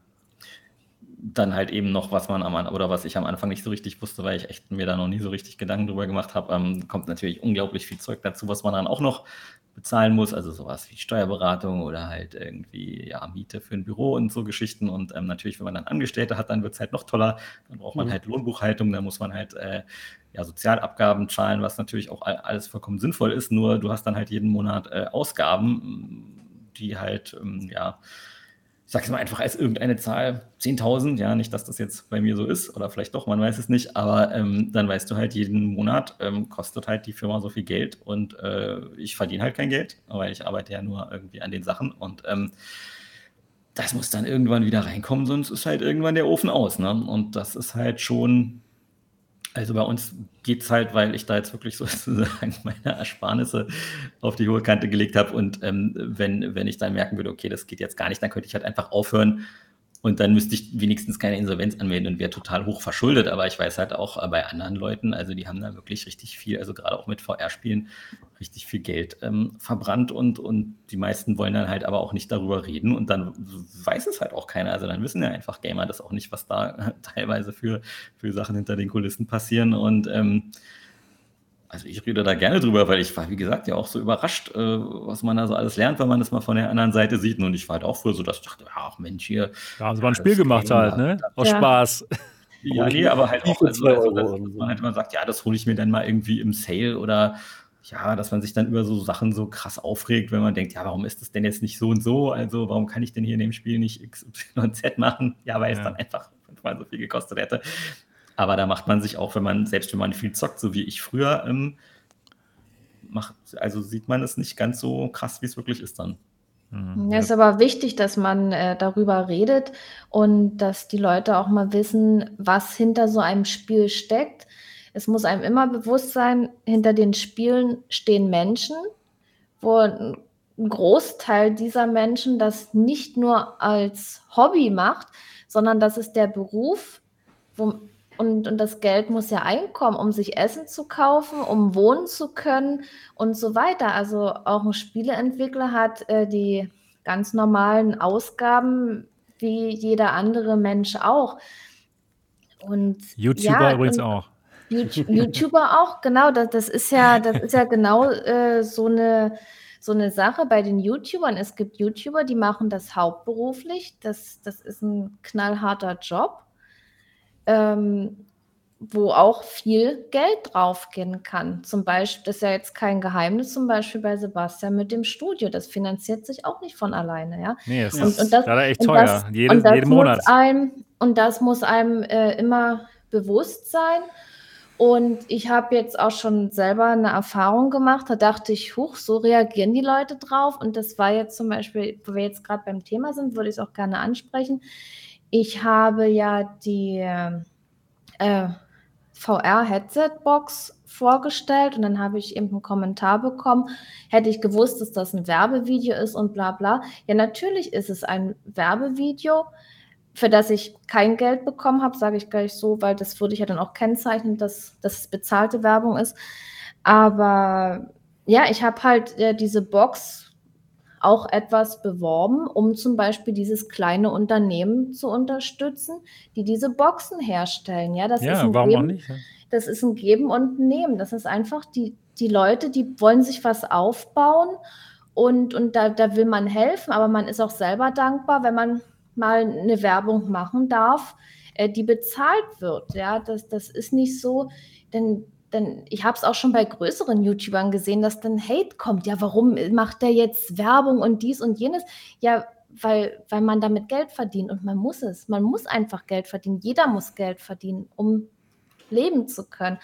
dann halt eben noch, was man am oder was ich am Anfang nicht so richtig wusste, weil ich echt mir da noch nie so richtig Gedanken drüber gemacht habe, ähm, kommt natürlich unglaublich viel Zeug dazu, was man dann auch noch bezahlen muss, also sowas wie Steuerberatung oder halt irgendwie ja Miete für ein Büro und so Geschichten. Und ähm, natürlich, wenn man dann Angestellte hat, dann wird es halt noch toller, dann braucht man mhm. halt Lohnbuchhaltung, dann muss man halt äh, ja Sozialabgaben zahlen, was natürlich auch alles vollkommen sinnvoll ist, nur du hast dann halt jeden Monat äh, Ausgaben, die halt ähm, ja sage es mal einfach als irgendeine Zahl, 10.000, ja, nicht, dass das jetzt bei mir so ist oder vielleicht doch, man weiß es nicht, aber ähm, dann weißt du halt, jeden Monat ähm, kostet halt die Firma so viel Geld und äh, ich verdiene halt kein Geld, weil ich arbeite ja nur irgendwie an den Sachen und ähm, das muss dann irgendwann wieder reinkommen, sonst ist halt irgendwann der Ofen aus, ne? Und das ist halt schon also bei uns geht es halt, weil ich da jetzt wirklich sozusagen meine Ersparnisse auf die hohe Kante gelegt habe. Und ähm, wenn, wenn ich dann merken würde, okay, das geht jetzt gar nicht, dann könnte ich halt einfach aufhören und dann müsste ich wenigstens keine Insolvenz anmelden und wäre total hoch verschuldet. Aber ich weiß halt auch äh, bei anderen Leuten, also die haben da wirklich richtig viel, also gerade auch mit VR-Spielen, richtig viel Geld ähm, verbrannt und, und die meisten wollen dann halt aber auch nicht darüber reden und dann weiß es halt auch keiner. Also dann wissen ja einfach Gamer das auch nicht, was da teilweise für, für Sachen hinter den Kulissen passieren. Und ähm, also ich rede da gerne drüber, weil ich war, wie gesagt, ja auch so überrascht, äh, was man da so alles lernt, wenn man das mal von der anderen Seite sieht. Und ich war halt auch früher so, dass ich dachte, ach Mensch, hier. Da haben sie mal ein Spiel gemacht halt, ne? Aus ja. Spaß. Ja, nee, aber halt auch, also, also, dass man halt immer sagt, ja, das hole ich mir dann mal irgendwie im Sale oder ja, dass man sich dann über so Sachen so krass aufregt, wenn man denkt, ja, warum ist das denn jetzt nicht so und so? Also, warum kann ich denn hier in dem Spiel nicht X, Y und Z machen? Ja, weil ja. es dann einfach fünfmal so viel gekostet hätte. Aber da macht man sich auch, wenn man, selbst wenn man viel zockt, so wie ich früher, ähm, macht, also sieht man es nicht ganz so krass, wie es wirklich ist dann. Mhm. Ja, ist aber wichtig, dass man äh, darüber redet und dass die Leute auch mal wissen, was hinter so einem Spiel steckt. Es muss einem immer bewusst sein, hinter den Spielen stehen Menschen, wo ein Großteil dieser Menschen das nicht nur als Hobby macht, sondern das ist der Beruf, wo und, und das Geld muss ja einkommen, um sich Essen zu kaufen, um wohnen zu können und so weiter. Also auch ein Spieleentwickler hat äh, die ganz normalen Ausgaben wie jeder andere Mensch auch. Und YouTuber ja, übrigens und auch. YouTuber auch, genau. Das, das ist ja, das ist ja genau äh, so eine so eine Sache bei den YouTubern. Es gibt YouTuber, die machen das hauptberuflich. Das, das ist ein knallharter Job ähm, wo auch viel Geld draufgehen kann. Zum Beispiel, das ist ja jetzt kein Geheimnis, zum Beispiel bei Sebastian mit dem Studio. Das finanziert sich auch nicht von alleine, ja. Nee, es und, ist und das, leider echt teuer, das, Jede, jeden Monat. Einem, und das muss einem äh, immer bewusst sein. Und ich habe jetzt auch schon selber eine Erfahrung gemacht, da dachte ich, huch, so reagieren die Leute drauf. Und das war jetzt zum Beispiel, wo wir jetzt gerade beim Thema sind, würde ich es auch gerne ansprechen. Ich habe ja die äh, VR-Headset-Box vorgestellt und dann habe ich eben einen Kommentar bekommen, hätte ich gewusst, dass das ein Werbevideo ist und bla bla. Ja, natürlich ist es ein Werbevideo, für das ich kein Geld bekommen habe, sage ich gleich so, weil das würde ich ja dann auch kennzeichnen, dass das bezahlte Werbung ist. Aber ja, ich habe halt äh, diese Box auch etwas beworben, um zum Beispiel dieses kleine Unternehmen zu unterstützen, die diese Boxen herstellen. Ja, das ja ist warum Leben, auch nicht? das ist ein Geben und ein Nehmen. Das ist einfach die, die Leute, die wollen sich was aufbauen und, und da, da will man helfen, aber man ist auch selber dankbar, wenn man mal eine Werbung machen darf, äh, die bezahlt wird. Ja, das, das ist nicht so, denn denn ich habe es auch schon bei größeren YouTubern gesehen, dass dann Hate kommt. Ja, warum macht der jetzt Werbung und dies und jenes? Ja, weil, weil man damit Geld verdient und man muss es. Man muss einfach Geld verdienen. Jeder muss Geld verdienen, um leben zu können.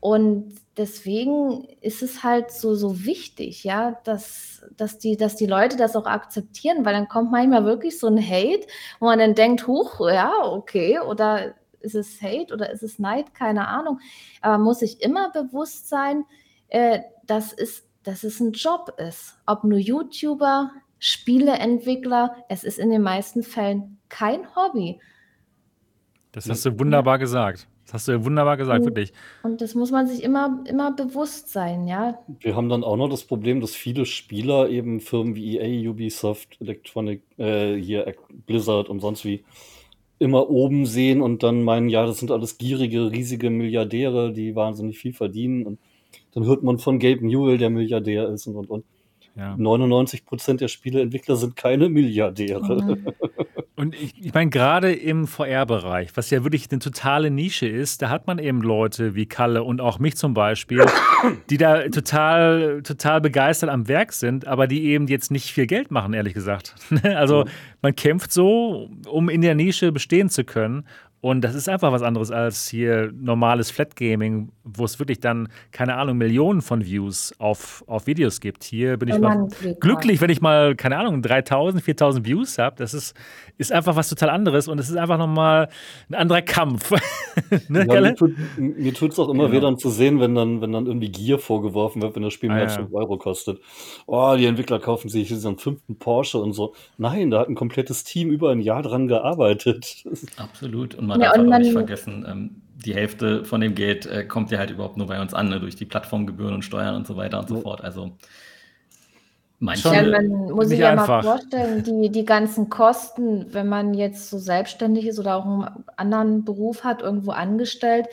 Und deswegen ist es halt so, so wichtig, ja, dass, dass, die, dass die Leute das auch akzeptieren, weil dann kommt manchmal wirklich so ein Hate, wo man dann denkt, huch, ja, okay, oder ist es Hate oder ist es Neid, keine Ahnung. Aber muss sich immer bewusst sein, äh, dass, es, dass es ein Job ist. Ob nur YouTuber, Spieleentwickler, es ist in den meisten Fällen kein Hobby. Das hast du wunderbar gesagt. Das hast du wunderbar gesagt, und, wirklich. Und das muss man sich immer, immer bewusst sein, ja. Wir haben dann auch noch das Problem, dass viele Spieler eben Firmen wie EA, Ubisoft, Electronic, äh, hier Blizzard und sonst wie immer oben sehen und dann meinen, ja, das sind alles gierige, riesige Milliardäre, die wahnsinnig viel verdienen. Und dann hört man von Gabe Newell, der Milliardär ist und und und. Ja. 99 Prozent der Spieleentwickler sind keine Milliardäre. Mhm. Und ich, ich meine, gerade im VR-Bereich, was ja wirklich eine totale Nische ist, da hat man eben Leute wie Kalle und auch mich zum Beispiel, die da total, total begeistert am Werk sind, aber die eben jetzt nicht viel Geld machen, ehrlich gesagt. Also man kämpft so, um in der Nische bestehen zu können. Und das ist einfach was anderes als hier normales Flat Gaming, wo es wirklich dann, keine Ahnung, Millionen von Views auf, auf Videos gibt. Hier bin ich mal glücklich, wenn ich mal, keine Ahnung, 3000, 4000 Views habe. Das ist, ist einfach was total anderes und es ist einfach nochmal ein anderer Kampf. ne, ja, mir tut es auch immer genau. weh, dann zu sehen, wenn dann, wenn dann irgendwie Gier vorgeworfen wird, wenn das Spiel ah, mehr als ja. 5 Euro kostet. Oh, die Entwickler kaufen sich diesen fünften Porsche und so. Nein, da hat ein komplettes Team über ein Jahr dran gearbeitet. Absolut. Und man ja, darf auch nicht vergessen, ähm, die Hälfte von dem Geld äh, kommt ja halt überhaupt nur bei uns an, ne, durch die Plattformgebühren und Steuern und so weiter und so fort. Also manche. Ja, man muss sich ja einfach. mal vorstellen, die, die ganzen Kosten, wenn man jetzt so selbstständig ist oder auch einen anderen Beruf hat, irgendwo angestellt,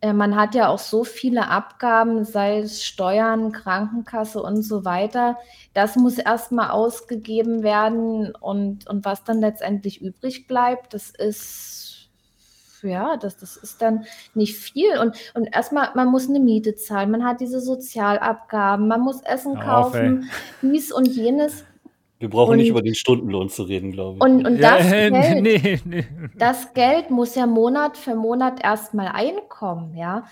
äh, man hat ja auch so viele Abgaben, sei es Steuern, Krankenkasse und so weiter. Das muss erstmal ausgegeben werden und, und was dann letztendlich übrig bleibt, das ist ja, das, das ist dann nicht viel. Und, und erstmal, man muss eine Miete zahlen, man hat diese Sozialabgaben, man muss Essen kaufen, auf, dies und jenes. Wir brauchen und, nicht über den Stundenlohn zu reden, glaube ich. Und, und das, ja, Geld, nee, nee. das Geld muss ja Monat für Monat erstmal einkommen, ja.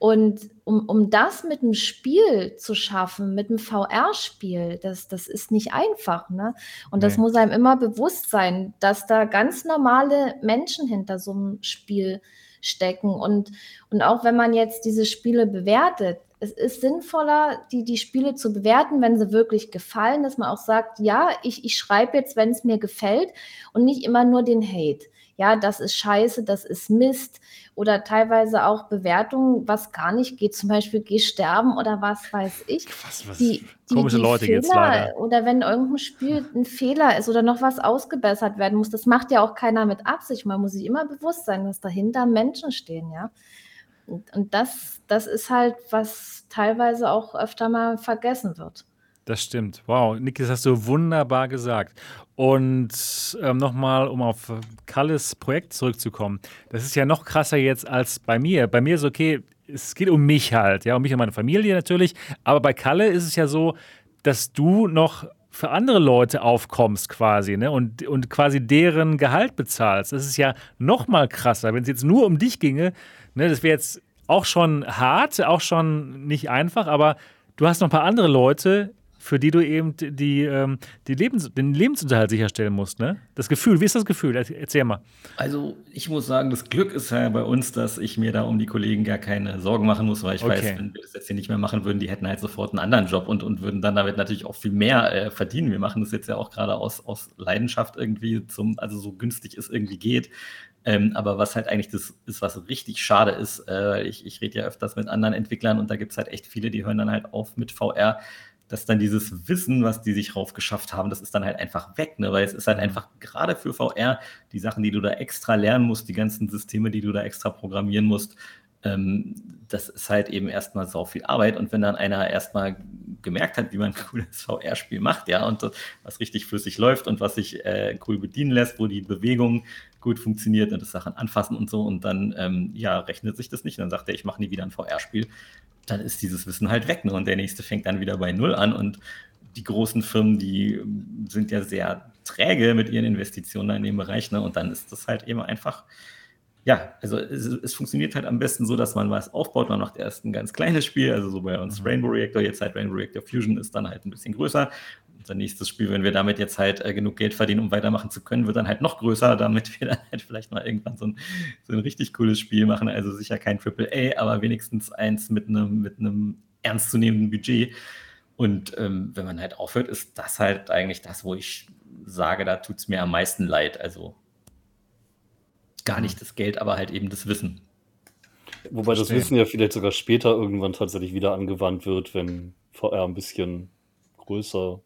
Und um, um das mit einem Spiel zu schaffen, mit einem VR-Spiel, das, das ist nicht einfach. Ne? Und nee. das muss einem immer bewusst sein, dass da ganz normale Menschen hinter so einem Spiel stecken. Und, und auch wenn man jetzt diese Spiele bewertet, es ist sinnvoller, die, die Spiele zu bewerten, wenn sie wirklich gefallen, dass man auch sagt, ja, ich, ich schreibe jetzt, wenn es mir gefällt und nicht immer nur den Hate ja, das ist scheiße, das ist Mist oder teilweise auch Bewertungen, was gar nicht geht, zum Beispiel geh sterben oder was weiß ich. Was, was die, die, komische die Leute Fehler, leider. Oder wenn irgendein Spiel ein Fehler ist oder noch was ausgebessert werden muss, das macht ja auch keiner mit Absicht. Man muss sich immer bewusst sein, dass dahinter Menschen stehen, ja. Und, und das, das ist halt, was teilweise auch öfter mal vergessen wird. Das stimmt. Wow, Niki, das hast du wunderbar gesagt. Und ähm, nochmal, um auf Kalles Projekt zurückzukommen. Das ist ja noch krasser jetzt als bei mir. Bei mir ist okay, es geht um mich halt, ja, um mich und meine Familie natürlich. Aber bei Kalle ist es ja so, dass du noch für andere Leute aufkommst quasi, ne? Und, und quasi deren Gehalt bezahlst. Das ist ja noch mal krasser, wenn es jetzt nur um dich ginge. Ne? Das wäre jetzt auch schon hart, auch schon nicht einfach, aber du hast noch ein paar andere Leute, für die du eben die, ähm, die Lebens den Lebensunterhalt sicherstellen musst. Ne? Das Gefühl, wie ist das Gefühl? Erzähl mal. Also ich muss sagen, das Glück ist ja bei uns, dass ich mir da um die Kollegen gar keine Sorgen machen muss, weil ich okay. weiß, wenn wir das jetzt hier nicht mehr machen würden, die hätten halt sofort einen anderen Job und, und würden dann damit natürlich auch viel mehr äh, verdienen. Wir machen das jetzt ja auch gerade aus, aus Leidenschaft irgendwie, zum, also so günstig es irgendwie geht. Ähm, aber was halt eigentlich das ist, was richtig schade ist, äh, ich, ich rede ja öfters mit anderen Entwicklern und da gibt es halt echt viele, die hören dann halt auf mit VR dass dann dieses Wissen, was die sich raufgeschafft haben, das ist dann halt einfach weg, ne? weil es ist halt mhm. einfach gerade für VR die Sachen, die du da extra lernen musst, die ganzen Systeme, die du da extra programmieren musst, ähm, das ist halt eben erstmal so viel Arbeit. Und wenn dann einer erstmal gemerkt hat, wie man ein cooles VR-Spiel macht, ja, und das, was richtig flüssig läuft und was sich äh, cool bedienen lässt, wo die Bewegung gut funktioniert und das Sachen anfassen und so, und dann, ähm, ja, rechnet sich das nicht. Dann sagt er, ich mache nie wieder ein VR-Spiel. Dann ist dieses Wissen halt weg. Ne? Und der nächste fängt dann wieder bei Null an. Und die großen Firmen, die sind ja sehr träge mit ihren Investitionen in dem Bereich. Ne? Und dann ist das halt eben einfach ja, also es, es, funktioniert halt am besten so, dass man was aufbaut. Man macht erst ein ganz kleines Spiel, also so bei uns mhm. Rainbow Reactor, jetzt halt Rainbow Reactor Fusion ist dann halt ein bisschen größer. Unser nächstes Spiel, wenn wir damit jetzt halt äh, genug Geld verdienen, um weitermachen zu können, wird dann halt noch größer, damit wir dann halt vielleicht mal irgendwann so ein, so ein richtig cooles Spiel machen. Also sicher kein AAA, aber wenigstens eins mit einem mit ernstzunehmenden Budget. Und ähm, wenn man halt aufhört, ist das halt eigentlich das, wo ich sage, da tut es mir am meisten leid. Also gar nicht das Geld, aber halt eben das Wissen. Wobei Verstehen. das Wissen ja vielleicht sogar später irgendwann tatsächlich wieder angewandt wird, wenn VR ein bisschen größer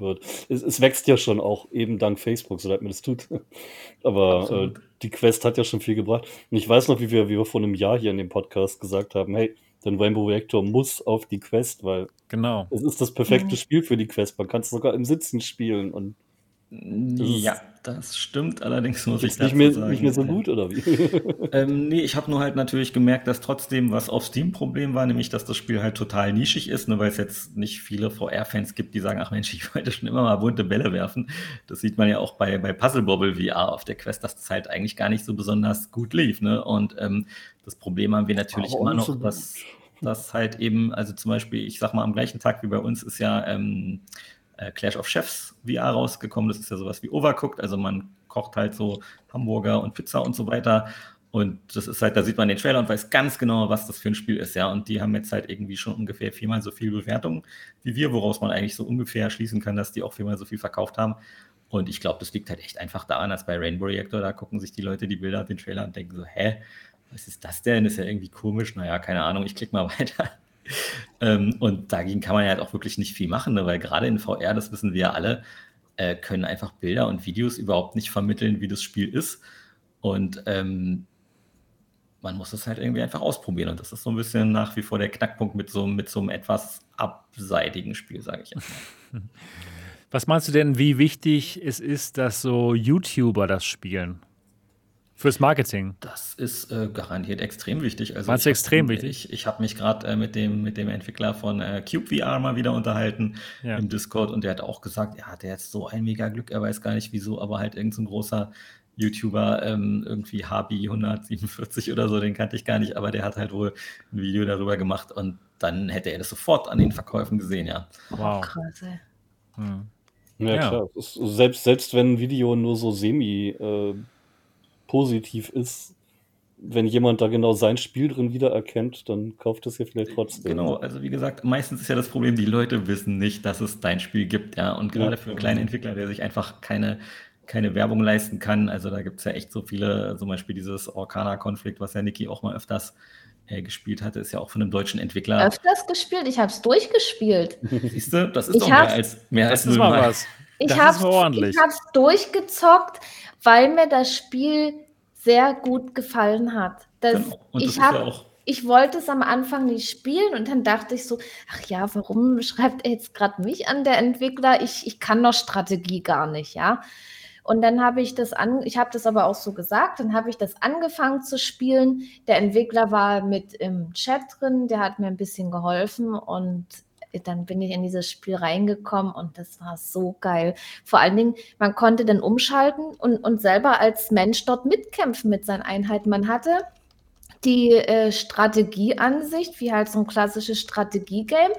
wird. Es, es wächst ja schon auch eben dank Facebook, so leid mir das tut. Aber äh, die Quest hat ja schon viel gebracht. Und ich weiß noch, wie wir, wie wir vor einem Jahr hier in dem Podcast gesagt haben, hey, denn Rainbow Reactor muss auf die Quest, weil genau. es ist das perfekte mhm. Spiel für die Quest. Man kann es sogar im Sitzen spielen und ja, das stimmt, allerdings muss ich nicht mehr, sagen. Nicht mehr so gut, oder wie? ähm, nee, ich habe nur halt natürlich gemerkt, dass trotzdem was auf Steam Problem war, nämlich, dass das Spiel halt total nischig ist, ne, weil es jetzt nicht viele VR-Fans gibt, die sagen, ach Mensch, ich wollte schon immer mal bunte Bälle werfen. Das sieht man ja auch bei, bei Puzzle Bobble VR auf der Quest, dass das halt eigentlich gar nicht so besonders gut lief. Ne? Und ähm, das Problem haben wir natürlich Aber immer noch, so dass, dass halt eben, also zum Beispiel, ich sag mal, am gleichen Tag wie bei uns ist ja ähm, äh, Clash of Chefs VR rausgekommen. Das ist ja sowas wie Overcooked, also man kocht halt so Hamburger und Pizza und so weiter. Und das ist halt, da sieht man den Trailer und weiß ganz genau, was das für ein Spiel ist, ja. Und die haben jetzt halt irgendwie schon ungefähr viermal so viel Bewertung wie wir, woraus man eigentlich so ungefähr schließen kann, dass die auch viermal so viel verkauft haben. Und ich glaube, das liegt halt echt einfach daran, als bei Rainbow Reactor, da gucken sich die Leute die Bilder, den Trailer und denken so, hä, was ist das denn? ist ja irgendwie komisch. Naja, keine Ahnung, ich klicke mal weiter ähm, und dagegen kann man ja halt auch wirklich nicht viel machen, ne? weil gerade in VR, das wissen wir ja alle, äh, können einfach Bilder und Videos überhaupt nicht vermitteln, wie das Spiel ist. Und ähm, man muss es halt irgendwie einfach ausprobieren. Und das ist so ein bisschen nach wie vor der Knackpunkt mit so, mit so einem etwas abseitigen Spiel, sage ich jetzt mal. Was meinst du denn, wie wichtig es ist, dass so YouTuber das spielen? Fürs Marketing. Das ist äh, garantiert extrem wichtig. Also Meinst du extrem wichtig? Ich, ich habe mich gerade äh, mit, dem, mit dem Entwickler von äh, CubeVR mal wieder unterhalten ja. im Discord und der hat auch gesagt, ja, der hat so ein mega Glück, er weiß gar nicht wieso, aber halt irgendein so großer YouTuber, ähm, irgendwie Habi 147 oder so, den kannte ich gar nicht, aber der hat halt wohl ein Video darüber gemacht und dann hätte er das sofort an den Verkäufen gesehen, ja. Wow. Krass, ey. Hm. Ja, ja, klar. Selbst, selbst wenn ein Video nur so semi äh, positiv ist, wenn jemand da genau sein Spiel drin wiedererkennt, dann kauft es ja vielleicht trotzdem. Genau, also wie gesagt, meistens ist ja das Problem, die Leute wissen nicht, dass es dein Spiel gibt, ja. Und gerade ja. für einen kleinen Entwickler, der sich einfach keine, keine Werbung leisten kann, also da gibt es ja echt so viele, zum Beispiel dieses Orkana-Konflikt, was ja Niki auch mal öfters äh, gespielt hatte, ist ja auch von einem deutschen Entwickler. Öfters gespielt? Ich habe es durchgespielt. Siehst du, das ist ich doch mehr als mehr das als ist mal was. Ich habe es durchgezockt, weil mir das Spiel sehr gut gefallen hat. Das, genau. ich, hab, ja ich wollte es am Anfang nicht spielen und dann dachte ich so, ach ja, warum schreibt er jetzt gerade mich an, der Entwickler? Ich, ich kann doch Strategie gar nicht, ja. Und dann habe ich das an, ich habe das aber auch so gesagt, dann habe ich das angefangen zu spielen. Der Entwickler war mit im Chat drin, der hat mir ein bisschen geholfen und dann bin ich in dieses Spiel reingekommen und das war so geil. Vor allen Dingen, man konnte dann umschalten und, und selber als Mensch dort mitkämpfen mit seinen Einheiten. Man hatte die äh, Strategieansicht, wie halt so ein klassisches Strategiegame.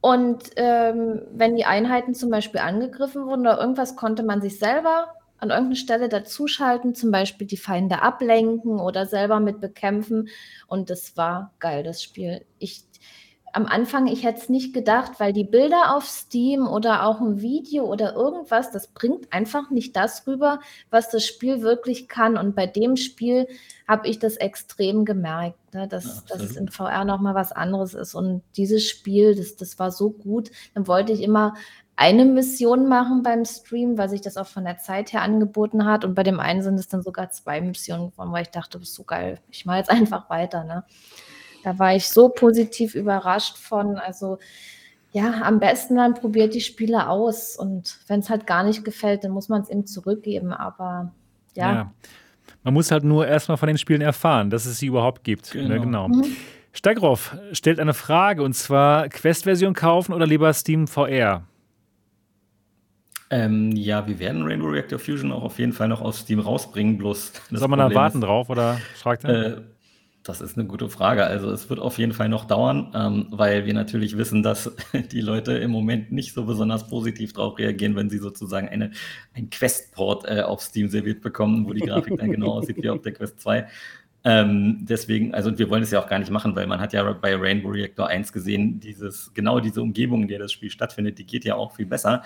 Und ähm, wenn die Einheiten zum Beispiel angegriffen wurden oder irgendwas, konnte man sich selber an irgendeiner Stelle dazuschalten, zum Beispiel die Feinde ablenken oder selber mit bekämpfen. Und das war geil, das Spiel. Ich am Anfang, ich hätte es nicht gedacht, weil die Bilder auf Steam oder auch ein Video oder irgendwas, das bringt einfach nicht das rüber, was das Spiel wirklich kann. Und bei dem Spiel habe ich das extrem gemerkt, ne, dass, ja, dass es in VR nochmal was anderes ist. Und dieses Spiel, das, das war so gut, dann wollte ich immer eine Mission machen beim Stream, weil sich das auch von der Zeit her angeboten hat. Und bei dem einen sind es dann sogar zwei Missionen geworden, weil ich dachte, das ist so geil. Ich mache jetzt einfach weiter. Ne? Da war ich so positiv überrascht von. Also ja, am besten dann probiert die Spiele aus. Und wenn es halt gar nicht gefällt, dann muss man es ihm zurückgeben. Aber ja. ja. Man muss halt nur erstmal von den Spielen erfahren, dass es sie überhaupt gibt. Ne? Genau. Ne, genau. Mhm. Stegroff stellt eine Frage und zwar Quest-Version kaufen oder lieber Steam VR? Ähm, ja, wir werden Rainbow Reactor Fusion auch auf jeden Fall noch auf Steam rausbringen, bloß. Soll man da warten ist, drauf oder fragt er? Äh, das ist eine gute Frage. Also es wird auf jeden Fall noch dauern, ähm, weil wir natürlich wissen, dass die Leute im Moment nicht so besonders positiv darauf reagieren, wenn sie sozusagen eine, ein Quest-Port äh, auf Steam serviert bekommen, wo die Grafik dann genau aussieht wie auf der Quest 2. Ähm, deswegen, also wir wollen es ja auch gar nicht machen, weil man hat ja bei Rainbow Reactor 1 gesehen, dieses, genau diese Umgebung, in der das Spiel stattfindet, die geht ja auch viel besser.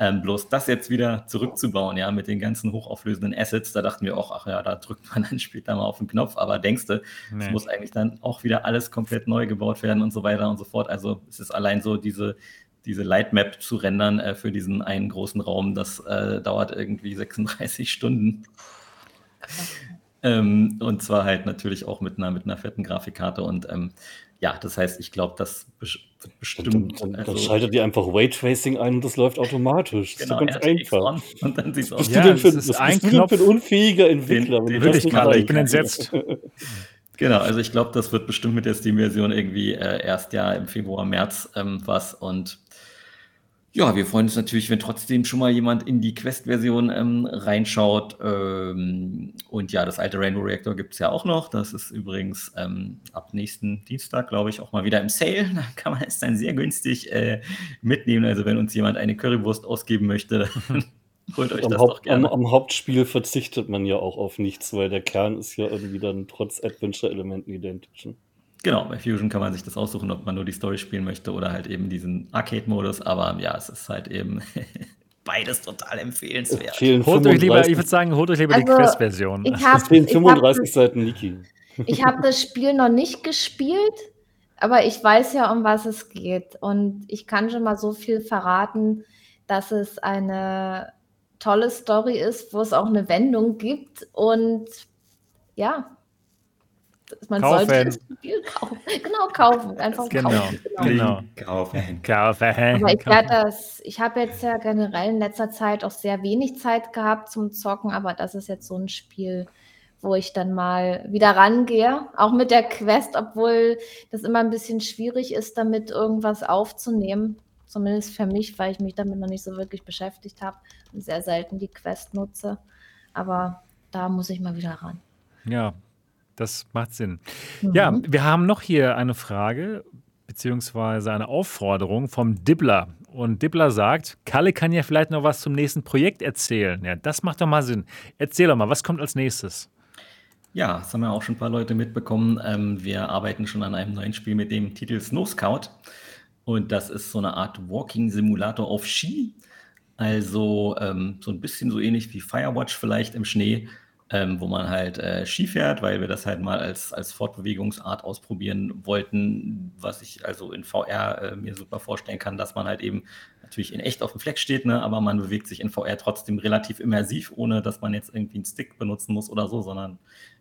Ähm, bloß das jetzt wieder zurückzubauen, ja, mit den ganzen hochauflösenden Assets, da dachten wir auch, ach ja, da drückt man dann später mal auf den Knopf, aber denkst du, nee. es muss eigentlich dann auch wieder alles komplett neu gebaut werden und so weiter und so fort. Also es ist allein so diese, diese Lightmap zu rendern äh, für diesen einen großen Raum, das äh, dauert irgendwie 36 Stunden. Ähm, und zwar halt natürlich auch mit einer, mit einer fetten Grafikkarte und ähm, ja, das heißt, ich glaube, das wird bestimmt. Dann, dann, also, dann schaltet ihr einfach Raytracing ein und das läuft automatisch. Das genau, ist so ganz einfach. Und dann sieht aus. Ja, du denn für, ist ein Knopf, für ein unfähiger Entwickler? Den, den wirklich kann, ich bin entsetzt. genau, also ich glaube, das wird bestimmt mit der Steam-Version irgendwie äh, erst ja im Februar, März ähm, was und ja, wir freuen uns natürlich, wenn trotzdem schon mal jemand in die Quest-Version ähm, reinschaut. Ähm, und ja, das alte Rainbow Reactor gibt es ja auch noch. Das ist übrigens ähm, ab nächsten Dienstag, glaube ich, auch mal wieder im Sale. Da kann man es dann sehr günstig äh, mitnehmen. Also wenn uns jemand eine Currywurst ausgeben möchte, holt euch am das Haupt, doch gerne. Am, am, Hauptspiel verzichtet man ja auch auf nichts, weil der Kern ist ja irgendwie dann trotz Adventure-Elementen identisch. Genau, bei Fusion kann man sich das aussuchen, ob man nur die Story spielen möchte oder halt eben diesen Arcade-Modus. Aber ja, es ist halt eben beides total empfehlenswert. Holt euch lieber, ich würde sagen, holt euch lieber also, die Quest-Version. Ich habe 35 Seiten Niki. Ich habe das Spiel noch nicht gespielt, aber ich weiß ja, um was es geht. Und ich kann schon mal so viel verraten, dass es eine tolle Story ist, wo es auch eine Wendung gibt. Und ja, man kaufen. sollte das Spiel kaufen. Genau, kaufen. Einfach genau. kaufen. Genau. genau. Kaufen. Kaufen. Aber ich werde das, ich habe jetzt ja generell in letzter Zeit auch sehr wenig Zeit gehabt zum Zocken, aber das ist jetzt so ein Spiel, wo ich dann mal wieder rangehe. Auch mit der Quest, obwohl das immer ein bisschen schwierig ist, damit irgendwas aufzunehmen. Zumindest für mich, weil ich mich damit noch nicht so wirklich beschäftigt habe und sehr selten die Quest nutze. Aber da muss ich mal wieder ran. Ja, das macht Sinn. Mhm. Ja, wir haben noch hier eine Frage beziehungsweise eine Aufforderung vom Dibbler. Und Dibbler sagt, Kalle kann ja vielleicht noch was zum nächsten Projekt erzählen. Ja, das macht doch mal Sinn. Erzähl doch mal, was kommt als nächstes? Ja, das haben ja auch schon ein paar Leute mitbekommen. Ähm, wir arbeiten schon an einem neuen Spiel mit dem Titel Snow Scout. Und das ist so eine Art Walking-Simulator auf Ski. Also ähm, so ein bisschen so ähnlich wie Firewatch vielleicht im Schnee ähm, wo man halt äh, Ski fährt, weil wir das halt mal als, als Fortbewegungsart ausprobieren wollten, was ich also in VR äh, mir super vorstellen kann, dass man halt eben natürlich in echt auf dem Fleck steht, ne, aber man bewegt sich in VR trotzdem relativ immersiv, ohne dass man jetzt irgendwie einen Stick benutzen muss oder so, sondern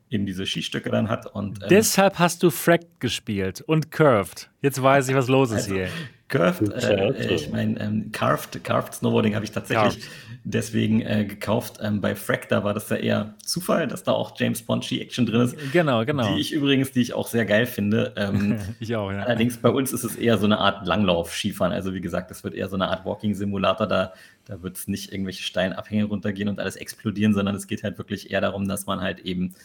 eben diese Skistöcke dann hat. Und, ähm, Deshalb hast du Fracked gespielt und Curved. Jetzt weiß ich, was los ist also, hier. Curved, äh, ich meine, ähm, Carved, Carved Snowboarding habe ich tatsächlich Carved. deswegen äh, gekauft. Ähm, bei Frack, da war das ja eher Zufall, dass da auch James Bond Ski-Action drin ist. Genau, genau. Die ich übrigens, die ich auch sehr geil finde. Ähm, ich auch, ja. Allerdings bei uns ist es eher so eine Art Langlauf-Skifahren. Also wie gesagt, das wird eher so eine Art Walking-Simulator. Da, da wird es nicht irgendwelche Steinabhänge runtergehen und alles explodieren, sondern es geht halt wirklich eher darum, dass man halt eben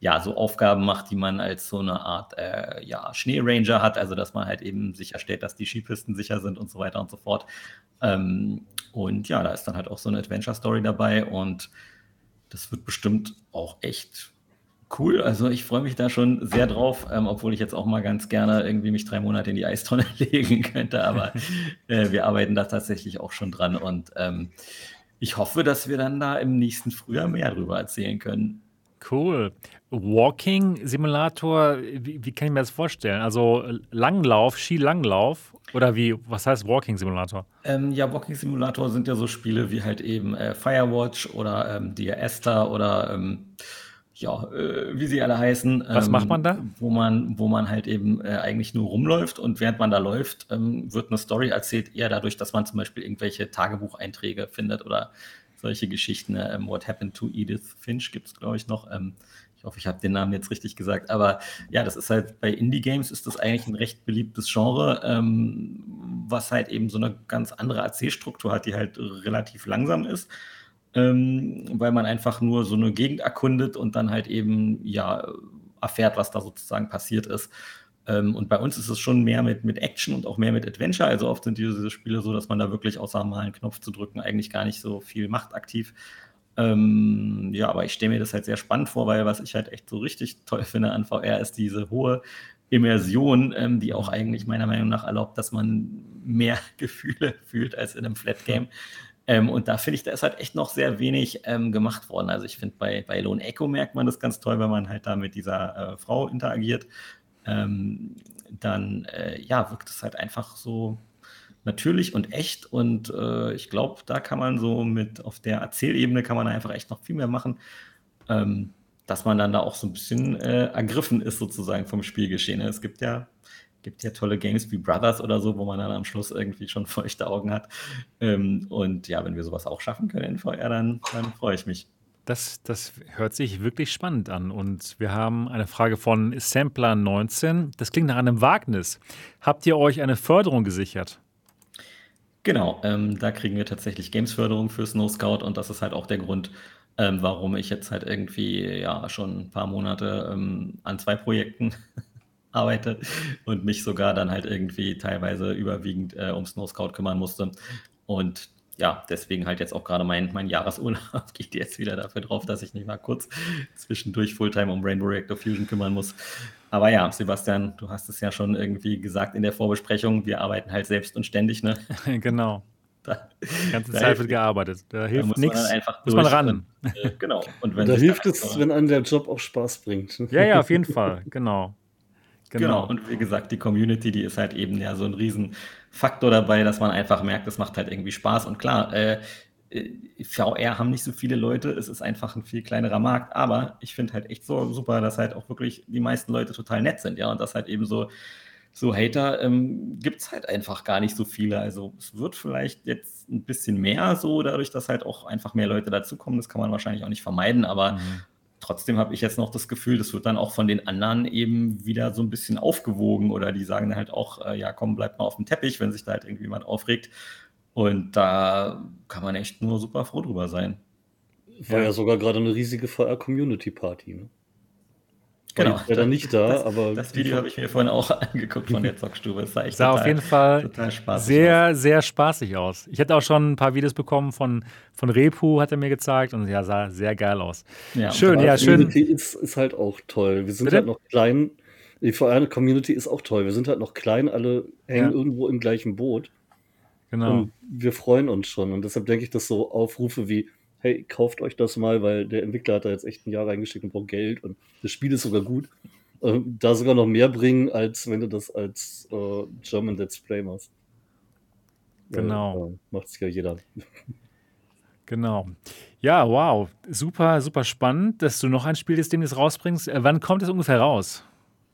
ja, so Aufgaben macht, die man als so eine Art äh, ja, Schneeranger hat, also dass man halt eben sicherstellt, dass die Skipisten sicher sind und so weiter und so fort. Ähm, und ja, da ist dann halt auch so eine Adventure-Story dabei und das wird bestimmt auch echt cool. Also ich freue mich da schon sehr drauf, ähm, obwohl ich jetzt auch mal ganz gerne irgendwie mich drei Monate in die Eistonne legen könnte, aber äh, wir arbeiten da tatsächlich auch schon dran und ähm, ich hoffe, dass wir dann da im nächsten Frühjahr mehr drüber erzählen können. Cool. Walking-Simulator, wie, wie, kann ich mir das vorstellen? Also Langlauf, Skilanglauf oder wie, was heißt Walking-Simulator? Ähm, ja, Walking-Simulator sind ja so Spiele wie halt eben äh, Firewatch oder ähm, Dear Esther oder ähm, ja, äh, wie sie alle heißen. Was macht man da? Ähm, wo man, wo man halt eben äh, eigentlich nur rumläuft und während man da läuft, ähm, wird eine Story erzählt, eher dadurch, dass man zum Beispiel irgendwelche Tagebucheinträge findet oder solche Geschichten. Ne? Ähm, What Happened to Edith Finch gibt es, glaube ich, noch. Ähm, ich hoffe, ich habe den Namen jetzt richtig gesagt. Aber ja, das ist halt bei Indie-Games ist das eigentlich ein recht beliebtes Genre, ähm, was halt eben so eine ganz andere Erzählstruktur hat, die halt relativ langsam ist ähm, weil man einfach nur so eine Gegend erkundet und dann halt eben ja erfährt, was da sozusagen passiert ist. Ähm, und bei uns ist es schon mehr mit, mit Action und auch mehr mit Adventure. Also oft sind diese Spiele so, dass man da wirklich außer mal einen Knopf zu drücken eigentlich gar nicht so viel macht aktiv. Ähm, ja, aber ich stelle mir das halt sehr spannend vor, weil was ich halt echt so richtig toll finde an VR ist diese hohe Immersion, ähm, die auch eigentlich meiner Meinung nach erlaubt, dass man mehr Gefühle fühlt als in einem Flat Game. Ähm, und da finde ich, da ist halt echt noch sehr wenig ähm, gemacht worden. Also ich finde, bei, bei Lone Echo merkt man das ganz toll, wenn man halt da mit dieser äh, Frau interagiert. Ähm, dann äh, ja, wirkt es halt einfach so natürlich und echt. Und äh, ich glaube, da kann man so mit auf der Erzählebene kann man einfach echt noch viel mehr machen. Ähm, dass man dann da auch so ein bisschen äh, ergriffen ist, sozusagen vom Spielgeschehen. Es gibt ja gibt ja tolle Games wie Brothers oder so, wo man dann am Schluss irgendwie schon feuchte Augen hat. Ähm, und ja, wenn wir sowas auch schaffen können in VR, dann, dann freue ich mich. Das, das hört sich wirklich spannend an. Und wir haben eine Frage von Sampler19. Das klingt nach einem Wagnis. Habt ihr euch eine Förderung gesichert? Genau, ähm, da kriegen wir tatsächlich Games-Förderung für Snow Scout und das ist halt auch der Grund, ähm, warum ich jetzt halt irgendwie ja schon ein paar Monate ähm, an zwei Projekten arbeite und mich sogar dann halt irgendwie teilweise überwiegend äh, um Snow Scout kümmern musste. Und ja, deswegen halt jetzt auch gerade mein, mein Jahresurlaub geht jetzt wieder dafür drauf, dass ich nicht mal kurz zwischendurch Fulltime um Rainbow Reactor Fusion kümmern muss. Aber ja, Sebastian, du hast es ja schon irgendwie gesagt in der Vorbesprechung, wir arbeiten halt selbst und ständig, ne? genau. Da, die ganze Zeit wird gearbeitet. Da hilft nichts. Muss man ran. Und, äh, genau. Und da hilft es, wenn einem der Job auch Spaß bringt. Ja, ja, auf jeden Fall. Genau. Genau. genau. Und wie gesagt, die Community, die ist halt eben ja so ein Riesenfaktor dabei, dass man einfach merkt, es macht halt irgendwie Spaß. Und klar, äh, äh VR haben nicht so viele Leute, es ist einfach ein viel kleinerer Markt, aber ich finde halt echt so super, dass halt auch wirklich die meisten Leute total nett sind, ja, und das halt eben so, so Hater ähm, gibt es halt einfach gar nicht so viele. Also es wird vielleicht jetzt ein bisschen mehr so, dadurch, dass halt auch einfach mehr Leute dazukommen, das kann man wahrscheinlich auch nicht vermeiden, aber mhm trotzdem habe ich jetzt noch das Gefühl, das wird dann auch von den anderen eben wieder so ein bisschen aufgewogen oder die sagen halt auch, äh, ja komm, bleib mal auf dem Teppich, wenn sich da halt irgendjemand aufregt. Und da kann man echt nur super froh drüber sein. War ja, ja sogar gerade eine riesige VR-Community-Party. Ne? Genau. Ich war nicht da, das, aber. Das Video habe ich mir vorhin auch angeguckt von der Zockstube. Es sah, echt sah total, auf jeden Fall sehr, aus. sehr spaßig aus. Ich hätte auch schon ein paar Videos bekommen von, von Repu, hat er mir gezeigt und ja, sah sehr geil aus. Ja, schön, ja, schön. Die Community ist, ist halt auch toll. Wir sind Bitte? halt noch klein. Die VR-Community ist auch toll. Wir sind halt noch klein, alle hängen ja. irgendwo im gleichen Boot. Genau. Und wir freuen uns schon. Und deshalb denke ich, dass so Aufrufe wie hey, kauft euch das mal, weil der Entwickler hat da jetzt echt ein Jahr reingeschickt und braucht Geld und das Spiel ist sogar gut. Ähm, da sogar noch mehr bringen, als wenn du das als äh, German Let's Play machst. Genau. Äh, Macht es ja jeder. Genau. Ja, wow. Super, super spannend, dass du noch ein Spiel des Dinges rausbringst. Äh, wann kommt es ungefähr raus?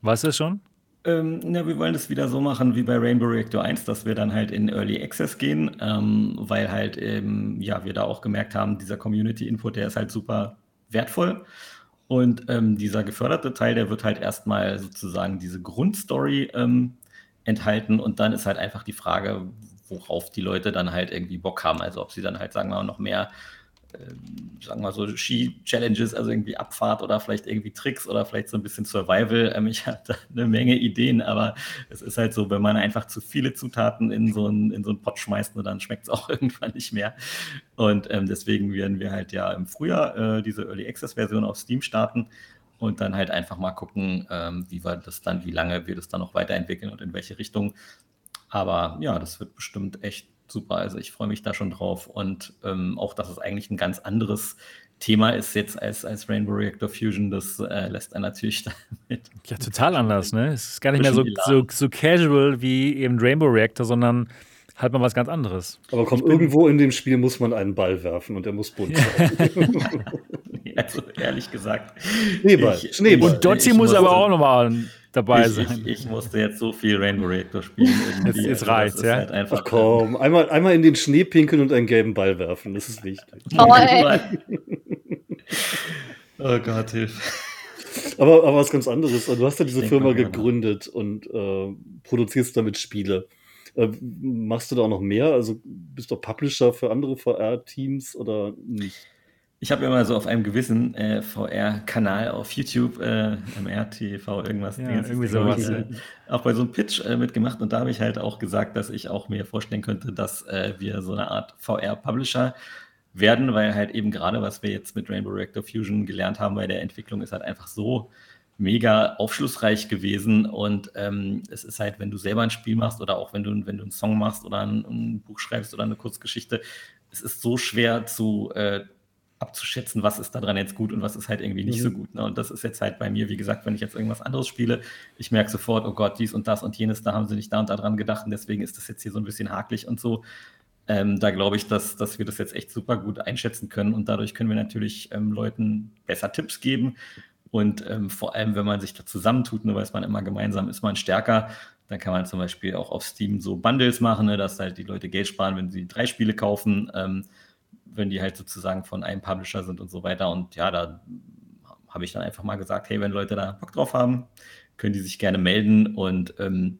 Weißt du es schon? Ähm, na, wir wollen das wieder so machen wie bei Rainbow Reactor 1, dass wir dann halt in Early Access gehen, ähm, weil halt ähm, ja, wir da auch gemerkt haben, dieser Community-Input, der ist halt super wertvoll. Und ähm, dieser geförderte Teil, der wird halt erstmal sozusagen diese Grundstory ähm, enthalten und dann ist halt einfach die Frage, worauf die Leute dann halt irgendwie Bock haben. Also ob sie dann halt, sagen wir mal, noch mehr sagen wir mal so Ski-Challenges, also irgendwie Abfahrt oder vielleicht irgendwie Tricks oder vielleicht so ein bisschen Survival. Ähm, ich hatte eine Menge Ideen, aber es ist halt so, wenn man einfach zu viele Zutaten in so einen, in so einen Pott schmeißt, dann schmeckt es auch irgendwann nicht mehr. Und ähm, deswegen werden wir halt ja im Frühjahr äh, diese Early Access-Version auf Steam starten und dann halt einfach mal gucken, ähm, wie wir das dann, wie lange wir das dann noch weiterentwickeln und in welche Richtung. Aber ja, das wird bestimmt echt super. Also ich freue mich da schon drauf und ähm, auch, dass es eigentlich ein ganz anderes Thema ist jetzt als, als Rainbow Reactor Fusion, das äh, lässt einen natürlich damit. Ja, total anders, ne? Es ist gar nicht mehr so, so, so casual wie eben Rainbow Reactor, sondern halt mal was ganz anderes. Aber komm, irgendwo in dem Spiel muss man einen Ball werfen und der muss bunt sein. also ehrlich gesagt. Schneeball. Ich, Schneeball. Und Dotzi muss aber auch nochmal dabei ich, sein. Ich, ich, musste jetzt so viel Rainbow Reactor spielen. Jetzt, jetzt also reicht, ja. Halt einfach, Ach komm, einmal, einmal in den Schnee pinkeln und einen gelben Ball werfen, das ist wichtig. Oh, oh Gott, hilf. Aber, aber was ganz anderes. Du hast ja diese Firma gegründet und äh, produzierst damit Spiele. Äh, machst du da auch noch mehr? Also bist du Publisher für andere VR-Teams oder nicht? Ich habe immer so auf einem gewissen äh, VR-Kanal auf YouTube, äh, MRTV, irgendwas, ja, irgendwie sowas. Äh, auch bei so einem Pitch äh, mitgemacht und da habe ich halt auch gesagt, dass ich auch mir vorstellen könnte, dass äh, wir so eine Art VR-Publisher werden, weil halt eben gerade, was wir jetzt mit Rainbow Reactor Fusion gelernt haben bei der Entwicklung, ist halt einfach so mega aufschlussreich gewesen und ähm, es ist halt, wenn du selber ein Spiel machst oder auch wenn du, wenn du einen Song machst oder ein, ein Buch schreibst oder eine Kurzgeschichte, es ist so schwer zu äh, abzuschätzen, was ist daran jetzt gut und was ist halt irgendwie nicht mhm. so gut. Ne? Und das ist jetzt halt bei mir, wie gesagt, wenn ich jetzt irgendwas anderes spiele, ich merke sofort, oh Gott, dies und das und jenes, da haben sie nicht da und da dran gedacht und deswegen ist das jetzt hier so ein bisschen hakelig und so. Ähm, da glaube ich, dass, dass wir das jetzt echt super gut einschätzen können und dadurch können wir natürlich ähm, Leuten besser Tipps geben. Und ähm, vor allem, wenn man sich da zusammentut, ne, weiß man immer gemeinsam ist man stärker. Dann kann man zum Beispiel auch auf Steam so Bundles machen, ne, dass halt die Leute Geld sparen, wenn sie drei Spiele kaufen. Ähm, wenn die halt sozusagen von einem Publisher sind und so weiter. Und ja, da habe ich dann einfach mal gesagt, hey, wenn Leute da Bock drauf haben, können die sich gerne melden. Und ähm,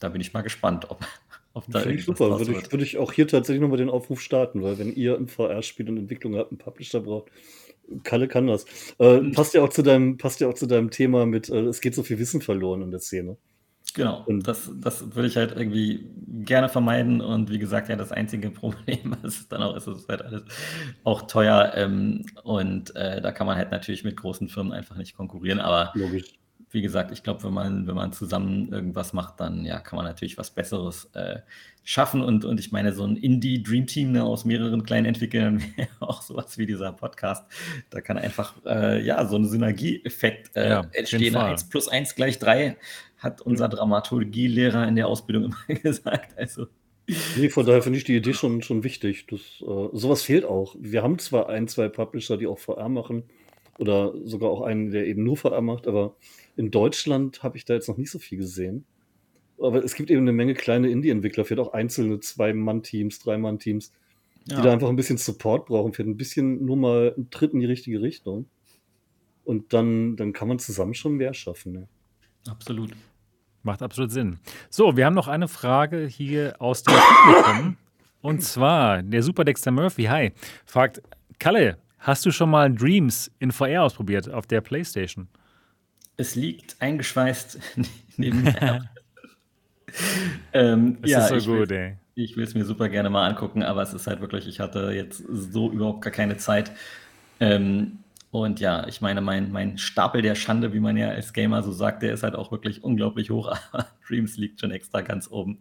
da bin ich mal gespannt, ob, ob da Finde ich super. Würde ich, würde ich auch hier tatsächlich nochmal den Aufruf starten, weil wenn ihr ein VR-Spiel und Entwicklung habt, einen Publisher braucht, Kalle kann das. Äh, mhm. passt ja auch zu deinem, passt ja auch zu deinem Thema mit, äh, es geht so viel Wissen verloren in der Szene. Genau, und das, das würde ich halt irgendwie gerne vermeiden. Und wie gesagt, ja, das einzige Problem ist dann auch, ist es halt alles auch teuer. Ähm, und äh, da kann man halt natürlich mit großen Firmen einfach nicht konkurrieren. Aber Logisch. wie gesagt, ich glaube, wenn man, wenn man zusammen irgendwas macht, dann ja, kann man natürlich was Besseres äh, schaffen. Und, und ich meine, so ein Indie-Dream-Team ne, aus mehreren kleinen Entwicklern wäre auch sowas wie dieser Podcast. Da kann einfach äh, ja so ein Synergieeffekt äh, ja, entstehen. 1 plus 1 gleich 3 hat unser Dramaturgielehrer in der Ausbildung immer gesagt. Also. Nee, von daher finde ich die Idee schon, schon wichtig. Das, äh, sowas fehlt auch. Wir haben zwar ein, zwei Publisher, die auch VR machen, oder sogar auch einen, der eben nur VR macht, aber in Deutschland habe ich da jetzt noch nicht so viel gesehen. Aber es gibt eben eine Menge kleine Indie-Entwickler, vielleicht auch einzelne Zwei-Mann-Teams, Drei-Mann-Teams, die ja. da einfach ein bisschen Support brauchen, für ein bisschen nur mal einen Tritt in die richtige Richtung. Und dann, dann kann man zusammen schon mehr schaffen. Ne? Absolut. Macht absolut Sinn. So, wir haben noch eine Frage hier aus dem Publikum. Und zwar, der Super Dexter Murphy, hi, fragt, Kalle, hast du schon mal Dreams in VR ausprobiert auf der Playstation? Es liegt eingeschweißt neben mir. ähm, das ja, ist so gut, will, ey. Ich will es mir super gerne mal angucken, aber es ist halt wirklich, ich hatte jetzt so überhaupt gar keine Zeit. Ähm, und ja, ich meine, mein, mein Stapel der Schande, wie man ja als Gamer so sagt, der ist halt auch wirklich unglaublich hoch, Dreams liegt schon extra ganz oben.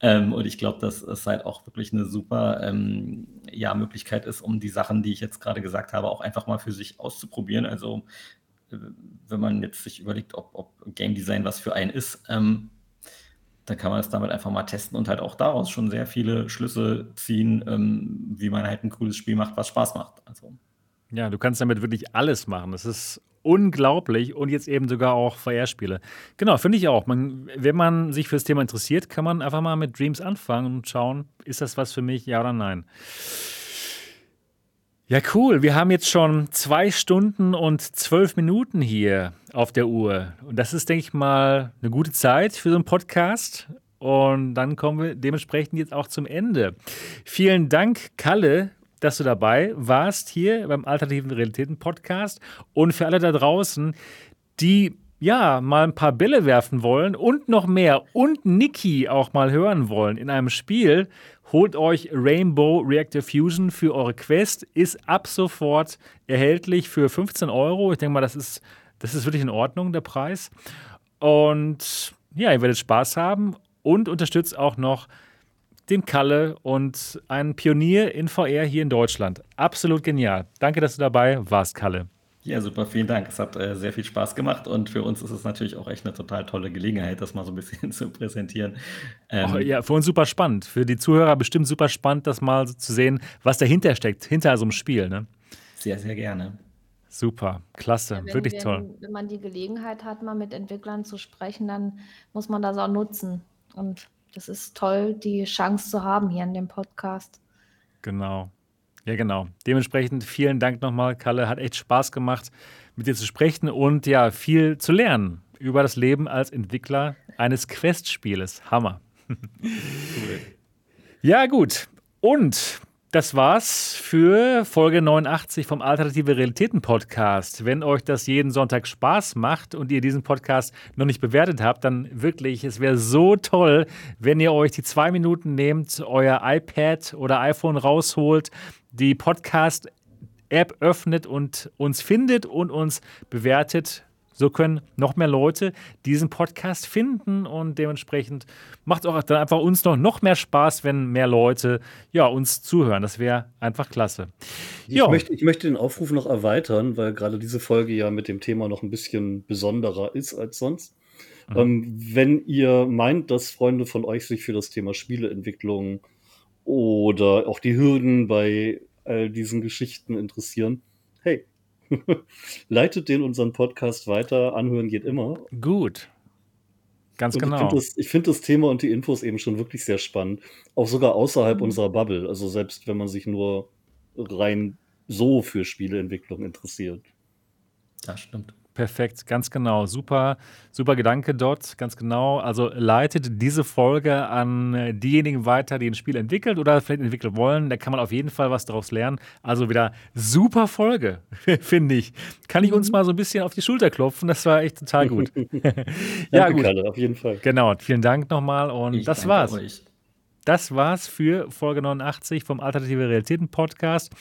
Ähm, und ich glaube, dass es halt auch wirklich eine super ähm, ja, Möglichkeit ist, um die Sachen, die ich jetzt gerade gesagt habe, auch einfach mal für sich auszuprobieren. Also äh, wenn man jetzt sich überlegt, ob, ob Game Design was für einen ist, ähm, dann kann man es damit einfach mal testen und halt auch daraus schon sehr viele Schlüsse ziehen, ähm, wie man halt ein cooles Spiel macht, was Spaß macht. Also ja, du kannst damit wirklich alles machen. Das ist unglaublich und jetzt eben sogar auch VR-Spiele. Genau, finde ich auch. Man, wenn man sich für das Thema interessiert, kann man einfach mal mit Dreams anfangen und schauen, ist das was für mich, ja oder nein. Ja, cool. Wir haben jetzt schon zwei Stunden und zwölf Minuten hier auf der Uhr. Und das ist, denke ich mal, eine gute Zeit für so einen Podcast. Und dann kommen wir dementsprechend jetzt auch zum Ende. Vielen Dank, Kalle, dass du dabei warst hier beim Alternativen Realitäten Podcast. Und für alle da draußen, die ja mal ein paar Bälle werfen wollen und noch mehr und Niki auch mal hören wollen in einem Spiel, holt euch Rainbow Reactor Fusion für eure Quest. Ist ab sofort erhältlich für 15 Euro. Ich denke mal, das ist, das ist wirklich in Ordnung, der Preis. Und ja, ihr werdet Spaß haben und unterstützt auch noch den Kalle und ein Pionier in VR hier in Deutschland. Absolut genial. Danke, dass du dabei warst, Kalle. Ja, super, vielen Dank. Es hat äh, sehr viel Spaß gemacht und für uns ist es natürlich auch echt eine total tolle Gelegenheit, das mal so ein bisschen zu präsentieren. Ähm, oh, ja, für uns super spannend. Für die Zuhörer bestimmt super spannend, das mal zu sehen, was dahinter steckt, hinter so einem Spiel. Ne? Sehr, sehr gerne. Super, klasse, ja, wirklich wenn, toll. Wenn man die Gelegenheit hat, mal mit Entwicklern zu sprechen, dann muss man das auch nutzen. Und das ist toll, die Chance zu haben hier in dem Podcast. Genau. Ja, genau. Dementsprechend vielen Dank nochmal, Kalle. Hat echt Spaß gemacht, mit dir zu sprechen und ja, viel zu lernen über das Leben als Entwickler eines Quest-Spieles. Hammer. Cool. Ja, gut. Und das war's für Folge 89 vom Alternative Realitäten Podcast. Wenn euch das jeden Sonntag Spaß macht und ihr diesen Podcast noch nicht bewertet habt, dann wirklich, es wäre so toll, wenn ihr euch die zwei Minuten nehmt, euer iPad oder iPhone rausholt, die Podcast-App öffnet und uns findet und uns bewertet so können noch mehr Leute diesen Podcast finden und dementsprechend macht es auch dann einfach uns noch, noch mehr Spaß, wenn mehr Leute ja, uns zuhören. Das wäre einfach klasse. Ich möchte, ich möchte den Aufruf noch erweitern, weil gerade diese Folge ja mit dem Thema noch ein bisschen besonderer ist als sonst. Mhm. Ähm, wenn ihr meint, dass Freunde von euch sich für das Thema Spieleentwicklung oder auch die Hürden bei all diesen Geschichten interessieren, hey, Leitet den unseren Podcast weiter. Anhören geht immer. Gut. Ganz und genau. Ich finde das, find das, Thema und die Infos eben schon wirklich sehr spannend. Auch sogar außerhalb mhm. unserer Bubble. Also selbst wenn man sich nur rein so für Spieleentwicklung interessiert. Das stimmt. Perfekt, ganz genau. Super, super Gedanke dort, ganz genau. Also leitet diese Folge an diejenigen weiter, die ein Spiel entwickelt oder vielleicht entwickeln wollen. Da kann man auf jeden Fall was daraus lernen. Also wieder super Folge, finde ich. Kann ich uns mhm. mal so ein bisschen auf die Schulter klopfen? Das war echt total gut. ja, gut. Kalle, auf jeden Fall. Genau, vielen Dank nochmal und ich das war's. Euch. Das war's für Folge 89 vom Alternative Realitäten Podcast.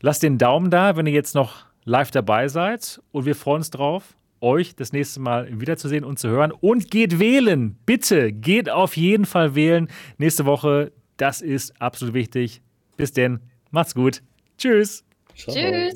Lasst den Daumen da, wenn ihr jetzt noch live dabei seid und wir freuen uns drauf, euch das nächste Mal wiederzusehen und zu hören. Und geht wählen, bitte, geht auf jeden Fall wählen. Nächste Woche, das ist absolut wichtig. Bis denn, macht's gut. Tschüss. Ciao. Tschüss.